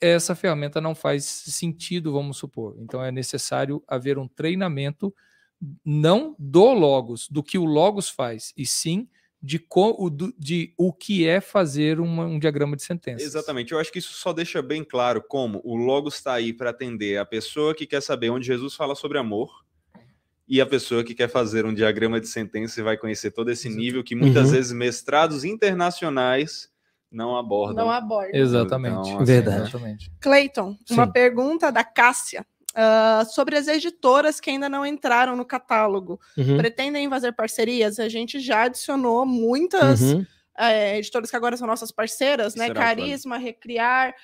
essa ferramenta não faz sentido, vamos supor. Então é necessário haver um treinamento não do Logos, do que o Logos faz, e sim de, co, o, do- de o que é fazer uma- um diagrama de sentença. Exatamente, eu acho que isso só deixa bem claro como o Logos está aí para atender a pessoa que quer saber onde Jesus fala sobre amor e a pessoa que quer fazer um diagrama de sentença e vai conhecer todo esse nível que muitas Uhum. vezes mestrados internacionais não abordam. Não aborda. Exatamente. Então, assim, Verdade. Exatamente. Cleiton, uma pergunta da Cássia. Ah, sobre as editoras que ainda não entraram no catálogo. Uhum, Pretendem fazer parcerias? A gente já adicionou muitas uhum. eh, editoras que agora são nossas parceiras, né? Será, Carisma, Recriar,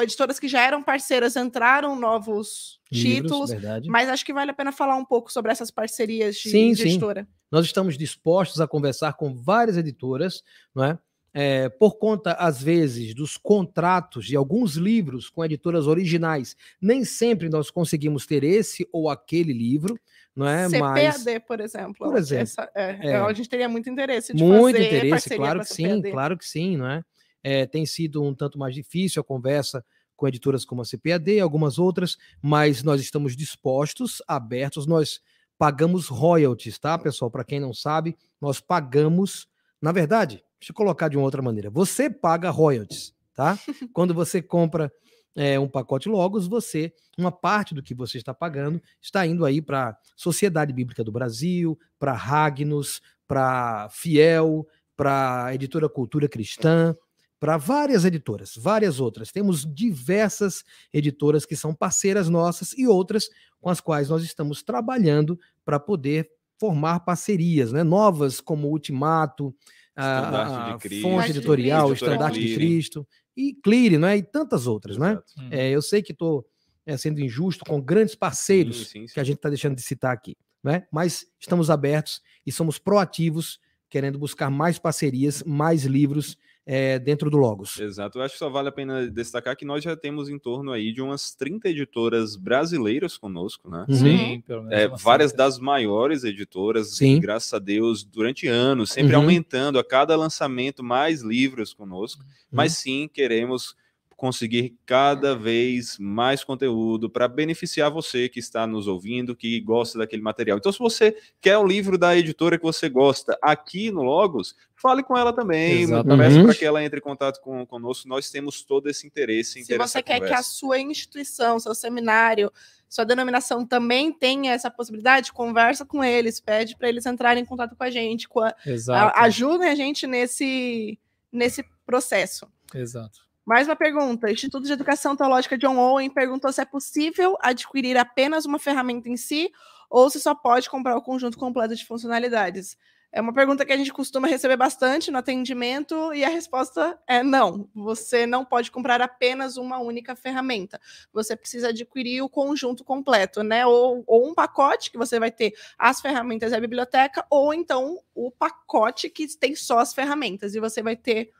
editoras que já eram parceiras entraram novos Livros, títulos. verdade. Mas acho que vale a pena falar um pouco sobre essas parcerias de, Sim, de sim. editora. Nós estamos dispostos a conversar com várias editoras, não é? É, por conta, às vezes, dos contratos de alguns livros com editoras originais. Nem sempre nós conseguimos ter esse ou aquele livro, não é? Mas CPAD, por exemplo. Por exemplo, essa- é, é. A gente teria muito interesse de muito interesse, claro que sim, claro que sim, não é? É, Tem sido um tanto mais difícil a conversa com editoras como a CPAD, algumas outras, mas nós estamos dispostos, abertos, nós pagamos royalties, tá, pessoal? Para quem não sabe, nós pagamos Na verdade, deixa eu colocar de uma outra maneira. Você paga royalties, tá? Quando você compra é, um pacote Logos, você, uma parte do que você está pagando, está indo aí para Sociedade Bíblica do Brasil, para Ragnos, para Fiel, para a editora Cultura Cristã, para várias editoras, várias outras. Temos diversas editoras que são parceiras nossas e outras com as quais nós estamos trabalhando para poder formar parcerias, né? Novas como Ultimato, a, a Fonte Editorial, Estandarte de Cristo e Clear, né? E tantas outras, né? É, eu sei que estou é, sendo injusto com grandes parceiros sim, sim, sim. que a gente está deixando de citar aqui, né? Mas estamos abertos e somos proativos, querendo buscar mais parcerias, mais livros é, dentro do Logos. Exato. Eu acho que só vale a pena destacar que nós já temos em torno aí de umas 30 editoras brasileiras conosco, né? Uhum. Sim, pelo menos. É, várias das maiores editoras, Sim. graças a Deus, durante anos, sempre uhum. aumentando a cada lançamento mais livros conosco. Uhum. Mas sim, queremos conseguir cada vez mais conteúdo para beneficiar você que está nos ouvindo, que gosta daquele material. Então, se você quer o livro da editora que você gosta aqui no Logos, fale com ela também, peça para que ela entre em contato com, conosco. Nós temos todo esse interesse em Se você quer conversa. que a sua instituição, seu seminário, sua denominação também tenha essa possibilidade, conversa com eles, pede para eles entrarem em contato com a gente, com a, a, ajudem a gente nesse, nesse processo. Exato. Mais uma pergunta. Instituto de Educação Teológica John Owen perguntou se é possível adquirir apenas uma ferramenta em si ou se só pode comprar o conjunto completo de funcionalidades. É uma pergunta que a gente costuma receber bastante no atendimento e a resposta é não. Você não pode comprar apenas uma única ferramenta. Você precisa adquirir o conjunto completo, né? Ou, ou um pacote que você vai ter as ferramentas da biblioteca, ou então o pacote que tem só as ferramentas e você vai ter.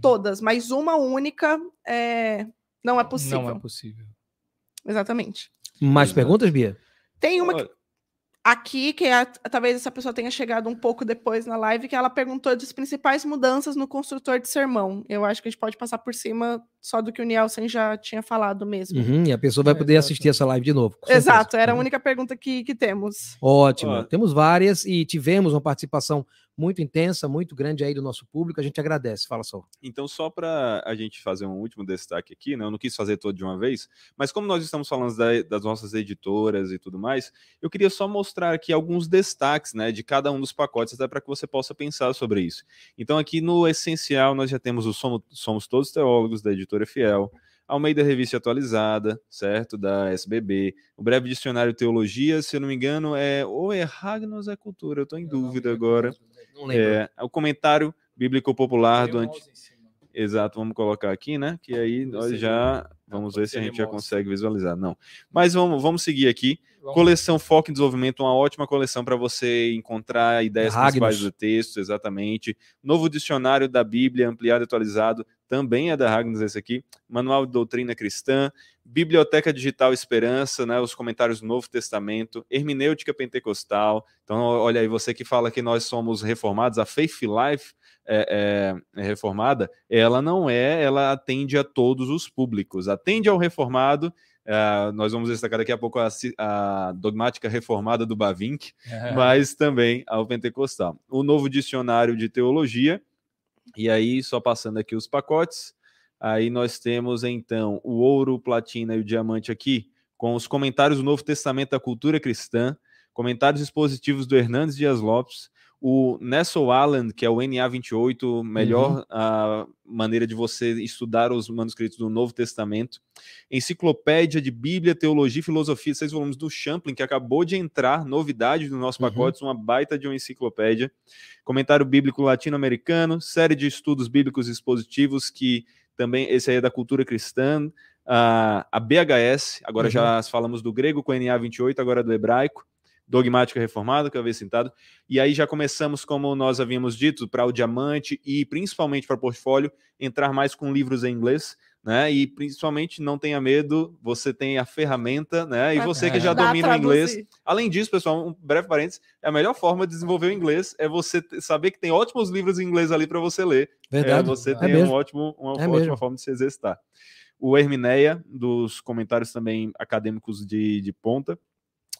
Todas, mas uma única é, não é possível. Não é possível. Exatamente. Mais perguntas, Bia? Tem uma que, aqui, que é, talvez essa pessoa tenha chegado um pouco depois na live, que ela perguntou das principais mudanças no construtor de sermão. Eu acho que a gente pode passar por cima só do que o Nielsen já tinha falado mesmo. Uhum, e a pessoa vai poder é, assistir essa live de novo. Exato, era a uhum. única pergunta que, que temos. Ótimo, temos várias e tivemos uma participação muito intensa, muito grande aí do nosso público. A gente agradece. Fala só. Então, só para a gente fazer um último destaque aqui, né? Eu não quis fazer todo de uma vez, mas como nós estamos falando da, das nossas editoras e tudo mais, eu queria só mostrar aqui alguns destaques, né, de cada um dos pacotes, até para que você possa pensar sobre isso. Então, aqui no essencial, nós já temos o Somos, Somos Todos Teólogos da editora Fiel. Almeida Revista Atualizada, certo? Da SBB. O Breve Dicionário Teologia, se eu não me engano, é ou é Ragnos é Cultura, eu estou em dúvida agora. Não lembro. É, é, o comentário bíblico popular do antigo. Exato, vamos colocar aqui, né? Que aí nós já vamos ver se a gente já consegue visualizar. Não, mas vamos, vamos seguir aqui. Coleção Foco em Desenvolvimento, uma ótima coleção para você encontrar ideias Ragnos. principais do texto, exatamente. Novo dicionário da Bíblia, ampliado e atualizado, também é da Ragnos esse aqui. Manual de Doutrina Cristã, Biblioteca Digital Esperança, né, os comentários do Novo Testamento, Hermenêutica Pentecostal. Então, olha aí, você que fala que nós somos reformados, a Faith Life é, é, é, reformada, ela não é, ela atende a todos os públicos, atende ao reformado. É, nós vamos destacar daqui a pouco a, a dogmática reformada do Bavink, é. mas também ao pentecostal. O novo dicionário de teologia, e aí, só passando aqui os pacotes, Aí nós temos então o ouro, o platina e o diamante aqui, com os comentários do Novo Testamento da cultura cristã, comentários expositivos do Hernandes Dias Lopes, o Nessel Allen, que é o NA28, melhor uhum. a maneira de você estudar os manuscritos do Novo Testamento, Enciclopédia de Bíblia, Teologia e Filosofia, seis volumes do Champlin, que acabou de entrar, novidade do nosso pacote, uhum. uma baita de uma enciclopédia, comentário bíblico latino-americano, série de estudos bíblicos expositivos que também esse aí é da cultura cristã, a, a BHS, agora uhum. já falamos do grego com NA 28, agora do hebraico, dogmática reformada, que eu havia citado, e aí já começamos, como nós havíamos dito, para o diamante e principalmente para o portfólio, entrar mais com livros em inglês, né? E principalmente não tenha medo, você tem a ferramenta, né? E você que já domina o inglês. Além disso, pessoal, um breve parênteses, a melhor forma de desenvolver o inglês é você saber que tem ótimos livros em inglês ali para você ler. Verdade. É, você é tem um ótimo, uma é ótima mesmo. forma de se exercitar. O Hermineia, dos comentários também acadêmicos de, de ponta.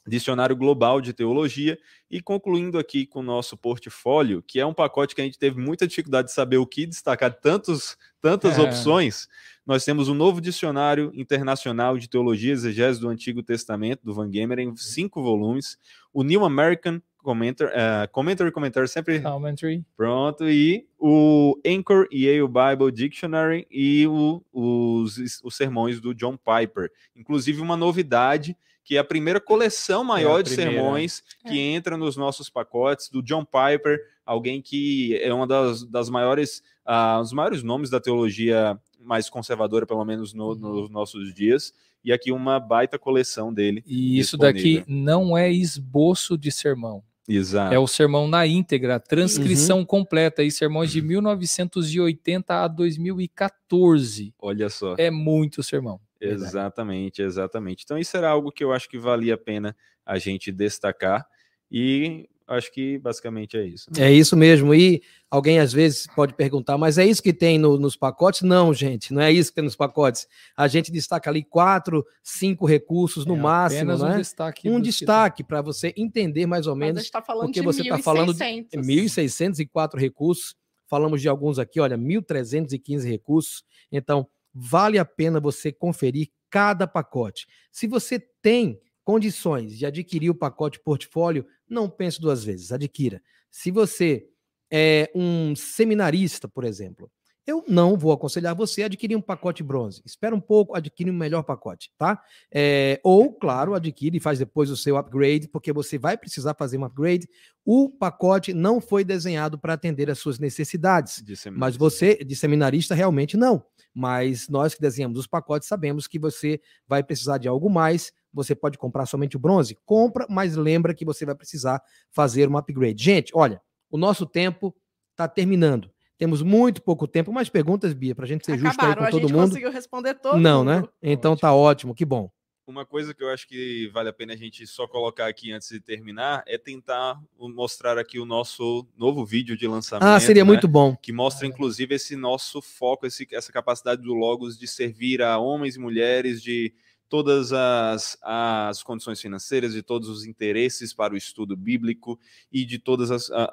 Dicionário Global de Teologia e concluindo aqui com o nosso portfólio, que é um pacote que a gente teve muita dificuldade de saber o que destacar, tantos, tantas É. opções. Nós temos o novo Dicionário Internacional de Teologia e Exegese do Antigo Testamento, do Van Gemeren, em cinco volumes. O New American Commentar, eh, Commentary, Commentary, sempre Commentary. Pronto, e o Anchor Yale Bible Dictionary e o- os, os sermões do John Piper. Inclusive, uma novidade, que é a primeira coleção maior a de primeira. sermões que entra nos nossos pacotes, do John Piper, alguém que é uma das, das maiores, ah, os maiores nomes da teologia mais conservadora, pelo menos no- nos nossos dias. E aqui uma baita coleção dele. E isso Disponível. daqui não é esboço de sermão. Exato. É o sermão na íntegra, Uhum. transcrição completa e sermões de 1980 a 2014. Olha só. É muito sermão. Exatamente, exatamente. Então, isso era algo que eu acho que valia a pena a gente destacar. E acho que basicamente é isso. né? É isso mesmo. E alguém às vezes pode perguntar, mas é isso que tem no- nos pacotes? Não, gente, não é isso que tem nos pacotes. A gente destaca ali quatro, cinco recursos no É máximo, apenas né? um destaque. Um destaque para você entender mais ou Mas a menos gente tá falando porque você tá falando de 1.600. 1.604 recursos. Falamos de alguns aqui, olha, 1.315 recursos. Então, vale a pena você conferir cada pacote. Se você tem condições de adquirir o pacote portfólio, não pense duas vezes, adquira. Se você é um seminarista, por exemplo, eu não vou aconselhar você a adquirir um pacote bronze. Espera um pouco, adquire um melhor pacote, tá? É, ou, claro, adquire e faz depois o seu upgrade, porque você vai precisar fazer um upgrade. O pacote não foi desenhado para atender às suas necessidades. De Mas você, de seminarista, realmente não. Mas nós que desenhamos os pacotes sabemos que você vai precisar de algo mais. Você pode comprar somente o bronze? Compra, mas lembra que você vai precisar fazer um upgrade. Gente, olha, o nosso tempo está terminando. Temos muito pouco tempo. Mais perguntas, Bia, para a gente ser justo aí Acabaram, com a todo gente mundo? conseguiu responder todo Não, mundo. né? Então tá ótimo, que bom. Uma coisa que eu acho que vale a pena a gente só colocar aqui antes de terminar é tentar mostrar aqui o nosso novo vídeo de lançamento. Ah, seria né? muito bom. que mostra inclusive esse nosso foco, esse, essa capacidade do Logos de servir a homens e mulheres de todas as, as condições financeiras, de todos os interesses para o estudo bíblico e de todas as, a-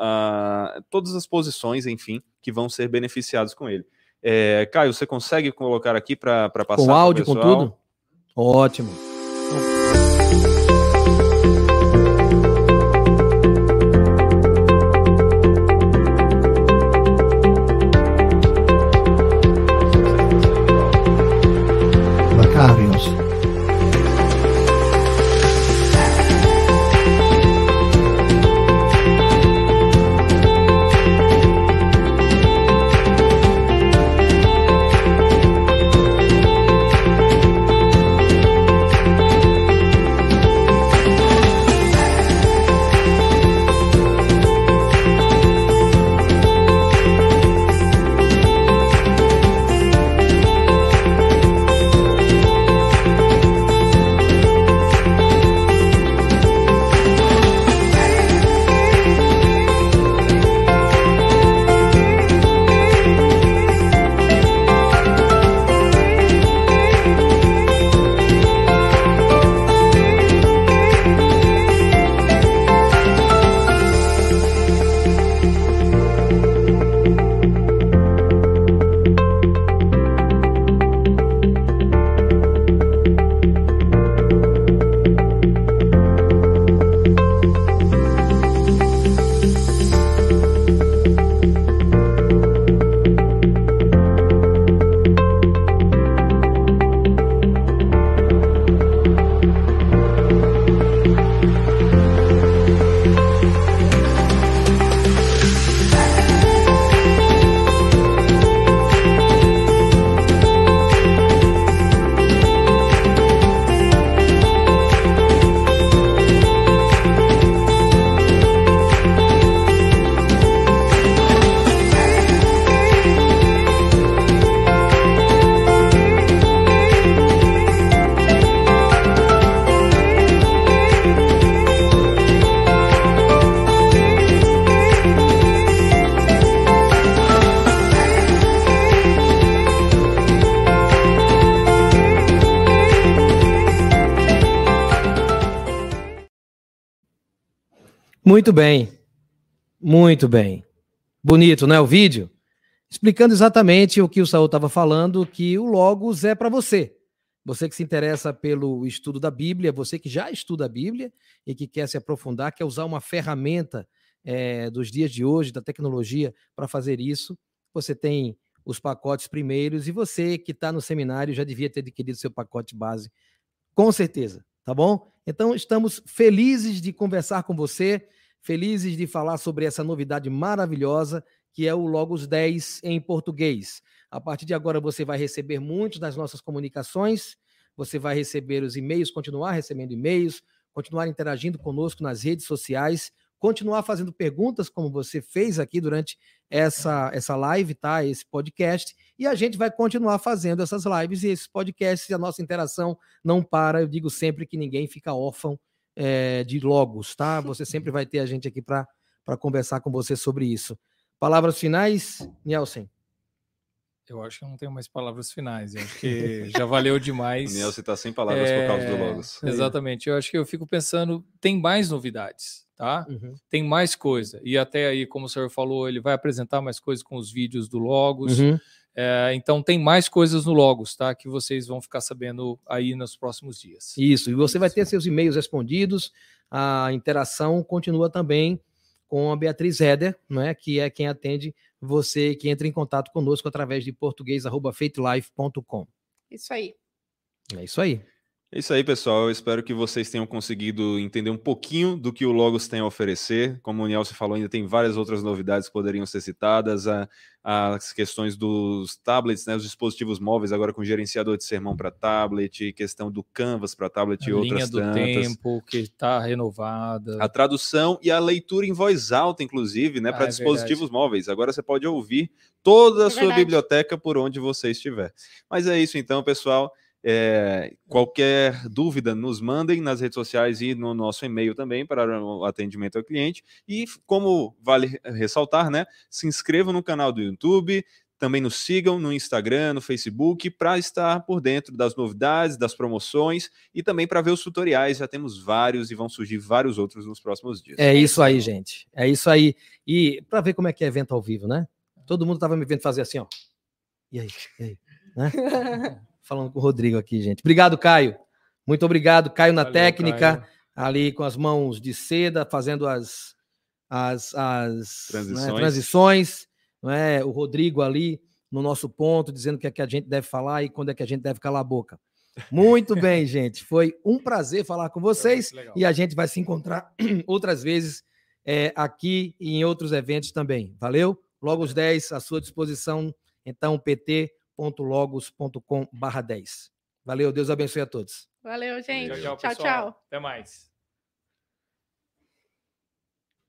a- todas as posições, enfim, que vão ser beneficiados com ele. É, Caio, você consegue colocar aqui para passar Com áudio, com tudo? Ótimo. Muito bem. Muito bem. Bonito, né? O vídeo. Explicando exatamente o que o Saul estava falando, que o Logos é para você. Você que se interessa pelo estudo da Bíblia, você que já estuda a Bíblia e que quer se aprofundar, quer usar uma ferramenta é, dos dias de hoje, da tecnologia, para fazer isso, você tem os pacotes primeiros e você que está no seminário já devia ter adquirido seu pacote base, com certeza, tá bom? Então, estamos felizes de conversar com você, felizes de falar sobre essa novidade maravilhosa que é o Logos 10 em português. A partir de agora, você vai receber muitas das nossas comunicações, você vai receber os e-mails, continuar recebendo e-mails, continuar interagindo conosco nas redes sociais, continuar fazendo perguntas como você fez aqui durante essa, essa live, tá? Esse podcast. E a gente vai continuar fazendo essas lives e esses podcasts, a nossa interação não para. Eu digo sempre que ninguém fica órfão é, de logos, tá? Você sempre vai ter a gente aqui para conversar com você sobre isso. Palavras finais, Nielsen? Eu acho que eu não tenho mais palavras finais. Eu acho que já valeu demais. O Nielsen está sem palavras é... por causa do Logos. Exatamente. Eu acho que eu fico pensando, tem mais novidades, tá? Uhum. Tem mais coisa. E até aí, como o senhor falou, ele vai apresentar mais coisas com os vídeos do Logos. Uhum. É, então tem mais coisas no Logos, tá? Que vocês vão ficar sabendo aí nos próximos dias. Isso, e você vai ter seus e-mails respondidos, a interação continua também com a Beatriz Heder, é, que é quem atende você que entra em contato conosco através de português@faithlife.com. Isso aí. É isso aí. É isso aí, pessoal. Eu espero que vocês tenham conseguido entender um pouquinho do que o Logos tem a oferecer. Como o Nielsen falou, ainda tem várias outras novidades que poderiam ser citadas. A, as questões dos tablets, né, os dispositivos móveis, agora com gerenciador de sermão para tablet, questão do Canvas para tablet a e outras linha do tantas. tempo que está renovada. A tradução e a leitura em voz alta, inclusive, né, ah, para é dispositivos verdade. móveis. Agora você pode ouvir toda a é sua verdade. biblioteca por onde você estiver. Mas é isso então, pessoal. É, qualquer dúvida, nos mandem nas redes sociais e no nosso e-mail também para o atendimento ao cliente. E como vale ressaltar, né? Se inscrevam no canal do YouTube, também nos sigam no Instagram, no Facebook, para estar por dentro das novidades, das promoções e também para ver os tutoriais. Já temos vários e vão surgir vários outros nos próximos dias. É isso aí, gente. É isso aí. E para ver como é que é evento ao vivo, né? Todo mundo estava me vendo fazer assim, ó. E aí? E aí? Né? falando com o Rodrigo aqui, gente. Obrigado, Caio. Muito obrigado, Caio na Valeu, técnica, Caio. ali com as mãos de seda, fazendo as, as, as transições. Né, transições não é? O Rodrigo ali no nosso ponto, dizendo o que é que a gente deve falar e quando é que a gente deve calar a boca. Muito bem, gente. Foi um prazer falar com vocês e a gente vai se encontrar outras vezes é, aqui e em outros eventos também. Valeu? Logo os 10 à sua disposição. Então, PT www.logos.com/10. Valeu, Deus abençoe a todos. Valeu, gente. Tchau, tchau. tchau, tchau. Até mais.